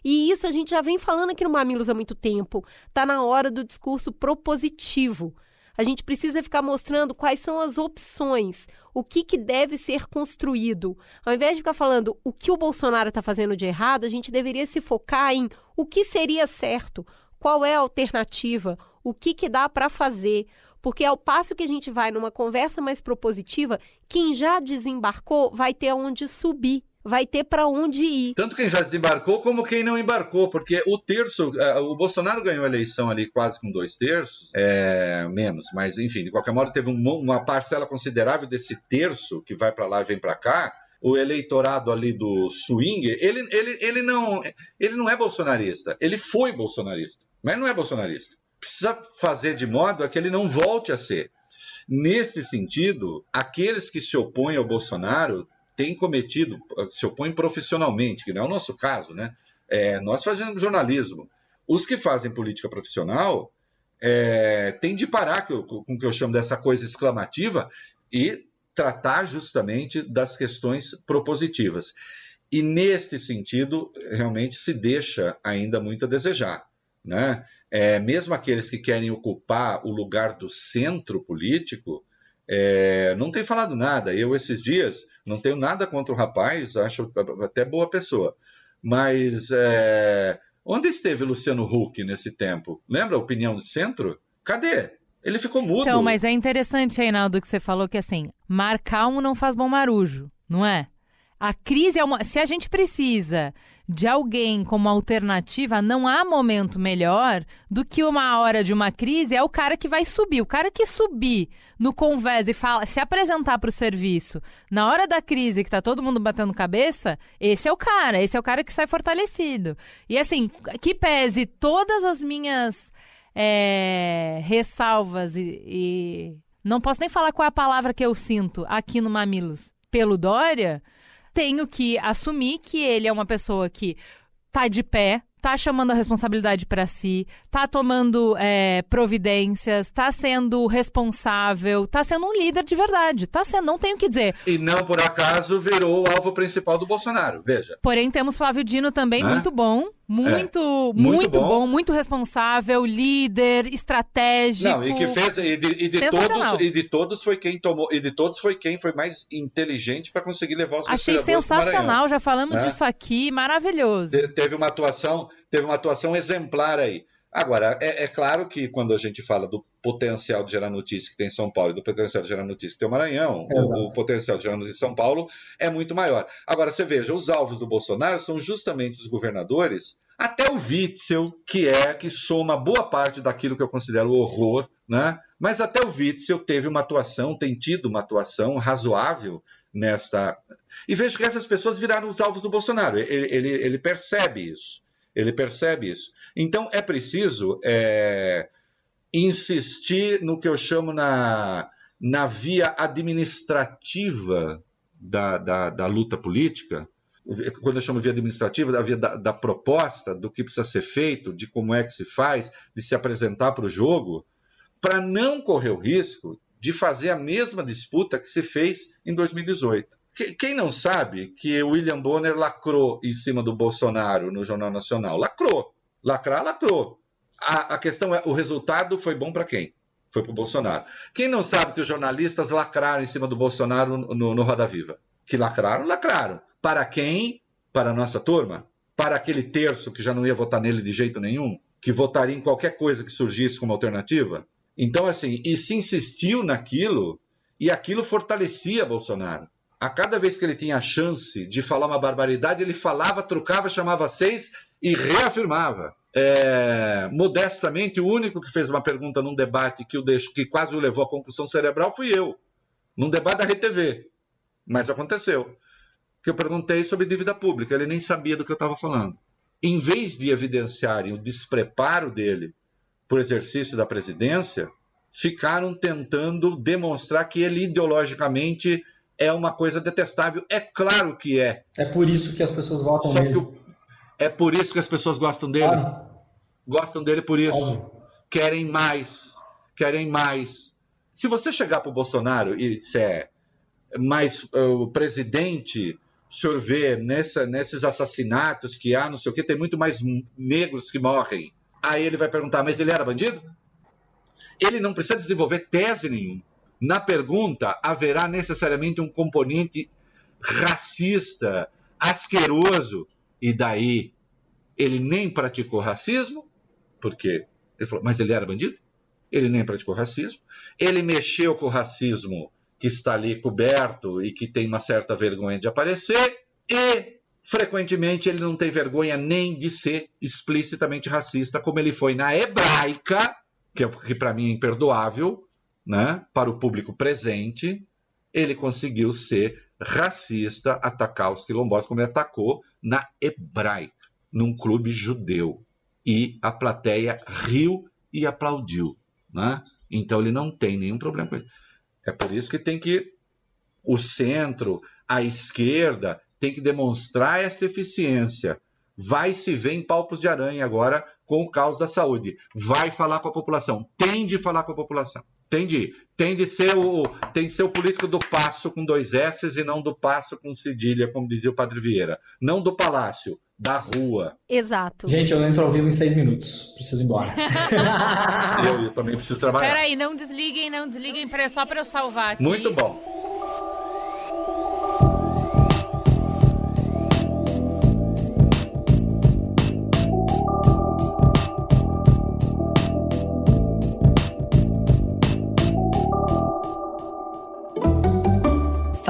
E isso a gente já vem falando aqui no Mamilos há muito tempo. Está na hora do discurso propositivo. A gente precisa ficar mostrando quais são as opções, o que, que deve ser construído. Ao invés de ficar falando o que o Bolsonaro está fazendo de errado, a gente deveria se focar em o que seria certo, qual é a alternativa, o que, que dá para fazer. Porque ao passo que a gente vai numa conversa mais propositiva, quem já desembarcou vai ter aonde subir vai ter para onde ir. Tanto quem já desembarcou como quem não embarcou, porque o terço, uh, o Bolsonaro ganhou a eleição ali quase com dois terços, é, menos, mas enfim, de qualquer modo teve um, uma parcela considerável desse terço que vai para lá e vem para cá. O eleitorado ali do swing, ele, ele, ele, não, ele não é bolsonarista, ele foi bolsonarista, mas não é bolsonarista. Precisa fazer de modo a que ele não volte a ser. Nesse sentido, aqueles que se opõem ao Bolsonaro tem cometido, se opõe profissionalmente, que não é o nosso caso, né? É, nós fazemos jornalismo. Os que fazem política profissional é, têm de parar com, com o que eu chamo dessa coisa exclamativa e tratar justamente das questões propositivas. E neste sentido, realmente se deixa ainda muito a desejar. Né? É, mesmo aqueles que querem ocupar o lugar do centro político, é, não tem falado nada. Eu, esses dias, não tenho nada contra o rapaz, acho até boa pessoa. Mas é, onde esteve Luciano Huck nesse tempo? Lembra a opinião de centro? Cadê? Ele ficou mudo. Então, mas é interessante, Reinaldo, que você falou que assim, mar calmo não faz bom marujo, não é? A crise é uma. Se a gente precisa de alguém como alternativa, não há momento melhor do que uma hora de uma crise é o cara que vai subir. O cara que subir no convés e fala, se apresentar para o serviço na hora da crise que tá todo mundo batendo cabeça, esse é o cara, esse é o cara que sai fortalecido. E assim, que pese todas as minhas é, ressalvas e, e não posso nem falar qual é a palavra que eu sinto aqui no Mamilos pelo Dória tenho que assumir que ele é uma pessoa que tá de pé, tá chamando a responsabilidade para si, tá tomando é, providências, tá sendo responsável, tá sendo um líder de verdade, tá sendo, não tenho o que dizer. E não por acaso virou o alvo principal do Bolsonaro, veja. Porém, temos Flávio Dino também, muito bom, muito, é, muito, muito bom. bom. muito responsável, líder, estratégico. Não, e que fez e de, e de todos e de todos foi quem tomou e de todos foi quem foi mais inteligente para conseguir levar os Achei sensacional, já falamos é. disso aqui, maravilhoso. De, teve uma atuação, teve uma atuação exemplar aí. Agora, é, é, claro que quando a gente fala do potencial de gerar notícia que tem em São Paulo e do potencial de gerar notícia que tem o Maranhão, o, o, potencial de gerar notícia em São Paulo é muito maior. Agora, você veja, os alvos do Bolsonaro são justamente os governadores, até o Witzel, que é, que soma boa parte daquilo que eu considero horror, né? Mas até o Witzel teve uma atuação, tem tido uma atuação razoável nesta. E vejo que essas pessoas viraram os alvos do Bolsonaro. Ele, ele, ele percebe isso. Ele percebe isso. Então é preciso é, insistir no que eu chamo na, na via administrativa da, da, da luta política, quando eu chamo via administrativa, da via da, da, proposta, do que precisa ser feito, de como é que se faz, de se apresentar para o jogo, para não correr o risco de fazer a mesma disputa que se fez em 2018. Quem não sabe que o William Bonner lacrou em cima do Bolsonaro no Jornal Nacional? Lacrou. Lacrar, lacrou. A, a questão é: o resultado foi bom para quem? Foi para o Bolsonaro. Quem não sabe que os jornalistas lacraram em cima do Bolsonaro no, no Roda Viva? Que lacraram, lacraram. Para quem? Para a nossa turma? Para aquele terço que já não ia votar nele de jeito nenhum? Que votaria em qualquer coisa que surgisse como alternativa? Então, assim, e se insistiu naquilo, e aquilo fortalecia Bolsonaro. A cada vez que ele tinha a chance de falar uma barbaridade, ele falava, trucava, chamava seis e reafirmava. É, modestamente, o único que fez uma pergunta num debate que, o deixo, que quase o levou à concussão cerebral fui eu, num debate da RTV. Mas aconteceu. Que eu perguntei sobre dívida pública, ele nem sabia do que eu estava falando. Em vez de evidenciarem o despreparo dele por exercício da presidência, ficaram tentando demonstrar que ele ideologicamente é uma coisa detestável. É claro que é. É por isso que as pessoas votam Só nele. que o- é por isso que as pessoas gostam dele. Claro. Gostam dele por isso. Óbvio. Querem mais. Querem mais. Se você chegar para o Bolsonaro e disser, mas uh, o presidente, o senhor vê nessa, nesses assassinatos que há, não sei o quê, tem muito mais negros que morrem. Aí ele vai perguntar, mas ele era bandido? Ele não precisa desenvolver tese nenhuma. Na pergunta, haverá necessariamente um componente racista, asqueroso. E daí, ele nem praticou racismo, porque ele falou, mas ele era bandido? Ele nem praticou racismo. Ele mexeu com o racismo que está ali coberto e que tem uma certa vergonha de aparecer. E, frequentemente, ele não tem vergonha nem de ser explicitamente racista, como ele foi na hebraica, que, é- que para mim é imperdoável, né? para o público presente. Ele conseguiu ser racista, atacar os quilombolas, como ele atacou na hebraica, num clube judeu. E a plateia riu e aplaudiu. Né? Então ele não tem nenhum problema com isso. É por isso que tem que o centro, a esquerda, tem que demonstrar essa eficiência. Vai se ver em palpos de aranha agora com o caos da saúde. Vai falar com a população. Tem de falar com a população. Tem de, tem de ser o tem de ser o político do passo com dois S e não do passo com cedilha, como dizia o Padre Vieira. Não do palácio, da rua. Exato. Gente, eu entro ao vivo em seis minutos. Preciso ir embora. Eu, eu também preciso trabalhar. Peraí, não desliguem, não desliguem, só pra eu salvar aqui. Muito bom.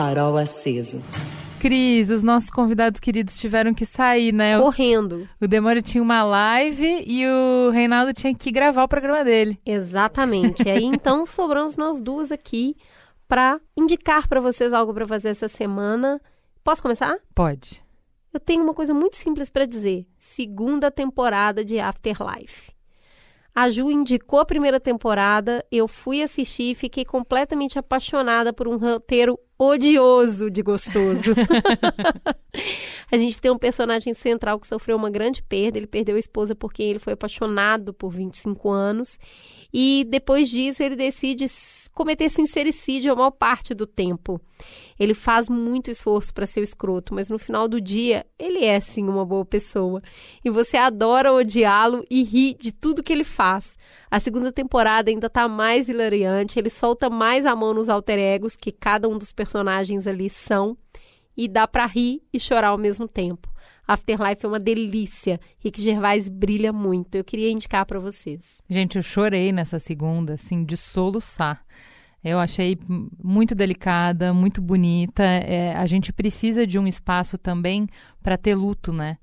Farol aceso. Cris, os nossos convidados queridos tiveram que sair, né? Correndo. o Demônio tinha uma live e o Reinaldo tinha que gravar o programa dele. Exatamente. Aí então sobramos nós duas aqui para indicar para vocês algo para fazer essa semana. Posso começar? Pode. Eu tenho uma coisa muito simples para dizer. Segunda temporada de Afterlife. A Ju indicou a primeira temporada, eu fui assistir e fiquei completamente apaixonada por um roteiro odioso de gostoso. a gente tem um personagem central que sofreu uma grande perda. Ele perdeu a esposa por quem ele foi apaixonado por 25 anos. E depois disso, ele decide cometer sincericídio a maior parte do tempo. Ele faz muito esforço para ser o escroto, mas no final do dia, ele é sim uma boa pessoa. E você adora odiá-lo e ri de tudo que ele faz. A segunda temporada ainda tá mais hilariante, ele solta mais a mão nos alter egos que cada um dos personagens ali são e dá para rir e chorar ao mesmo tempo. Afterlife é uma delícia. Rick Gervais brilha muito. Eu queria indicar para vocês. Gente, eu chorei nessa segunda, assim, de soluçar. Eu achei muito delicada, muito bonita. É, a gente precisa de um espaço também para ter luto, né?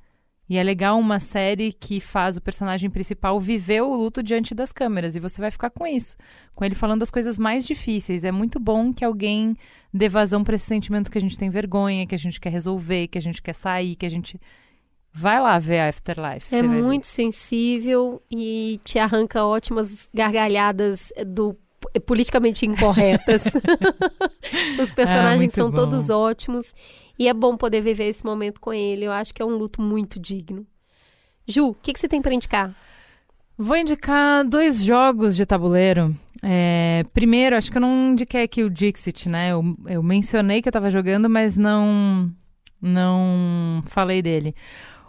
E é legal uma série que faz o personagem principal viver o luto diante das câmeras. E você vai ficar com isso. Com ele falando as coisas mais difíceis. É muito bom que alguém dê vazão para esses sentimentos que a gente tem vergonha, que a gente quer resolver, que a gente quer sair, que a gente. Vai lá ver Afterlife. É muito sensível e te arranca ótimas gargalhadas do politicamente incorretas. Os personagens muito são bom. todos ótimos e é bom poder viver esse momento com ele. Eu acho que é um luto muito digno. Ju, o que, que você tem para indicar? Vou indicar dois jogos de tabuleiro. É, primeiro, acho que eu não indiquei aqui o Dixit, né? Eu, eu mencionei que eu tava jogando, mas não, não falei dele.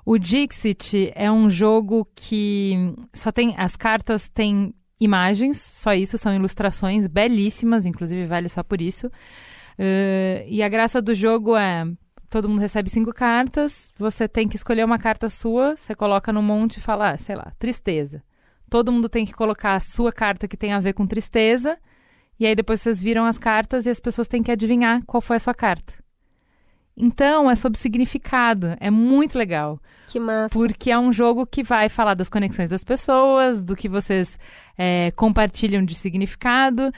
O Dixit é um jogo que só tem. As cartas têm imagens, só isso, são ilustrações belíssimas, inclusive vale só por isso. Eh, e a graça do jogo é. Todo mundo recebe cinco cartas, você tem que escolher uma carta sua, você coloca no monte e fala, ah, sei lá, tristeza. Todo mundo tem que colocar a sua carta que tem a ver com tristeza, e aí depois vocês viram as cartas e as pessoas têm que adivinhar qual foi a sua carta. Então, é sobre significado. É muito legal. Que massa. Porque é um jogo que vai falar das conexões das pessoas, do que vocês é, compartilham de significado.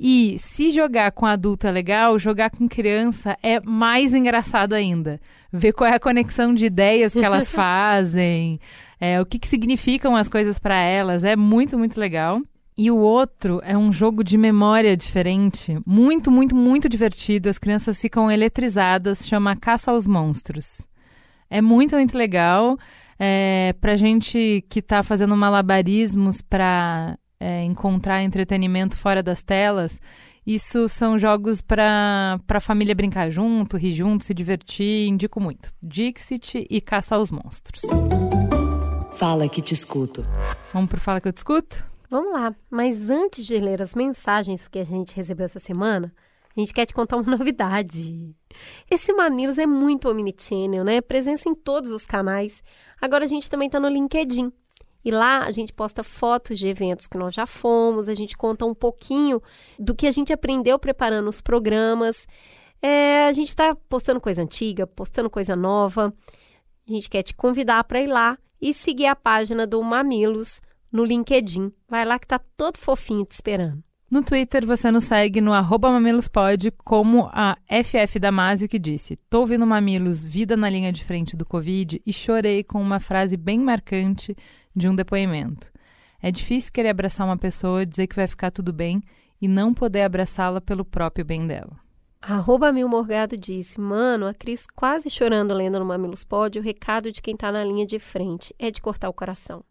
E se jogar com adulto é legal, jogar com criança é mais engraçado ainda. Ver qual é a conexão de ideias que elas fazem, é, o que, que significam as coisas para elas. É muito, muito legal. E o outro é um jogo de memória diferente, muito, muito, muito divertido. As crianças ficam eletrizadas, chama Caça aos Monstros. É muito, muito legal. É, pra gente que está fazendo malabarismos para é, encontrar entretenimento fora das telas, isso são jogos para a família brincar junto, rir junto, se divertir. Indico muito. Dixit e Caça aos Monstros. Fala que te escuto. Vamos pro Fala que eu te escuto? Vamos lá, mas antes de ler as mensagens que a gente recebeu essa semana, a gente quer te contar uma novidade. Esse Mamilos é muito omnichannel, né? Presença em todos os canais. Agora a gente também está no LinkedIn. E lá a gente posta fotos de eventos que nós já fomos, a gente conta um pouquinho do que a gente aprendeu preparando os programas. É, a gente está postando coisa antiga, postando coisa nova. A gente quer te convidar para ir lá e seguir a página do Mamilos no LinkedIn. Vai lá que tá todo fofinho te esperando. No Twitter, você nos segue no mamilospod, como a FF Damasio que disse Tô ouvindo Mamilos, vida na linha de frente do Covid e chorei com uma frase bem marcante de um depoimento. É difícil querer abraçar uma pessoa, dizer que vai ficar tudo bem e não poder abraçá-la pelo próprio bem dela. Arroba Mil Morgado disse, mano, a Cris quase chorando lendo no Mamilos Pod, o recado de quem tá na linha de frente é de cortar o coração.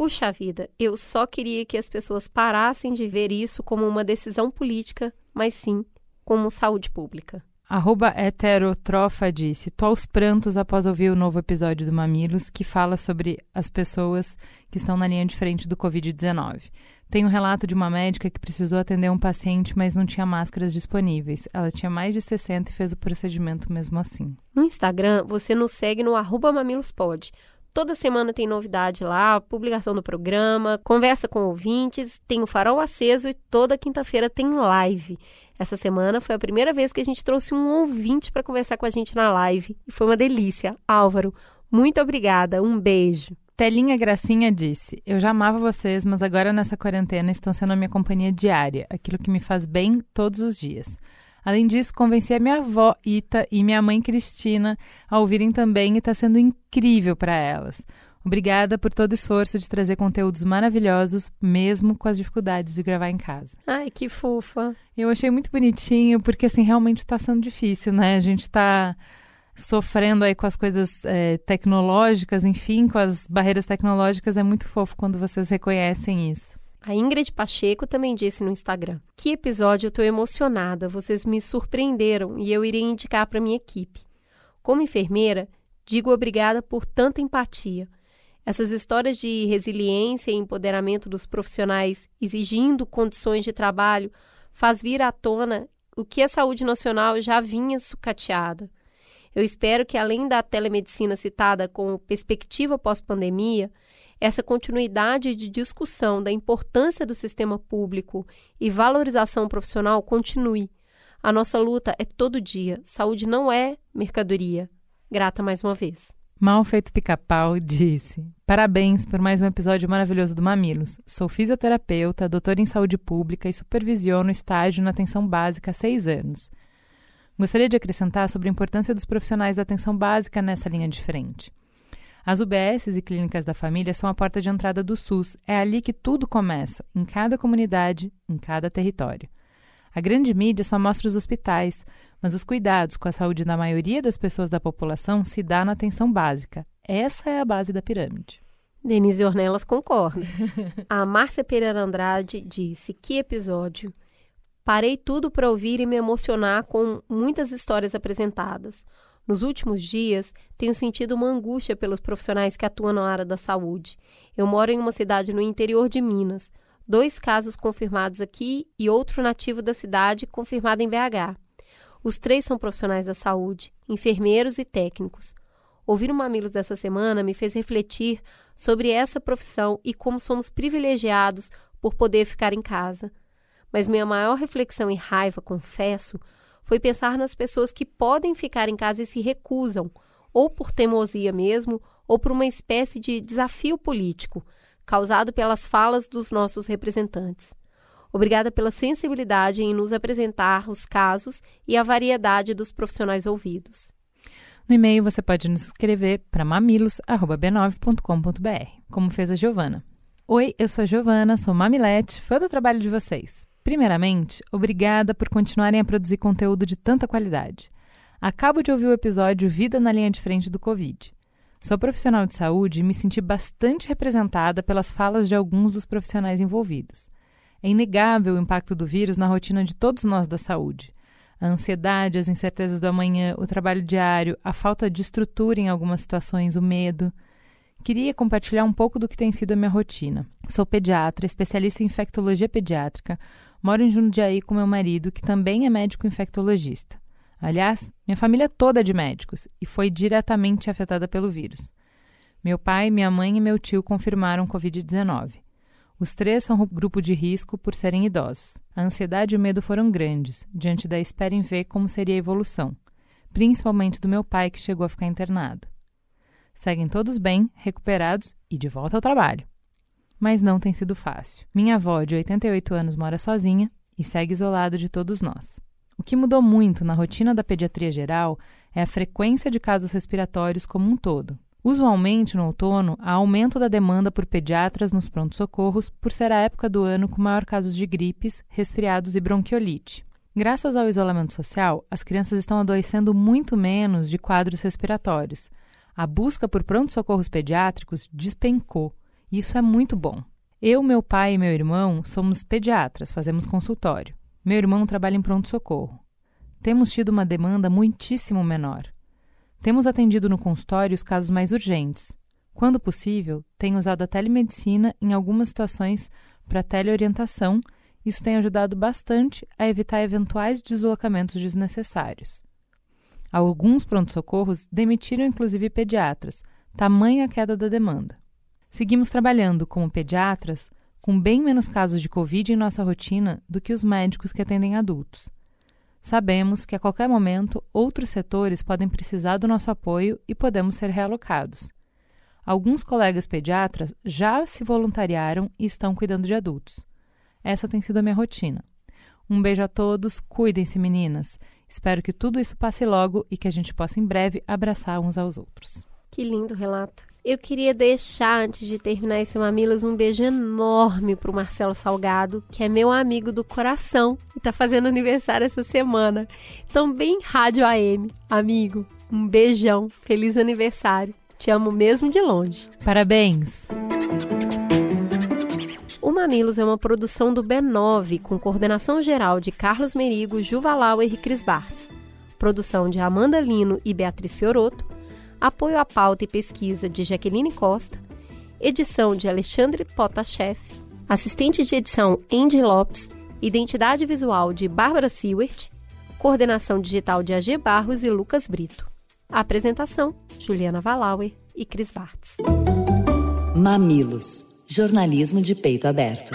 Puxa vida, eu só queria que as pessoas parassem de ver isso como uma decisão política, mas sim como saúde pública. Arroba heterotrofa disse: Tô aos prantos após ouvir o novo episódio do Mamilos que fala sobre as pessoas que estão na linha de frente do Covid-19. Tem um relato de uma médica que precisou atender um paciente, mas não tinha máscaras disponíveis. Ela tinha mais de 60 e fez o procedimento mesmo assim. No Instagram, você nos segue no arroba mamilospod. Toda semana tem novidade lá, publicação do programa, conversa com ouvintes, tem o farol aceso e toda quinta-feira tem live. Essa semana foi a primeira vez que a gente trouxe um ouvinte para conversar com a gente na live e foi uma delícia. Álvaro, muito obrigada, um beijo. Telinha Gracinha disse: Eu já amava vocês, mas agora nessa quarentena estão sendo a minha companhia diária, aquilo que me faz bem todos os dias. Além disso, convenci a minha avó Ita e minha mãe Cristina a ouvirem também e está sendo incrível para elas. Obrigada por todo o esforço de trazer conteúdos maravilhosos, mesmo com as dificuldades de gravar em casa. Ai, que fofa. Eu achei muito bonitinho, porque assim, realmente está sendo difícil, né? A gente está sofrendo aí com as coisas é, tecnológicas, enfim, com as barreiras tecnológicas. É muito fofo quando vocês reconhecem isso. A Ingrid Pacheco também disse no Instagram: Que episódio, eu tô emocionada, vocês me surpreenderam e eu irei indicar para minha equipe. Como enfermeira, digo obrigada por tanta empatia. Essas histórias de resiliência e empoderamento dos profissionais exigindo condições de trabalho faz vir à tona o que a saúde nacional já vinha sucateada. Eu espero que, além da telemedicina citada com perspectiva pós-pandemia, essa continuidade de discussão da importância do sistema público e valorização profissional continue. A nossa luta é todo dia. Saúde não é mercadoria. Grata mais uma vez. Mal feito pica-pau disse: Parabéns por mais um episódio maravilhoso do Mamilos. Sou fisioterapeuta, doutora em saúde pública e supervisiono estágio na atenção básica há seis anos. Gostaria de acrescentar sobre a importância dos profissionais da atenção básica nessa linha de frente. As UBSs e clínicas da família são a porta de entrada do SUS. É ali que tudo começa, em cada comunidade, em cada território. A grande mídia só mostra os hospitais, mas os cuidados com a saúde da maioria das pessoas da população se dá na atenção básica. Essa é a base da pirâmide. Denise Ornelas concorda. a Márcia Pereira Andrade disse: Que episódio! Parei tudo para ouvir e me emocionar com muitas histórias apresentadas. Nos últimos dias, tenho sentido uma angústia pelos profissionais que atuam na área da saúde. Eu moro em uma cidade no interior de Minas. Dois casos confirmados aqui e outro nativo da cidade confirmado em BH. Os três são profissionais da saúde, enfermeiros e técnicos. Ouvir o Mamilos dessa semana me fez refletir sobre essa profissão e como somos privilegiados por poder ficar em casa. Mas minha maior reflexão e raiva, confesso, foi pensar nas pessoas que podem ficar em casa e se recusam, ou por teimosia mesmo, ou por uma espécie de desafio político, causado pelas falas dos nossos representantes. Obrigada pela sensibilidade em nos apresentar os casos e a variedade dos profissionais ouvidos. No e-mail você pode nos escrever para mamilos@b9.com.br, como fez a Giovana. Oi, eu sou a Giovana, sou mamilete, fã do trabalho de vocês. Primeiramente, obrigada por continuarem a produzir conteúdo de tanta qualidade. Acabo de ouvir o episódio Vida na linha de frente do Covid. Sou profissional de saúde e me senti bastante representada pelas falas de alguns dos profissionais envolvidos. É inegável o impacto do vírus na rotina de todos nós da saúde. A ansiedade, as incertezas do amanhã, o trabalho diário, a falta de estrutura em algumas situações, o medo. Queria compartilhar um pouco do que tem sido a minha rotina. Sou pediatra, especialista em infectologia pediátrica, Moro em Jundiaí com meu marido, que também é médico infectologista. Aliás, minha família toda é de médicos e foi diretamente afetada pelo vírus. Meu pai, minha mãe e meu tio confirmaram Covid-19. Os três são grupo de risco por serem idosos. A ansiedade e o medo foram grandes, diante da espera em ver como seria a evolução, principalmente do meu pai, que chegou a ficar internado. Seguem todos bem, recuperados e de volta ao trabalho mas não tem sido fácil. Minha avó, de 88 anos, mora sozinha e segue isolada de todos nós. O que mudou muito na rotina da pediatria geral é a frequência de casos respiratórios como um todo. Usualmente, no outono, há aumento da demanda por pediatras nos prontos-socorros por ser a época do ano com maior casos de gripes, resfriados e bronquiolite. Graças ao isolamento social, as crianças estão adoecendo muito menos de quadros respiratórios. A busca por prontos-socorros pediátricos despencou isso é muito bom. Eu, meu pai e meu irmão somos pediatras, fazemos consultório. Meu irmão trabalha em pronto-socorro. Temos tido uma demanda muitíssimo menor. Temos atendido no consultório os casos mais urgentes. Quando possível, tenho usado a telemedicina em algumas situações para teleorientação. Isso tem ajudado bastante a evitar eventuais deslocamentos desnecessários. Alguns pronto-socorros demitiram inclusive pediatras, tamanha a queda da demanda. Seguimos trabalhando como pediatras com bem menos casos de Covid em nossa rotina do que os médicos que atendem adultos. Sabemos que a qualquer momento outros setores podem precisar do nosso apoio e podemos ser realocados. Alguns colegas pediatras já se voluntariaram e estão cuidando de adultos. Essa tem sido a minha rotina. Um beijo a todos, cuidem-se, meninas. Espero que tudo isso passe logo e que a gente possa em breve abraçar uns aos outros. Que lindo relato. Eu queria deixar, antes de terminar esse Mamilas, um beijo enorme pro Marcelo Salgado, que é meu amigo do coração e tá fazendo aniversário essa semana. Então, bem Rádio AM, amigo. Um beijão, feliz aniversário. Te amo mesmo de longe. Parabéns! O Mamilos é uma produção do B9, com coordenação geral de Carlos Merigo, Juva Lauer e Cris Bartz. Produção de Amanda Lino e Beatriz Fioroto apoio à pauta e pesquisa de Jaqueline Costa, edição de Alexandre Potashev, assistente de edição Andy Lopes, identidade visual de Bárbara Sewert, coordenação digital de AG Barros e Lucas Brito. Apresentação, Juliana Valauer e Cris Bartz. Mamilos, jornalismo de peito aberto.